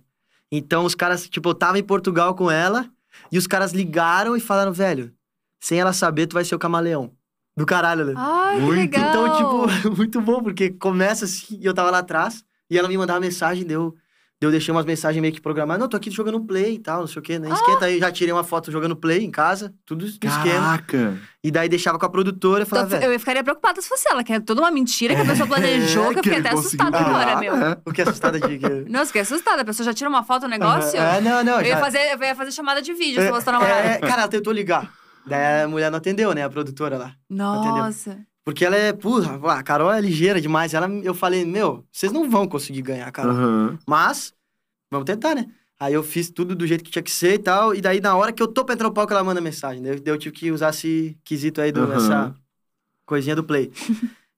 C: Então os caras, tipo, eu tava em Portugal com ela e os caras ligaram e falaram, velho, sem ela saber, tu vai ser o camaleão. Do caralho, né?
A: Ai, que
B: Muito.
A: legal.
C: Então, tipo, muito bom, porque começa assim, e eu tava lá atrás, e ela me mandava mensagem, deu. Eu deixei umas mensagens meio que programadas. Não, tô aqui jogando play e tal, não sei o quê, né? Esquenta aí, já tirei uma foto jogando play em casa, tudo no esquema.
B: Caraca!
C: E daí deixava com a produtora e falava,
A: Então,
C: velho,
A: eu ficaria preocupada se fosse ela, que é toda uma mentira que a pessoa planejou, que eu fiquei até assustada agora, meu.
B: né?
C: o que é assustada de que.
A: Nossa, fiquei assustada. A pessoa já tira uma foto do negócio.
C: É, não, não,
A: eu, ia
C: já-
A: fazer, eu ia fazer chamada de vídeo se
C: É,
A: fosse tua namorada.
C: é, cara, ela tentou ligar. Daí a mulher não atendeu, né? A produtora lá.
A: Nossa.
C: Porque ela é, porra, a Carol é ligeira demais. Ela, eu falei, meu, vocês não vão conseguir ganhar, cara.
B: Aham.
C: Mas, vamos tentar, né? Aí eu fiz tudo do jeito que tinha que ser e tal. E daí, na hora que eu tô pra entrar no palco, ela manda mensagem. Daí eu, tive que usar esse quesito aí, do,
B: Aham.
C: essa coisinha do play.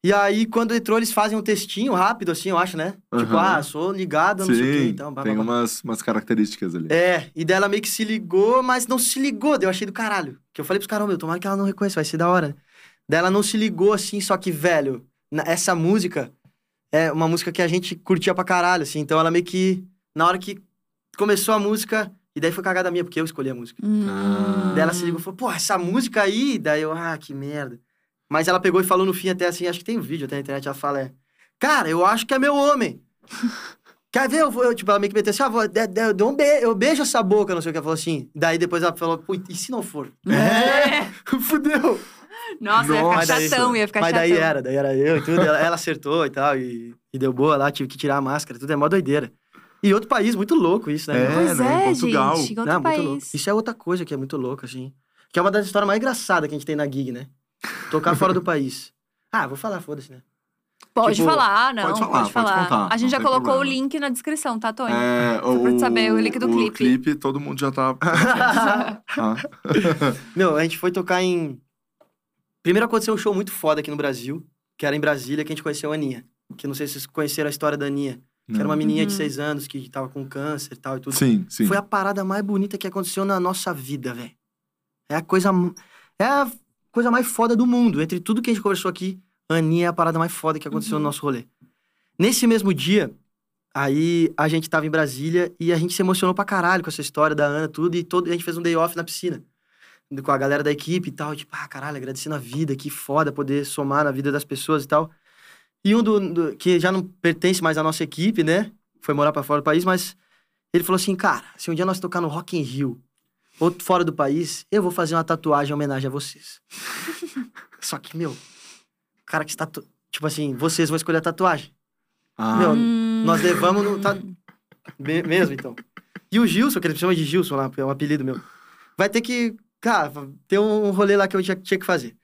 C: E aí, quando entrou, eles fazem um textinho rápido, assim, eu acho, né? Tipo,
B: Aham.
C: ah, sou ligado, não sei o quê.
B: Sim,
C: Então, blá,
B: tem
C: blá, blá.
B: umas, umas características ali.
C: É, e daí ela meio que se ligou, mas não se ligou. Daí eu achei do caralho. Que eu falei pros caras, meu, tomara que ela não reconheça, vai ser da hora, né? Daí ela não se ligou assim, só que, velho, essa música é uma música que a gente curtia pra caralho, assim. Então ela meio que, na hora que começou a música, e daí foi cagada minha, porque eu escolhi a música.
A: Hum.
B: Ah.
C: Daí ela se ligou e falou, pô, essa música aí. Daí eu, ah, que merda. Mas ela pegou e falou no fim até assim, acho que tem um vídeo até na internet, ela fala, é, cara, eu acho que é meu homem. Quer ver? Eu, eu, tipo, ela meio que meteu assim, ah, vou, de, de, um be eu beijo essa boca, não sei o que. Ela falou assim. Daí depois ela falou, pô, e se não for?
A: É.
C: Fudeu.
A: Nossa, ia
B: Nossa.
A: ficar
C: daí-
A: chatão, ia ficar
C: Mas
A: chatão.
C: daí era, daí era eu e tudo. Ela, ela acertou e tal, e, e deu boa lá, tive que tirar a máscara, tudo é mó doideira. E outro país, muito louco isso, né?
B: É,
A: Pois
B: né, em
A: é,
B: Portugal.
A: gente. Outro
C: Não, muito
A: país.
C: louco. Isso é outra coisa que é muito louca, assim. Que é uma das histórias mais engraçadas que a gente tem na gig, né? Tocar fora do país. Ah, vou falar, foda-se, né?
A: Pode
C: Tipo,
A: falar, não.
B: pode
A: Pode
B: falar,
A: falar.
B: pode contar,
A: a gente já colocou
B: problema.
A: o link na descrição, tá, Tony?
B: É,
A: Só pra tu saber, o link do clipe.
B: O clipe, todo mundo já tá. Ah.
C: Meu, a gente foi tocar em. Primeiro aconteceu um show muito foda aqui no Brasil, que era em Brasília, que a gente conheceu a Aninha. Que não sei se vocês conheceram a história da Aninha. Que era uma menininha de
A: Uhum.
C: seis anos que tava com câncer e tal e tudo.
B: Sim, sim.
C: Foi a parada mais bonita que aconteceu na nossa vida, velho. É a coisa. É a coisa mais foda do mundo. Entre tudo que a gente conversou aqui, a Aninha é a parada mais foda que aconteceu
A: Uhum.
C: no nosso rolê. Nesse mesmo dia, aí a gente tava em Brasília e a gente se emocionou pra caralho com essa história da Ana, tudo, e todo, a gente fez um day off na piscina. Com a galera da equipe e tal, tipo, ah, caralho, agradecendo a vida, que foda poder somar na vida das pessoas e tal. E um do, do- que já não pertence mais à nossa equipe, né? Foi morar pra fora do país, mas ele falou assim, cara, se um dia nós tocar no Rock in Rio, ou fora do país, eu vou fazer uma tatuagem em homenagem a vocês. Só que, meu, o cara que está, tatu... tipo assim, vocês vão escolher a tatuagem.
B: Ah,
C: Meu,
A: Hum.
C: Nós levamos no. Tá... Me- mesmo, então. E o Gilson, que ele chama de Gilson lá, é um apelido meu. Vai ter que. Cara, ter um rolê lá que eu tinha, tinha que fazer.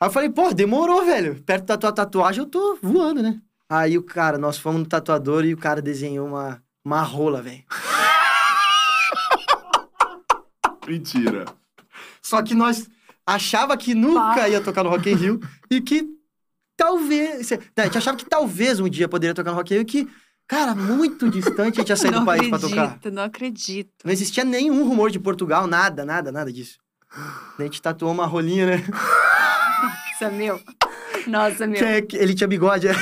C: Aí eu falei, pô, demorou, velho. Perto da tua tatuagem eu tô voando, né? Aí o cara, nós fomos no tatuador e o cara desenhou uma, uma rola, velho.
B: mentira.
C: Só que nós achava que nunca ia tocar no Rock in Rio e que talvez... né, A gente achava que talvez um dia poderia tocar no Rock in Rio e que, cara, muito distante a gente ia sair
A: não
C: do país
A: acredito,
C: pra tocar.
A: não acredito.
C: Não existia nenhum rumor de Portugal, nada, nada, nada disso. A gente tatuou uma rolinha, né?
A: Nossa, meu. Nossa, meu.
C: É- ele tinha bigode. é.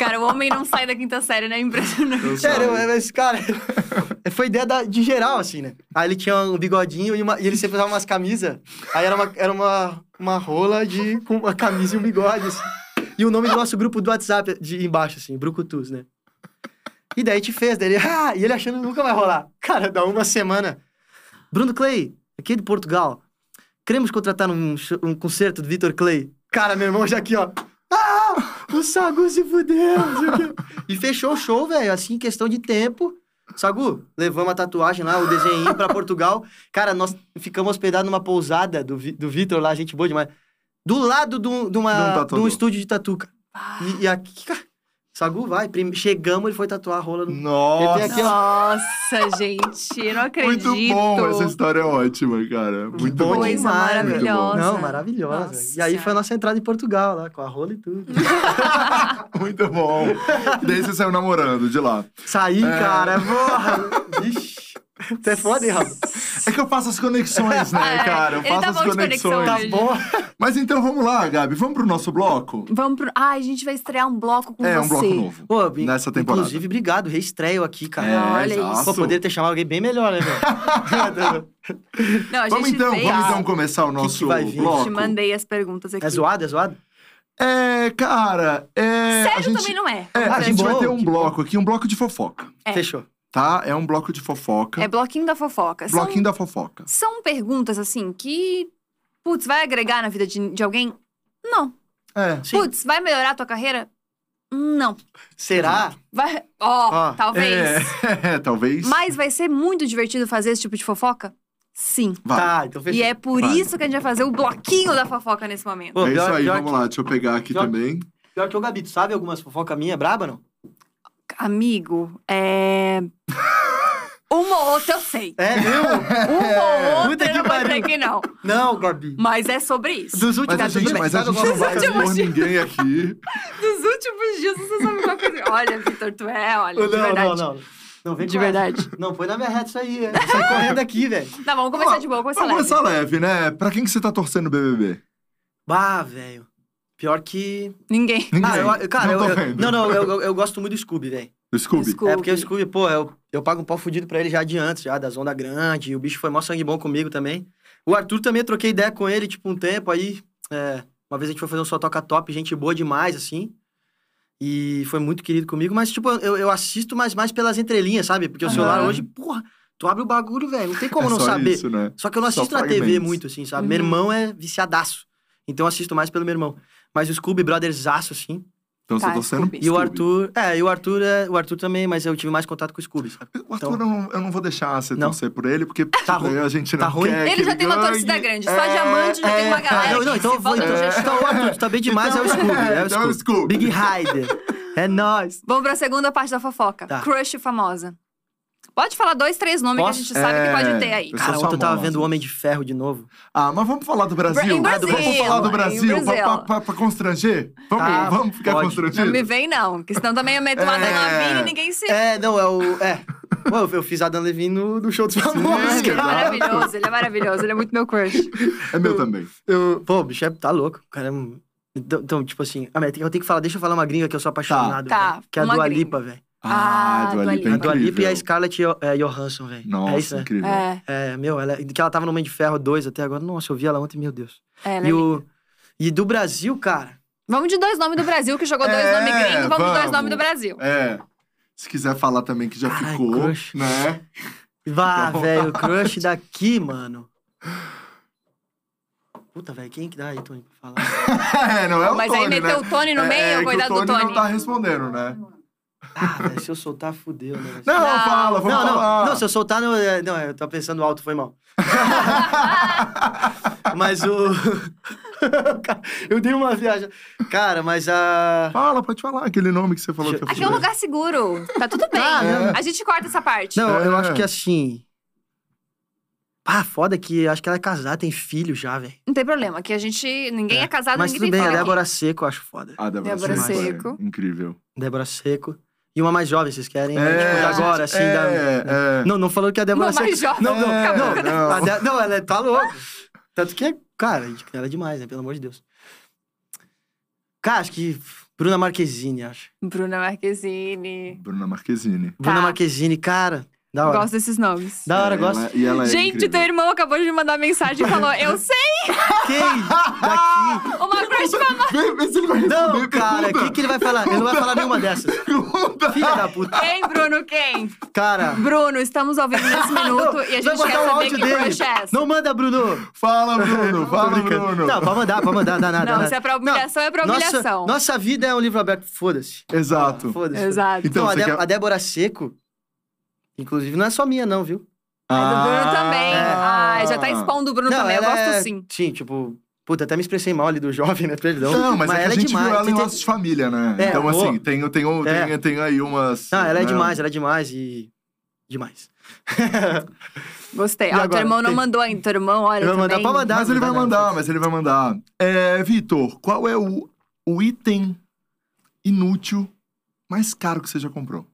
A: Cara, o homem não sai da quinta série, né? Impressionante.
C: Sério, mas, cara, foi ideia da- de geral, assim, né? Aí ele tinha um bigodinho e, uma- e ele sempre usava umas camisas. Aí era uma, era uma, uma rola de, com uma camisa e um bigode, assim. E o nome do nosso grupo do WhatsApp de embaixo, assim, Brucutus, né? E daí a gente fez, daí ele, ah, e ele achando que nunca vai rolar. Cara, dá uma semana. Bruno Clay, aqui de Portugal. Queremos contratar um, um concerto do Vitor Clay. Cara, meu irmão já aqui, ó. Ah, o Sagu se fudeu. e fechou o show, velho, assim, em questão de tempo. Sagu, levamos a tatuagem lá, o desenho pra Portugal. Cara, nós ficamos hospedados numa pousada do, do Vitor lá, gente boa demais. Do lado do, de, uma,
B: De um
C: um estúdio de tatu, cara. E, e aqui, cara, Sagu vai. Prim- Chegamos, ele foi tatuar a rola no.
B: Nossa,
C: aqui.
A: Nossa, gente, eu não acredito.
B: muito bom. Essa história é ótima, cara. Muito
C: Bom
B: bom.
A: Coisa
C: demais,
A: maravilhosa.
C: Não, maravilhosa.
A: Nossa
C: E aí foi a nossa entrada em Portugal, lá, com a rola e tudo.
B: Muito bom. Daí você saiu namorando de lá.
C: Saí,
B: É.
C: cara, porra. Vixe. Você é foda, hein, Rafa?
B: É que eu faço as conexões, né,
A: É,
B: cara? Eu
A: ele
B: faço
A: tá
B: as
A: bom de conexão
B: conexões.
C: Tá bom?
B: Mas então vamos lá, Gabi. Vamos pro nosso bloco?
A: Vamos pro. Ai, a gente vai estrear um bloco com
B: é,
A: você.
B: um bloco novo.
C: Pô,
B: Nessa temporada.
C: Inclusive, obrigado. Reestreio aqui, cara.
B: É,
A: olha
B: exato.
A: isso.
C: Pô, poderia ter chamado alguém bem melhor, né, velho?
A: Não, a
B: Vamos
A: gente
B: então, vamos então começar o nosso
C: que vai vir?
B: bloco.
A: Te mandei as perguntas aqui.
C: é zoado, é zoado?
B: É, cara, é. a
A: Sério
B: gente,
A: também não é.
B: É, a
C: Ah,
B: gente
C: que
B: vai ter um
C: que
B: bloco aqui, um bloco de fofoca,
A: É.
C: Fechou.
B: Tá? É um bloco de fofoca.
A: É bloquinho da fofoca. São-
B: bloquinho da fofoca.
A: São perguntas, assim, que. Putz, vai agregar na vida de, de alguém? Não.
B: É.
C: Sim.
A: Putz, vai melhorar a tua carreira? Não.
C: Será?
A: Vai. Ó,
C: Ó,
A: talvez.
B: É, talvez.
A: Mas vai ser muito divertido fazer esse tipo de fofoca? Sim.
B: Vai.
C: Tá, então fechou.
A: E é por
B: Vai.
A: isso que a gente vai fazer o bloquinho da fofoca nesse momento.
C: Pô,
B: é isso
C: pior-
B: aí,
C: pior
B: vamos
C: que-
B: lá, deixa eu pegar aqui
C: pior-
B: também.
C: Pior que o Gabi, tu sabe algumas fofocas minha braba, não?
A: Amigo, é. Uma ou outra eu sei.
C: É meu?
A: Uma ou outra eu não vou dizer
C: pariu.
A: que não.
C: não, Gabi.
A: Mas é sobre isso.
C: Dos últimos...
B: Mas a gente, mas a gente não vai expor ninguém aqui.
A: Dos últimos dias você sabe uma coisa. Olha, Vitor, tu é, olha, de
C: Não,
A: verdade.
C: não, não. Não, vem
A: De verdade.
C: Não, põe na minha reta isso aí. é. Sai correndo aqui, velho.
A: Tá, vamos começar
B: Ó,
A: de boa, começar
B: Vamos
A: leve.
B: começar leve, né? Pra quem que você tá torcendo no BBB?
C: Bah, velho. Pior que...
A: Ninguém.
B: Ninguém.
C: Ah, eu, cara,
B: não
C: eu, eu- não, não, eu, eu, gosto muito do Scooby, velho.
B: Do Scooby?
A: Scooby.
C: É porque o Scooby, pô, eu, eu pago um pau fudido pra ele já de antes, já, das Onda Grande. E o bicho foi mó sangue bom comigo também. O Arthur também, eu troquei ideia com ele, tipo, um tempo aí. é, uma vez a gente foi fazer um só toca top, gente boa demais, assim. E foi muito querido comigo, mas, tipo, eu, eu assisto mais, mais pelas entrelinhas, sabe? Porque o celular hoje, porra, tu abre o bagulho, velho, não tem como
B: é
C: não
B: só
C: saber.
B: isso, né?
C: Só que eu não
B: Só
C: assisto na TV muito, assim, sabe?
A: Uhum.
C: Meu irmão é viciadaço. Então eu assisto mais pelo meu irmão. Mas o Scooby Brothersaço, assim.
B: Então você
A: Tá,
B: tá
A: Scooby.
C: E o
B: Scooby.
C: Arthur. É, e o Arthur é. O Arthur também, mas eu tive mais contato com o Scooby, sabe?
B: O Arthur,
C: Então-
B: eu, não, eu não vou deixar você
C: Não?
B: torcer por ele, porque
C: Tá
B: tipo,
C: ruim.
B: a gente
C: Tá
B: não
C: ruim?
B: quer
A: Ele
B: que
A: já tem uma
B: ganhe.
A: torcida grande. Só
B: É,
A: diamante já tem uma
B: é.
A: galera.
C: não, não, então eu vou. Então,
A: jejum.
C: então, Arthur, tu tá bem demais, é o Scooby. É o
B: Então é o
C: Scooby.
B: Scooby.
C: Big Rider. É nóis.
A: Vamos pra segunda parte da fofoca.
C: Tá.
A: Crush famosa. Pode falar dois, três nomes
C: Posso?
A: que a gente sabe que
B: É,
A: pode ter aí.
C: Cara, ontem eu tava vendo o Homem de Ferro de novo.
B: Ah, mas vamos falar do Brasil?
A: Brasil,
B: Vamos falar do Brasil, pra,
A: Brasil.
B: pra- pra- pra constranger? Vamos,
C: Tá,
B: vamos ficar
C: pode.
B: constrangidos?
A: Não me vem, não. Porque senão também eu meto uma
B: É.
A: Dana Lavigne e ninguém se...
C: É, não, é o. É. Pô, eu- fiz a Dan Levine no, no show dos famosos,
A: Ele é maravilhoso, ele é maravilhoso. Ele é muito meu crush.
B: É meu também.
C: Eu, pô, o bicho é, tá louco. O cara é. Então, então, tipo assim, ah, eu tenho que falar, deixa eu falar uma gringa que eu sou apaixonado.
A: Tá,
C: velho, que é a Dua
A: gringa.
C: Lipa, velho.
A: Ah,
B: Ah, Dua
A: Dua
B: Lipa é
A: Lipa.
C: A Dua Lipa e a Scarlett é, Johansson, velho.
B: Nossa,
C: é isso, né?
B: incrível.
A: É,
C: É, meu, ela, que ela tava no Homem de Ferro 2 até agora. Nossa, eu vi ela ontem, meu Deus.
A: é, ela é
C: E,
A: linda.
C: o, e do Brasil, cara.
A: Vamos de dois nomes do Brasil, que jogou dois
B: É,
A: nomes gringos. Vamos, de dois
B: vamos.
A: nomes do Brasil.
B: É. Se quiser falar também que já
C: Carai,
B: ficou,
C: crush.
B: né?
C: Vá,
B: Então-
C: velho, o crush daqui, mano. Puta, velho, quem que dá aí, Tony, pra falar?
B: é, não é o
A: Mas
B: Tony,
A: aí meteu
B: né?
A: o Tony no
B: É-
A: meio,
B: é que
A: coitado
B: o
A: do
B: Tony
A: Tony.
B: não tá respondendo, né?
C: Ah, velho, se eu soltar, fudeu, né?
B: Não,
A: Não.
B: fala, vamos
C: Não, não,
B: falar.
C: não, se eu soltar, não, é, não, eu tô pensando alto, foi mal. mas o. Eu dei uma viagem. Cara, mas a.
B: Fala, pode falar aquele nome que você falou que
A: Aqui é um lugar seguro. Tá tudo bem.
C: Ah,
B: é.
A: A gente corta essa parte.
C: Não, eu
B: É.
C: acho que assim. Ah, foda que acho que ela é casada, tem filho já, velho.
A: Não tem problema, que a gente. Ninguém é, casado,
C: Mas
A: ninguém
C: tudo
A: tem
C: bem, a. Débora Seco eu acho foda.
B: Ah, Débora,
A: Débora
B: Seco. é
A: Seco.
B: Incrível.
C: Débora Seco. E uma mais jovem, vocês querem? né?
B: É,
C: tipo, de agora, assim.
B: é,
C: da...
B: é.
C: Não, não falando que a Débora
A: Uma mais jovem.
C: Não, não,
B: É,
C: não.
B: não.
C: A De- Não, ela é- tá louca. Tanto que, cara, ela é demais, né? Pelo amor de Deus. Cara, acho que Bruna Marquezine, acho.
A: Bruna Marquezine.
B: Bruna Marquezine.
C: Bruna
A: Tá.
C: Marquezine, cara, da hora.
A: Gosto desses nomes.
C: Da hora,
B: É,
C: gosto.
B: ela- e ela é
A: Gente,
B: incrível.
A: teu irmão acabou de me mandar mensagem e falou: Eu sei
C: Quem? Daqui?
A: uma crush famosa.
B: Vê, vê se ele vai responder.
C: Não, cara, o que, que ele vai falar? Ele não vai falar nenhuma dessas.
B: Pergunta.
C: Filha da puta.
A: Quem, Bruno? Quem?
C: Cara.
A: Bruno, estamos ao vivo nesse minuto e a gente quer saber
C: áudio
A: que
C: dele.
A: crush é essa.
C: Não manda, Bruno.
B: Fala, Bruno. Fala. Bruno.
C: Não, pode mandar, pode mandar, dá nada.
A: Não,
C: dá
A: se é pra humilhação, é pra
C: Nossa-
A: humilhação.
C: Nossa, vida é um livro aberto, foda-se.
B: Exato.
C: Foda-se.
A: Exato.
B: Então,
C: Então, a, Dé-
B: quer-
C: a Débora Seco, inclusive, não é só minha, não, viu?
A: É do Bruno também.
C: é.
A: Ai, já tá expondo o Bruno também. Eu gosto
C: é-
A: sim.
C: Sim, tipo... Puta, até me expressei mal ali do jovem, né? Perdão.
B: Não, mas, é que a
C: ela
B: gente
C: demais.
B: viu ela em
C: Tem-
B: Laços de Família, né?
C: É,
B: então,
C: pô.
B: assim, tem, tem, tem,
C: É.
B: tem, tem aí umas...
C: Não, ela é
B: né?
C: demais, ela é demais e... Demais.
A: Gostei.
C: E
A: Ah, teu
C: agora?
A: irmão não
C: Tem-
A: mandou ainda. Teu irmão, olha.
C: Ele vai mandar pra mandar.
B: Mas ele vai mandar, mas ele vai mandar. É, Vitor, qual é o, o item inútil mais caro que você já comprou?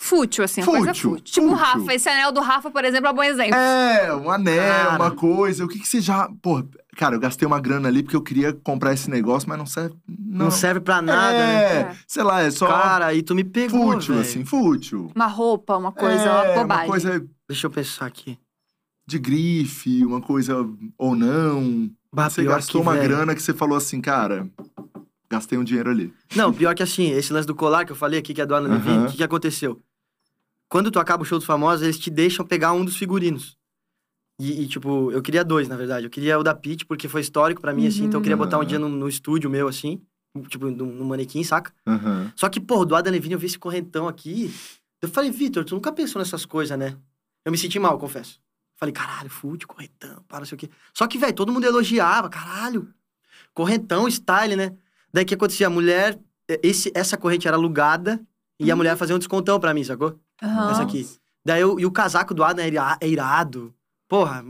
A: Fútil, assim, uma coisa
B: Fútil,
A: fútil. Tipo o
B: fútil.
A: Rafa, esse anel do Rafa, por exemplo, é um bom exemplo.
B: É, um anel,
C: Cara.
B: uma coisa. O que, que você já. Pô, cara, eu gastei uma grana ali porque eu queria comprar esse negócio, mas não serve. Não,
C: Não, serve pra nada, né?
B: é,
A: É.
B: sei lá, é só
C: Cara, aí tu me pegou,
B: fútil,
C: velho.
B: assim, fútil.
A: Uma roupa, uma coisa,
B: é,
A: uma bobagem.
B: Uma coisa
C: Deixa eu pensar aqui.
B: de grife, uma coisa ou não.
C: Bah,
B: você gastou
C: que,
B: uma
C: velho.
B: grana que você falou assim, cara, gastei um dinheiro ali.
C: Não, pior que assim, esse lance do colar que eu falei aqui, que é do Alan Levine, o que, que aconteceu? Quando tu acaba o show dos famosos, eles te deixam pegar um dos figurinos. E, e, tipo, eu queria dois, na verdade. Eu queria o da Pete, porque foi histórico pra mim, assim. Então eu queria botar um
B: Uhum.
C: dia no, no estúdio meu, assim. Tipo, no, no manequim, saca?
B: Aham.
C: Só que, pô, do Adam Levine eu vi esse correntão aqui. Eu falei, Vitor, tu nunca pensou nessas coisas, né? Eu me senti mal, confesso. Falei, caralho, fute, correntão, para, não sei o quê. Só que, velho, todo mundo elogiava, caralho. Correntão, style, né? Daí o que acontecia? A mulher, esse, essa corrente era alugada e a mulher fazia um descontão pra mim, sacou?
A: Aham.
C: Essa aqui. Daí eu, e o casaco do Adam é é irado. Porra,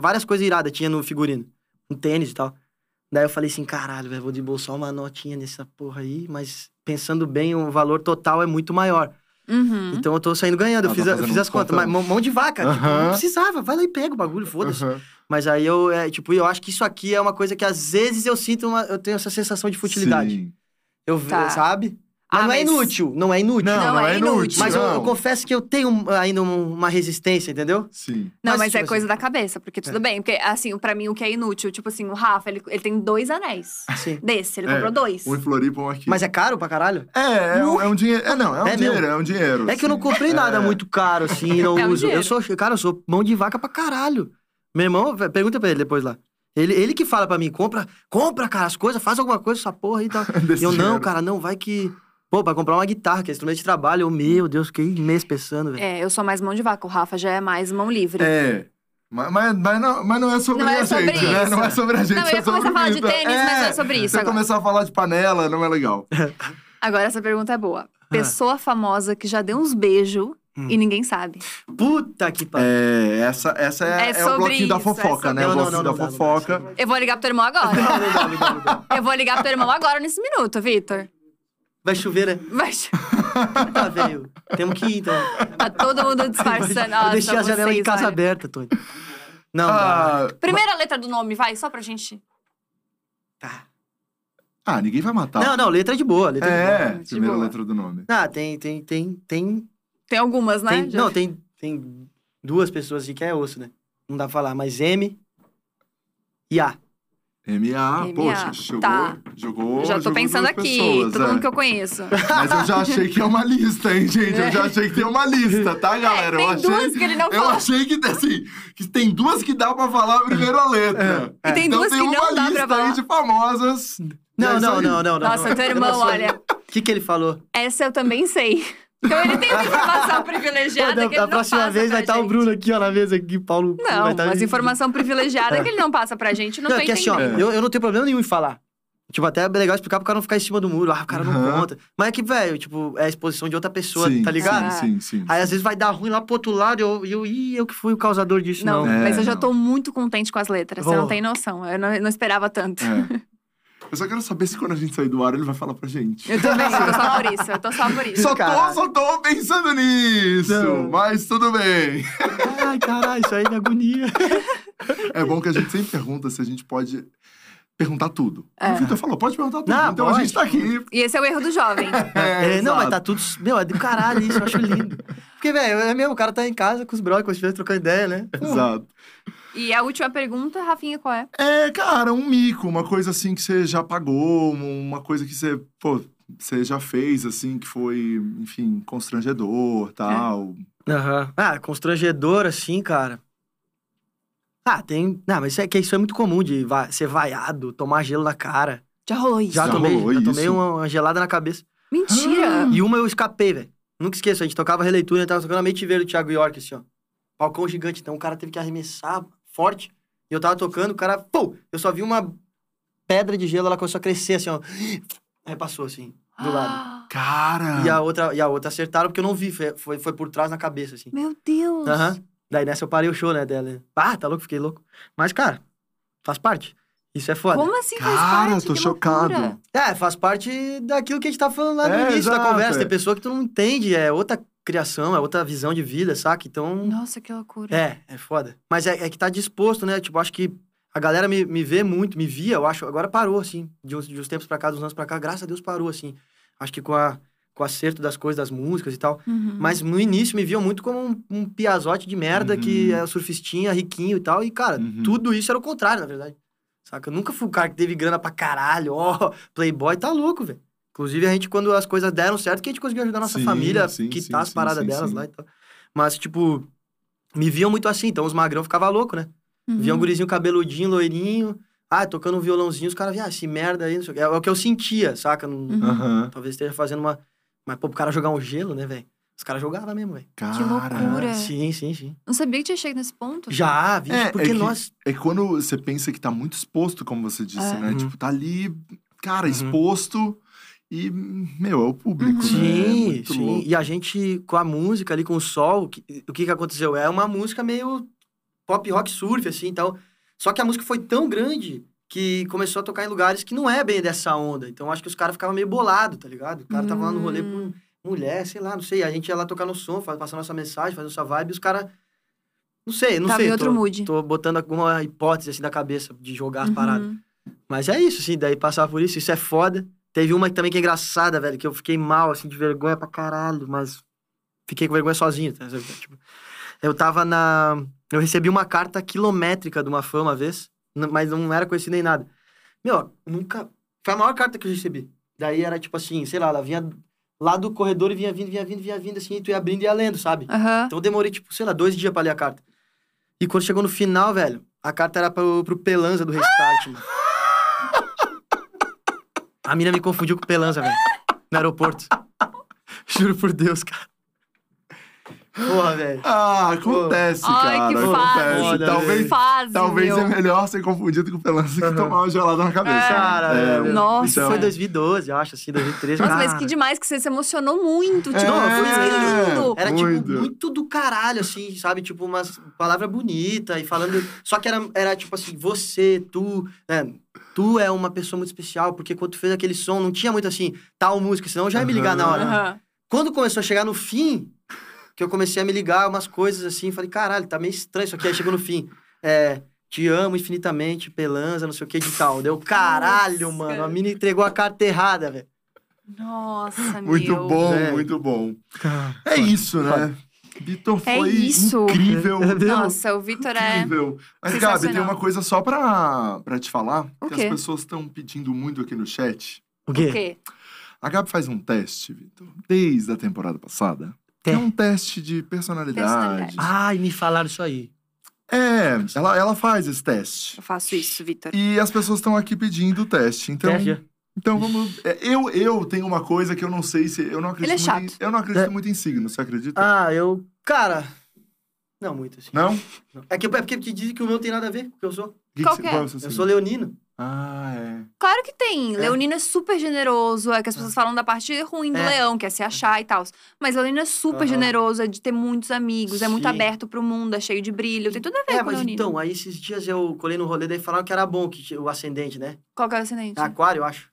C: várias coisas iradas tinha no figurino. Um tênis e tal. Daí eu falei assim, caralho, velho, vou desembolsar uma notinha nessa porra aí, mas pensando bem, o valor total é muito maior.
A: Uhum.
C: Então eu tô saindo ganhando, eu fiz,
B: tá
C: eu fiz
B: fazendo
C: as contas. Mas mão- de vaca, tipo,
B: Aham.
C: não precisava, vai lá e pega o bagulho, foda-se.
B: Aham.
C: Mas aí eu, é, tipo, eu acho que isso aqui é uma coisa que às vezes eu sinto, uma, eu tenho essa sensação de futilidade.
B: Sim.
C: Eu,
A: Tá.
C: sabe? Mas
A: Ah,
C: não é inútil, não é inútil.
B: Não,
A: Não,
B: não,
A: é
B: é inútil.
A: inútil.
C: Mas eu,
B: não.
C: eu confesso que eu tenho ainda um- uma resistência, entendeu?
B: Sim.
A: Não,
C: Mas,
A: mas,
C: tipo
A: é
C: assim-
A: coisa da cabeça, porque tudo bem. Porque, assim, pra mim, o que é inútil, tipo assim, o Rafa, ele, ele tem dois anéis.
C: Sim.
A: Desse, ele
B: É,
A: comprou dois.
B: Um em Floripa, um aqui.
C: Mas é caro pra caralho?
B: É, é um, é um dinheiro. É, não, é um
C: É
B: dinheiro,
C: mesmo?
B: é um dinheiro.
C: É que eu não comprei nada
B: É.
C: muito caro, assim, não
A: É um
C: uso.
A: dinheiro.
C: Eu sou, cara, eu sou mão de vaca pra caralho. Meu irmão, pergunta pra ele depois lá. Ele, ele que fala pra mim, compra, compra, cara, as coisas, faz alguma coisa, essa porra aí e tal. Eu, não, cara, não, vai que. Pô, pra comprar uma guitarra, que é instrumento de trabalho, eu, meu Deus, fiquei mês pensando, velho.
A: É, eu sou mais mão de vaca, o Rafa já é mais mão livre.
B: É. Mas, mas, mas não, mas não é sobre
A: Não é
B: a
A: sobre
B: gente, né?
A: isso.
B: Não é sobre a gente.
A: Não, eu ia
B: é
A: começar a falar de tênis, mas não é sobre isso
B: Se eu
A: agora.
B: começar a falar de panela, não é legal.
A: Agora, essa pergunta é boa.
C: Ah.
A: Pessoa famosa que já deu uns beijos
C: Hum.
A: e ninguém sabe.
C: Puta que pariu.
B: É, essa, essa é,
A: É
B: é o bloquinho da
A: isso, é
B: fofoca,
A: sobre
B: né?
C: Não,
B: o bloquinho
C: não,
B: da
C: não dá, não
B: fofoca.
C: dá.
A: Eu vou ligar pro teu irmão agora.
C: Não, não dá, não dá, não dá.
A: Eu vou ligar pro teu irmão agora nesse minuto, Vitor.
C: Vai chover, né?
A: Vai...
C: Tá, velho. Temos que ir, então.
A: Tá todo mundo disfarçando.
C: eu deixei a janela de
A: vocês,
C: casa
A: olha.
C: aberta, Tony. Não.
B: Ah,
A: Primeira letra do nome, vai, só pra gente.
C: Tá.
B: ah, ninguém vai matar.
C: Não, não, letra de boa, letra de boa.
B: É,
A: De
B: primeira
A: boa.
B: letra do nome.
C: Ah, tem, tem, tem, tem,
A: Tem algumas, né?
C: tem
A: Já-
C: não, tem, tem duas pessoas assim que é osso, né? Não dá pra falar, mas M e A.
B: MA,
A: MA,
B: poxa, jogou,
A: tá.
B: jogou.
A: Já tô
B: jogou
A: pensando aqui,
B: pessoas,
A: todo
B: é.
A: mundo que eu conheço.
B: Mas eu já achei que é uma lista, hein, gente? Eu já achei que tem uma lista, tá, galera?
A: É, tem
B: eu achei,
A: duas que ele não
B: Eu
A: fala.
B: achei que, assim, que tem duas que dá pra falar a primeira letra.
A: E tem
B: então
A: duas
B: tem
A: que
B: uma
A: não dá pra
B: lista
A: falar.
B: aí de famosas.
C: Não,
B: É
C: não, não, não, não.
A: Nossa,
C: não.
A: teu irmão, olha.
C: O que que ele falou?
A: Essa eu também sei. Então ele tem uma informação privilegiada
C: Pô, da,
A: que ele
C: da
A: não
C: próxima
A: passa
C: vez
A: pra
C: vai estar o
A: gente.
C: Bruno aqui, ó, na mesa aqui, Paulo.
A: Não,
C: vai tá
A: mas informação privilegiada que ele não passa pra gente, não,
C: Não,
A: tô
C: é que assim, ó, eu, eu não tenho problema nenhum em falar. Tipo, até é legal explicar pro cara não ficar em cima do muro. Ah, o cara não
B: Aham.
C: conta. Mas é que, velho, tipo, é a exposição de outra pessoa,
B: sim,
C: tá ligado?
B: Sim, sim, sim.
C: Aí às vezes vai dar ruim lá pro outro lado e eu, eu, ih, eu que fui o causador disso,
A: Não,
C: não.
B: É,
A: mas eu já
B: não.
A: tô muito contente com as letras, você não tem noção. Eu não, não esperava tanto.
B: É. Eu só quero saber se quando a gente sair do ar ele vai falar pra gente.
A: Eu também, eu tô só por isso, eu tô só por isso.
B: Só tô, só tô pensando nisso,
C: Não.
B: mas tudo bem.
C: Ai, caralho, isso aí me agonia.
B: É bom que a gente sempre pergunta se a gente pode perguntar tudo.
A: É.
B: O Vitor falou, pode perguntar tudo.
C: Não,
B: então a
C: pode.
B: gente tá aqui.
A: E esse é o erro do jovem.
B: É,
C: É, não, mas tá tudo. Meu, é do caralho isso, eu acho lindo. Porque, velho, é mesmo, o cara tá em casa com os brothers, com os trocando ideia, né?
B: Exato.
A: E a última pergunta, Rafinha, qual é?
B: É, cara, um mico, uma coisa assim que você já pagou, uma coisa que você, pô, você já fez, assim, que foi, enfim, constrangedor, tal.
C: Aham. Ah, constrangedor, assim, cara. Ah, tem. Não, mas isso é, que isso é muito comum de va- ser vaiado, tomar gelo na cara.
A: Já rolou isso.
C: Já,
B: Já
C: tomei,
B: rolou
C: já tomei
B: isso?
C: uma, uma gelada na cabeça.
A: Mentira!
C: E uma eu escapei, velho. Nunca esqueço, a gente tocava releitura, a gente tava tocando a mente verde do Thiago York, assim, ó. Palcão gigante, então o cara teve que arremessar forte. E eu tava tocando, o cara, pô, eu só vi uma pedra de gelo, ela começou a crescer, assim, ó. Aí passou, assim, do lado.
B: Cara!
C: E a outra, e a outra acertaram porque eu não vi, foi, foi, foi por trás na cabeça, assim.
A: Meu Deus!
C: Aham. Daí nessa eu parei o show, né, dela. Ah, tá louco, fiquei louco. Mas, cara, faz parte. Isso é foda.
A: Como assim faz
B: Cara,
A: parte?
B: tô
A: Que
B: chocado.
A: loucura.
C: É, faz parte daquilo que a gente tá falando lá no
B: É,
C: início da
B: exato,
C: conversa.
B: é.
C: Tem pessoa que tu não entende, é outra criação, é outra visão de vida, saca? Então.
A: Nossa, que loucura.
C: É, é foda. Mas é, é que tá disposto, né? Tipo, acho que a galera me, me vê muito, me via, eu acho. Agora parou, assim. De uns, de uns tempos pra cá, dos anos pra cá, graças a Deus parou, assim. Acho que com, a, com o acerto das coisas, das músicas e tal.
A: Uhum.
C: Mas no início me viam muito como um, um piazote de merda que
B: Uhum.
C: é surfistinha, riquinho e tal. E, cara,
B: Uhum.
C: tudo isso era o contrário, na verdade. Saca? Eu nunca fui o cara que teve grana pra caralho, ó, playboy, tá louco, velho. Inclusive, a gente, quando as coisas deram certo, que a gente conseguiu ajudar a nossa
B: Sim,
C: família,
B: sim,
C: quitar
B: sim,
C: as
B: sim,
C: paradas
B: sim,
C: delas
B: sim.
C: lá e tal. Mas, tipo, me viam muito assim, então os magrão ficavam louco, né?
A: Uhum.
C: Via um gurizinho cabeludinho, loirinho, ah, tocando um violãozinho, os caras viam, ah, esse merda aí, não sei o que. É o que eu sentia, saca?
A: Uhum.
C: Talvez esteja fazendo uma. Mas, pô, pro cara jogar um gelo, né, velho? Os caras jogavam mesmo, velho.
A: Que loucura. É.
C: Sim, sim, sim.
A: Não sabia que tinha chegado nesse ponto.
C: Já, vixe,
B: É,
C: porque
B: é que-
C: nós.
B: É que quando você pensa que tá muito exposto, como você disse,
A: É.
B: né?
C: Uhum.
B: Tipo, tá ali, cara,
C: Uhum.
B: exposto e, meu, é o público,
A: Uhum.
B: né? É
C: Sim,
B: muito
C: sim.
B: louco.
C: E a gente, com a música ali, com o sol, o que, o que aconteceu? É uma música meio pop rock surf, assim, então. Só que a música foi tão grande que começou a tocar em lugares que não é bem dessa onda. Então acho que os caras ficavam meio bolados, tá ligado? O cara tava lá no rolê
A: Hum.
C: com mulher, sei lá, não sei. A gente ia lá tocar no som, passar nossa mensagem, fazer nossa vibe, e os caras. Não sei, não
A: Tava
C: sei.
A: em outro
C: tô,
A: mood.
C: Tô botando alguma hipótese assim da cabeça de jogar as
A: Uhum.
C: paradas. Mas é isso, assim, daí passar por isso, isso é foda. Teve uma também que é engraçada, velho, que eu fiquei mal, assim, de vergonha pra caralho, mas fiquei com vergonha sozinho, tá? Tipo, eu tava na. Eu recebi uma carta quilométrica de uma fã uma vez, mas não era conhecida nem nada. Meu, nunca. Foi a maior carta que eu recebi. Daí era tipo assim, sei lá, ela vinha lá do corredor e vinha vindo, vinha vindo, vinha vindo, assim, e tu ia abrindo e ia lendo, sabe?
A: Aham.
C: Então eu demorei, tipo, sei lá, dois dias pra ler a carta. E quando chegou no final, velho, a carta era pro, pro Pelanza do Restart, mano. A mina me confundiu com o Pelanza, velho. No aeroporto. Juro por Deus, cara. Porra, velho.
B: Ah, acontece,
A: Ai,
B: cara.
A: que
B: acontece.
C: fase.
B: talvez
A: Fase,
B: talvez
A: meu.
B: é melhor ser confundido com o Pelança que tomar uma gelada na cabeça.
A: É.
C: Cara,
B: É,
C: velho.
A: Nossa.
C: Isso foi 2012, eu acho, assim, 2013.
A: Nossa,
C: cara.
A: mas que demais que você se emocionou muito. Tipo,
C: Não, foi
A: lindo.
C: Era,
B: Muito.
C: tipo, muito do caralho, assim, sabe? Tipo, umas palavras bonitas e falando... Só que era, era tipo assim, você, tu... né? Tu é uma pessoa muito especial, porque quando tu fez aquele som, não tinha muito assim, tal música, senão eu já ia me ligar na hora.
A: Aham.
C: Quando começou a chegar no fim, que eu comecei a me ligar umas coisas assim, falei, caralho, tá meio estranho isso aqui. Aí chegou no fim, é... Te amo infinitamente, Pelanza, não sei o que de tal. Deu caralho,
A: Nossa.
C: mano. A mina entregou a carta errada, velho.
A: Nossa,
B: Muito
A: meu.
B: bom,
C: É.
B: muito bom. É isso, né? Vitor
A: É
B: foi
A: isso.
B: incrível.
A: Nossa, o Vitor é.
B: Incrível. Mas, Gabi, tem uma coisa só pra, pra te falar.
A: O
B: que
A: quê?
B: as pessoas estão pedindo muito aqui no chat.
C: O
A: O
C: quê?
A: quê?
B: A Gabi faz um teste, Vitor, desde a temporada passada.
C: Te-
B: É um teste de personalidade.
A: Personalidade.
C: Ai, me falaram isso aí.
B: É, ela, ela faz esse teste.
A: Eu faço isso, Vitor.
B: E as pessoas estão aqui pedindo o teste. Então,
C: Teste.
B: então vamos. é, Eu, eu tenho uma coisa que eu não sei se. Eu não acredito,
A: Ele é
B: muito, em,
A: chato.
B: eu não acredito
C: É.
B: muito em signo, você acredita?
C: Ah, eu. Cara. Não muito assim.
B: Não?
C: Não. É, que, é porque te dizem que o meu tem nada a ver com o que eu sou.
B: Que
A: Qual
B: que
A: que
B: você-
A: é?
B: é o seu
C: Eu
B: signo?
C: sou leonino.
B: Ah, é.
A: Claro que tem.
C: É.
A: Leonino é super generoso. É que as pessoas falam da parte ruim do
C: É.
A: leão, que é se achar e tal. Mas Leonino é super
C: Aham.
A: generoso, é de ter muitos amigos, é muito
C: Sim.
A: aberto pro mundo, é cheio de brilho. Tem tudo a ver
C: É,
A: com
C: mas
A: Leonino.
C: então, aí esses dias eu colei no rolê, daí falaram que era bom que o ascendente, né?
A: Qual que é o ascendente?
C: Aquário, eu acho.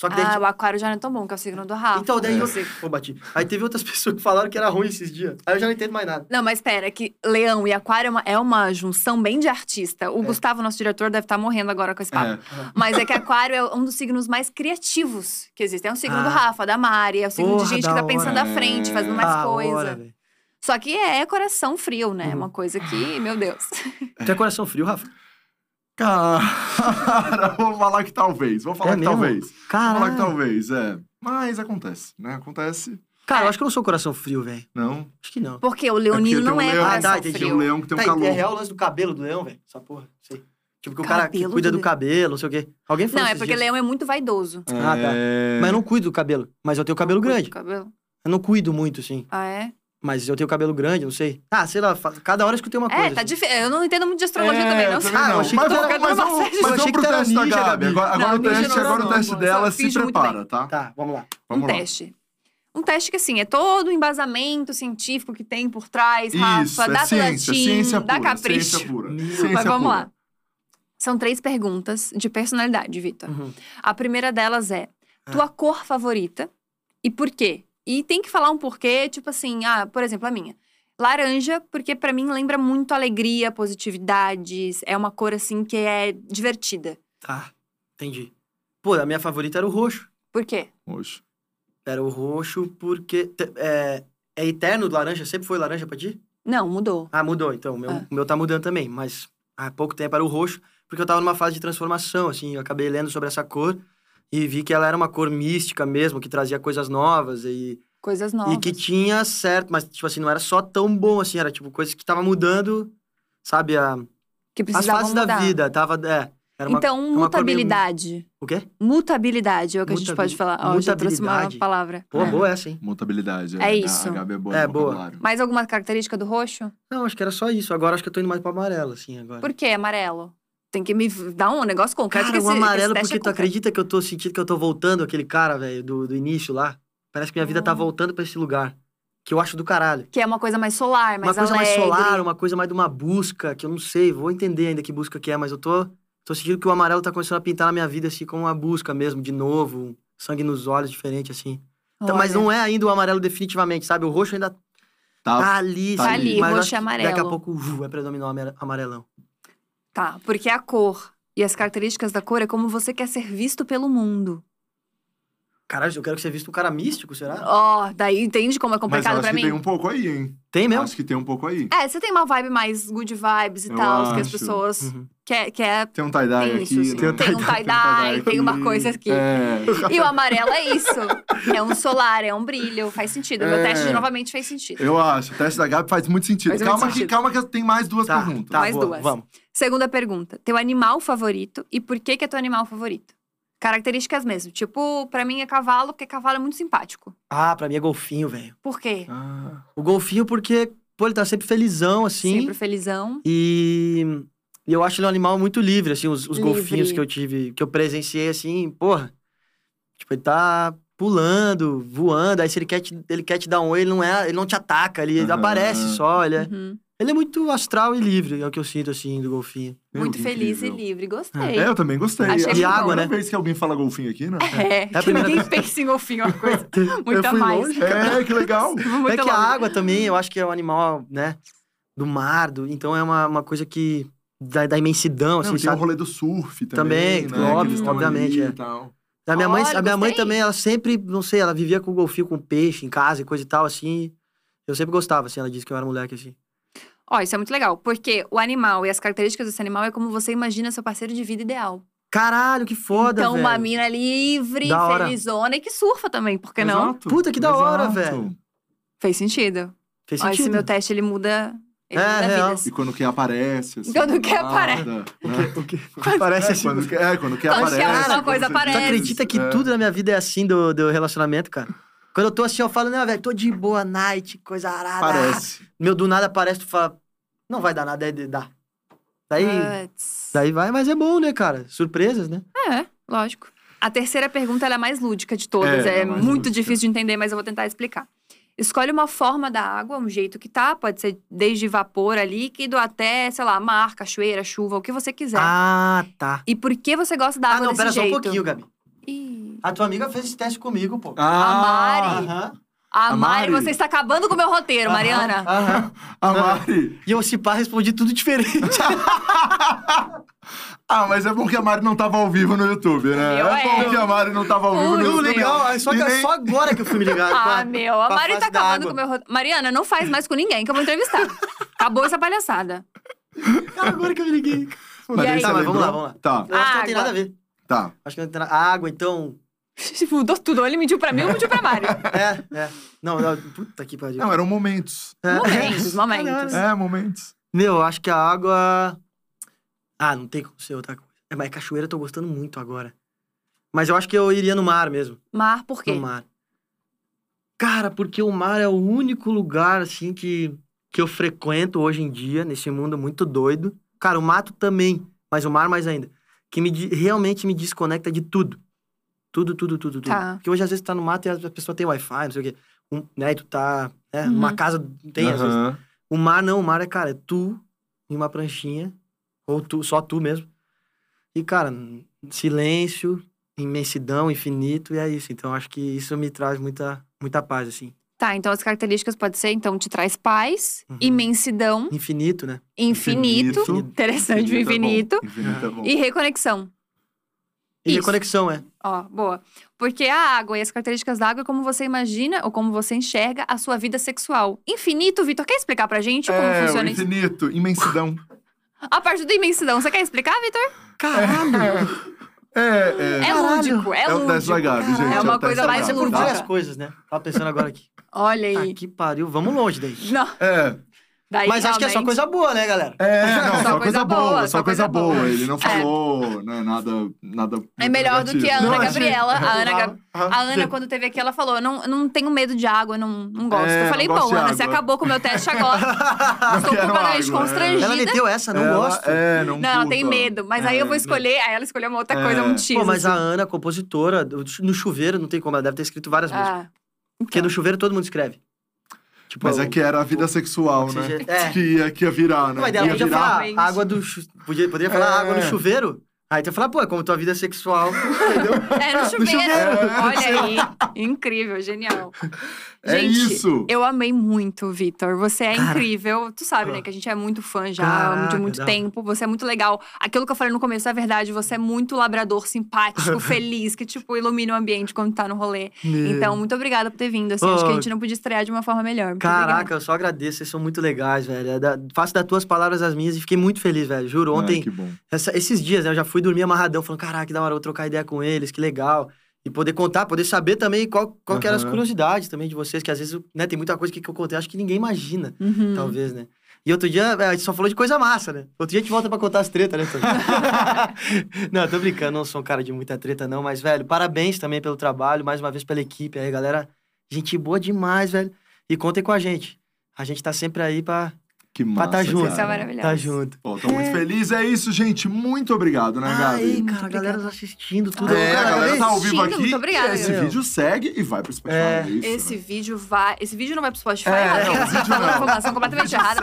C: Só que daí.
A: Ah, o aquário já não é tão bom, que é o signo do Rafa.
C: Então, daí
B: É.
C: eu. Pô, bati. Aí teve outras pessoas que falaram que era ruim esses dias. Aí eu já não entendo mais nada.
A: Não, mas pera, que leão e aquário é uma, é uma junção bem de artista. O
C: É.
A: Gustavo, nosso diretor, deve estar morrendo agora com esse papo.
B: É.
A: Mas é que aquário é um dos signos mais criativos que existe. É um signo do
C: Ah.
A: Rafa, da Mari. É o signo
C: Porra,
A: de gente que tá
C: hora.
A: pensando à frente, fazendo mais
C: Da
A: coisa.
C: hora, velho.
A: Só que é coração frio, né? É
C: Uhum.
A: uma coisa que, meu Deus.
C: Tu é coração frio, Rafa?
B: Cara, vou falar que talvez. Vou falar
C: É
B: que
C: mesmo?
B: talvez. Vou
C: Cara.
B: falar que talvez, é. Mas acontece, né? Acontece.
C: Cara,
A: É.
C: eu acho que eu não sou coração frio, velho.
B: Não.
C: Acho que não.
A: Porque o leonino
B: porque
A: não
B: tem um
A: é
B: leão.
A: coração
C: Ah, tá, entendi.
B: Tem um
A: frio.
B: leão que tem um
C: Tá,
B: calor.
C: é real o lance do cabelo do leão, velho? Essa porra, sei. Tipo, que o cara que cuida
A: do
C: do cabelo, não sei o quê. Alguém falou
A: Não, é porque
C: dias.
A: leão é muito vaidoso.
C: Ah, tá.
B: É...
C: Mas eu não cuido do cabelo. Mas eu tenho cabelo
A: Cuida
C: grande.
A: do cabelo.
C: Eu não cuido muito, assim.
A: Ah, é?
C: Mas eu tenho cabelo grande, não sei. Ah, sei lá, cada hora eu escutei uma coisa.
A: É, tá
C: assim.
A: difícil. Eu não entendo muito de astrologia
B: É,
A: também, não
B: também
A: sei.
C: Ah, eu achei que
B: mas vamos,
C: era
B: mas
C: uma
B: vamos,
C: série-
B: mas
C: eu
B: vamos pro
C: que
B: teste da Gabi.
C: Gabi.
B: Agora, agora
A: Não,
B: o teste,
A: não,
B: agora
A: não,
B: o teste
A: não,
B: dela
A: não,
B: se prepara, tá?
C: Tá, vamos lá.
B: Vamos
A: um
B: lá.
A: teste. Um teste que, assim, é todo o embasamento científico que tem por trás,
B: Isso,
A: Rafa,
B: é ciência,
A: latim,
B: ciência
A: dá
B: pura,
A: capricho.
B: ciência pura.
C: Mas
B: Ciência
A: Mas vamos
B: pura.
A: lá. São três perguntas de personalidade, Vitor.
C: Uhum.
A: A primeira delas é:
B: Ah.
A: tua cor favorita e por quê? E tem que falar um porquê, tipo assim, ah, por exemplo, a minha. Laranja, porque pra mim lembra muito alegria, positividade. É uma cor, assim, que é divertida.
C: Tá, entendi. Pô, a minha favorita era o roxo.
A: Por quê?
B: Oxe.
C: Era o roxo porque... É, é eterno do laranja? Sempre foi laranja pra ti?
A: Não, mudou.
C: Ah, mudou. Então, o meu,
A: Ah.
C: o meu tá mudando também. Mas há pouco tempo era o roxo, porque eu tava numa fase de transformação, assim. Eu acabei lendo sobre essa cor e vi que ela era uma cor mística mesmo, que trazia coisas novas e,
A: Coisas novas.
C: e que tinha certo, mas, tipo assim, não era só tão bom assim. Era, tipo, coisas que tava mudando, sabe? A,
A: que
C: as fases da
A: mudar.
C: vida. Tava, é. Era uma,
A: Então,
C: uma cor meio-
A: mutabilidade.
C: O quê?
A: Mutabilidade é o que a gente pode falar. Ó, já trouxe uma
C: mutabilidade.
A: palavra.
C: Pô,
A: É.
C: boa essa, hein?
B: Mutabilidade.
A: É
B: a-
A: isso.
B: A Gabi é boa
C: É, boa.
A: Mais alguma característica do roxo?
C: Não, acho que era só isso. Agora acho que eu tô indo mais pro amarelo, assim, agora.
A: Por que amarelo? Tem que me dar um negócio concreto.
C: Cara,
A: que
C: o
A: esse-
C: amarelo,
A: esse teste
C: porque
A: é
C: tu acredita que eu tô sentindo que eu tô voltando aquele cara, velho, do, do início lá? Parece que minha vida tá
A: Hum.
C: voltando pra esse lugar. Que eu acho do caralho.
A: Que é uma coisa mais solar,
C: uma
A: mais
C: coisa mais
A: alegre.
C: solar, uma coisa mais de uma busca, que eu não sei, vou entender ainda que busca que é, mas eu tô, tô sentindo que o amarelo tá começando a pintar na minha vida, assim, como uma busca mesmo, de novo, um sangue nos olhos, diferente, assim. Então, mas não é ainda o amarelo definitivamente, sabe? O roxo ainda
B: Tá.
C: tá ali,
B: tá
C: sabe?
B: ali,
A: roxo e
C: que Daqui a
A: amarelo.
C: pouco uh, vai predominar o amare- amarelão.
A: Tá, porque a cor e as características da cor é como você quer ser visto pelo mundo.
C: Caralho, eu quero que você vista um cara místico, será?
A: Ó, daí entende como é complicado
B: acho que
A: mim?
B: tem um pouco aí, hein?
C: Tem mesmo?
B: Acho que tem um pouco aí.
A: É, você tem uma vibe mais good vibes e
B: Eu
A: tal, que as
B: acho.
A: pessoas
C: Uhum.
A: quer, quer
B: Tem um tie-dye
A: Tem
B: aqui.
A: isso, sim.
B: né?
A: Tem um tie-dye, tem uma coisa aqui.
B: É.
A: E o amarelo é isso. É um solar, é um brilho. Faz sentido. Meu
B: É.
A: teste de novamente fez sentido.
B: Eu acho. O teste da Gabi faz muito sentido.
A: Faz muito
B: calma,
A: sentido.
B: Que, calma que tem mais duas
C: Tá,
B: perguntas.
C: tá,
A: Mais
C: boa,
A: duas.
C: Vamos.
A: Segunda pergunta. Teu animal favorito e por que que é teu animal favorito? Características mesmo. Tipo, pra mim é cavalo, porque cavalo é muito simpático.
C: Ah, pra mim é golfinho, velho.
A: Por quê?
B: Ah,
C: O golfinho porque, pô, ele tá sempre felizão, assim.
A: Sempre felizão.
C: E e eu acho ele um animal muito livre, assim, os, os
A: Livre.
C: golfinhos que eu tive, que eu presenciei, assim, porra. Tipo, ele tá pulando, voando, aí se ele quer te, ele quer te dar um oi, ele não, é, ele não te ataca, ele
B: Aham.
C: aparece só, ele é,
A: Uhum.
C: Ele é muito astral e livre, é o que eu sinto, assim, do golfinho.
A: Muito feliz
B: incrível.
A: e livre. Gostei.
B: É, eu também gostei.
A: Achei
B: Acho
A: muito
B: que é a
C: bom.
B: primeira
C: né?
B: vez que alguém fala golfinho aqui, né?
A: É,
C: a
A: que
C: primeira
A: ninguém pensa em golfinho, é uma coisa muito
C: Eu
A: a
C: fui
A: mais.
C: longe.
B: É, que legal.
A: Muito
C: é que
A: longe.
C: a água também, eu acho que é um animal, né, do mar, do, então é uma, uma coisa que, da, da imensidão, assim,
B: Não, tem o
C: sabe?
B: rolê do surf também.
C: Também,
B: né?
C: óbvio, obviamente, é.
B: e tal.
C: A minha, mãe,
A: Olha,
C: a minha mãe também, ela sempre, não sei, ela vivia com golfinho, com peixe em casa e coisa e tal, assim. Eu sempre gostava, assim, ela disse que eu era moleque, assim.
A: Ó, isso é muito legal, porque o animal e as características desse animal é como você imagina seu parceiro de vida ideal.
C: Caralho, que foda,
A: então,
C: velho.
A: uma mina livre,
C: Da hora.
A: felizona e que surfa também, por que não?
C: Puta, que da hora,
B: exato.
C: velho.
A: Fez sentido.
C: Fez
A: Ó, esse
C: sentido.
A: meu teste, ele muda, ele
C: É,
A: muda
C: real.
A: vidas.
B: E quando quer aparece, assim.
A: Quando
B: nada,
A: aparece.
B: né?
C: O? Parece
B: É,
C: assim.
B: quando quer, é, quando quer
A: Quando
B: aparece.
A: quer alguma
B: quando
A: coisa
B: você-
A: aparece.
C: Tu acredita que
B: É.
C: tudo na minha vida é assim do, do relacionamento, cara? Quando eu tô assim, eu falo, não, velho, tô de boa night, coisa arada.
B: Parece.
C: Meu, do nada aparece, tu fala, não vai dar nada, aí dá. Daí,
A: Puts.
C: daí vai, mas é bom, né, cara? Surpresas, né?
A: É, lógico. A terceira pergunta ela é a mais lúdica de todas.
B: É,
A: É,
B: mais
A: muito
B: lúdica.
A: difícil de entender, mas eu vou tentar explicar. Escolhe uma forma da água, um jeito que tá. Pode ser desde vapor a líquido até, sei lá, mar, cachoeira, chuva, o que você quiser.
C: Ah, tá.
A: E por que você gosta da
C: Ah,
A: água
C: não,
A: desse
C: pera só um
A: jeito?
C: pouquinho, Gabi.
A: Ih,
C: A tua amiga fez esse teste comigo, pô.
B: Ah,
A: Mari.
C: Aham.
A: a
B: A
A: Mari,
B: Mari.
A: você está acabando com o meu roteiro, Mariana.
C: Aham.
B: a Mari.
C: E eu, se pá, respondi tudo diferente.
B: Ah, mas é bom que a Mari não tava ao vivo no YouTube, né?
A: Meu,
B: é bom
A: é.
B: que a Mari não tava ao vivo no YouTube.
C: legal. é Só, que,
B: E nem-
C: só agora que eu fui me ligar.
A: Ah,
C: pra-
A: meu, a Mari tá acabando com o meu roteiro. Mariana, não faz mais com ninguém que eu vou entrevistar. Acabou essa palhaçada.
C: Cara, agora que eu me liguei.
B: Mas
A: E aí?
C: Tá, mas vamos lá, vamos lá.
B: Tá,
C: Eu acho que não tem
A: Água.
C: nada a ver.
B: tá.
C: Acho que não tem nada. A água, então.
A: Mudou tudo. Ou ele mentiu pra mim ou mentiu pra Mari.
C: É, é. Não, não, puta que pariu.
B: Não, eram momentos.
C: É.
A: Momentos, momentos.
B: É, momentos.
C: Meu, eu acho que a água. Ah, não tem como ser outra coisa. É, mas cachoeira eu tô gostando muito agora. Mas eu acho que eu iria no mar mesmo.
A: Mar, por quê?
C: No mar. Cara, porque o mar é o único lugar, assim, que, que eu frequento hoje em dia, nesse mundo muito doido. Cara, o mato também, mas o mar mais ainda. Que me, realmente me desconecta de tudo. Tudo, tudo, tudo, tudo.
A: Tá.
C: Porque hoje, às vezes, tu tá no mato e a pessoa tem Wi-Fi, não sei o quê. Um, né, e tu tá... Né,
A: Uhum.
C: casa tem, às vezes. O mar não, o mar é, cara, é tu em uma pranchinha, ou tu, só tu mesmo. E, cara, silêncio imensidão, infinito, e é isso. Então, acho que isso me traz muita, muita paz, assim.
A: Tá, então as características pode ser, então, te traz paz,
C: Uhum.
A: imensidão,
C: Infinito, né?
A: infinito,
B: Infinito.
A: interessante, o
B: é bom.
A: infinito,
B: Infinito é bom.
A: e reconexão.
C: E
A: Isso.
C: reconexão, é.
A: Ó, boa. Porque a água e as características da água é como você imagina ou como você enxerga a sua vida sexual. Infinito, Vitor, quer explicar pra gente como
B: é,
A: funciona isso?
B: infinito, imensidão.
A: A parte da imensidão, você quer explicar, Vitor?
C: Caralho!
B: É, é.
A: É
C: Caralho.
A: lúdico, é,
B: É o
A: lúdico.
B: teste da Gabi, gente.
A: É uma
B: teste
A: coisa mais lúdica.
C: várias coisas, né? Tava pensando agora aqui.
A: Olha
C: Ah,
A: aí.
C: que pariu, vamos longe daí.
A: Não,
B: É,
A: daí
C: Mas acho que é só coisa boa, né, galera?
B: é, não,
A: Só
B: só,
A: coisa
B: coisa
A: boa,
B: boa,
A: só
B: só
A: coisa
B: coisa boa.
A: boa.
B: Ele não
A: É.
B: falou, né, nada, nada.
A: É melhor do que a Ana
B: Não,
A: Gabriela. A Ana,
B: Ah,
A: Gab- a Ana, quando teve aqui, ela falou: não, não tenho medo de água, eu não, não gosto.
B: É,
A: eu falei, bom, Ana, você
B: água."
A: acabou com o meu teste agora. Estou completamente
B: é.
A: constrangida.
C: Ela meteu essa, não
B: Ela-
C: gosto.
B: É, não
A: Não, ela tem medo. Mas aí eu vou
B: É,
A: escolher. Aí ela escolheu uma outra
B: É.
A: coisa, um.
C: Pô, mas a
A: assim.
C: Ana, compositora, no chuveiro não tem como, ela deve ter escrito várias músicas.
A: Ah,
C: Porque no chuveiro todo mundo escreve. Tipo,
B: Mas é que era a vida sexual, né?
C: oxigênio- é.
B: Que, ia, que ia virar, né?
C: Mas ela
B: ia
C: podia
B: virar.
C: falar água do chu... podia, poderia falar
B: É.
C: água no chuveiro. Aí tu ia falar, pô, é como tua vida sexual, entendeu?
A: É, no chuveiro.
B: chuveiro.
A: Olha aí. Incrível, genial.
B: É
A: Gente,
B: isso.
A: Eu amei muito, Vitor. Você é
C: Cara.
A: incrível. Tu sabe, né,
C: Ah.
A: que a gente é muito fã já
C: Caraca,
A: de muito
C: dá.
A: tempo. Você é muito legal. Aquilo que eu falei no começo é verdade. Você é muito labrador, simpático, feliz, que, tipo, ilumina o ambiente quando tá no rolê. Então, muito obrigada por ter vindo. Assim, acho que a
C: Oh.
A: gente não podia estrear de uma forma melhor. Muito
C: Caraca,
A: obrigada.
C: eu só agradeço, vocês são muito legais, velho. É da- faço das tuas palavras as minhas e fiquei muito feliz, velho. Juro,
B: Ah,
C: ontem,
B: que bom.
C: essa- esses dias, né, eu já fui dormir amarradão, falando, caraca, que da hora, eu vou trocar ideia com eles, que legal. E poder contar, poder saber também qual, qual que eram as curiosidades também de vocês, que às vezes, né, tem muita coisa que, que eu contei, acho que ninguém imagina,
A: Uhum.
C: talvez, né? E outro dia, é, a gente só falou de coisa massa, né? Outro dia a gente volta pra contar as tretas, né, não, tô brincando, não sou um cara de muita treta, não. Mas, velho, parabéns também pelo trabalho, mais uma vez pela equipe aí, galera. Gente boa demais, velho. E contem com a gente. A gente tá sempre aí pra
B: Que
C: pra
B: massa,
C: tá junto.
A: Isso é
B: cara.
A: maravilhoso.
C: Tá junto.
B: Pô, tô muito feliz. É isso, gente. Muito obrigado, né, Gabi?
A: Muito
C: cara, a galera tá assistindo tudo.
B: É, a galera tá ao vivo
A: assistindo,
B: aqui.
A: muito obrigada,
B: esse
C: galera.
B: vídeo segue e vai pro Spotify.
C: É.
B: É, isso,
A: Esse
B: né?
A: vídeo vai. Esse vídeo não vai pro Spotify.
B: É, não,
A: falou
B: não.
A: informação completamente errada.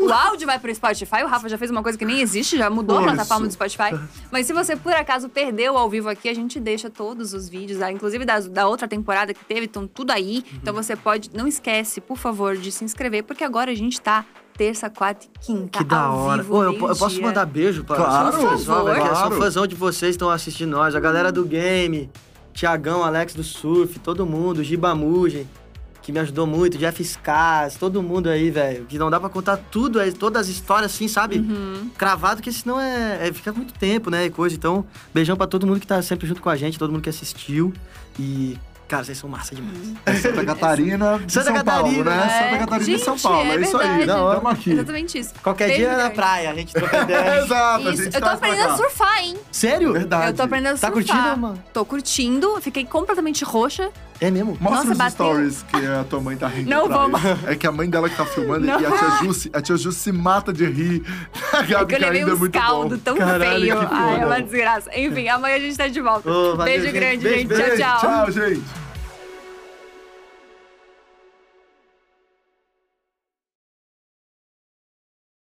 A: O áudio vai pro Spotify. O Rafa já fez uma coisa que nem existe, já mudou a
B: Isso.
A: plataforma do Spotify. Mas se você por acaso perdeu ao vivo aqui, a gente deixa todos os vídeos, ah, inclusive da, da outra temporada que teve, estão tudo aí.
B: Uhum.
A: Então você pode. Não esquece, por favor, de se inscrever, porque agora a gente tá terça, quarta e quinta.
C: Que da
A: ao
C: hora.
A: Vivo,
C: Ô, eu, eu posso mandar beijo pra
B: Claro,
C: fãzão,
A: por
C: velho, que Eu
B: favor.
C: sou fãzão de vocês que estão assistindo nós. A galera do game, Tiagão, Alex do Surf, todo mundo, Giba Mugen, que me ajudou muito, Jeff Scars, todo mundo aí, velho. Que não dá pra contar tudo, é, todas as histórias assim, sabe?
A: Uhum.
C: Cravado, porque senão é, é- fica muito tempo, né? E coisa. Então, beijão pra todo mundo que tá sempre junto com a gente, todo mundo que assistiu. E, cara, vocês são massa demais.
B: É Santa Catarina de
C: Santa
B: São Paulo,
C: Catarina,
B: né?
A: É.
B: Santa Catarina
A: gente,
B: de São Paulo. É, isso aí.
C: hora.
B: Tamo aqui.
A: Exatamente isso.
C: Qualquer
A: Beijo
C: dia é na praia, a gente troca ideia.
B: Exato, a
A: Isso.
B: gente
A: Eu tô
B: traz pra
A: aprendendo a surfar, hein?
C: Sério?
B: Verdade.
A: Eu tô aprendendo a
C: Tá
A: surfar.
C: curtindo, mano?
A: Tô curtindo, fiquei completamente roxa.
C: É mesmo?
B: Mostra
A: Nossa,
B: os
A: bateu.
B: stories que a tua mãe tá rindo
A: Não vamos.
B: É que a mãe dela que tá filmando
A: Não.
B: e a tia Jussi, a tia Jussi se mata de rir. A
A: É
B: Gabi
A: que eu
B: que
A: levei
B: é
A: caldo
B: bom.
A: tão
C: Caralho,
A: feio. Ai, é uma desgraça. Enfim, amanhã a gente tá de volta.
C: Ô, valeu,
A: Beijo
C: gente.
A: grande,
C: Beijo,
A: gente.
C: beijo.
A: Tchau, tchau.
B: Tchau, gente.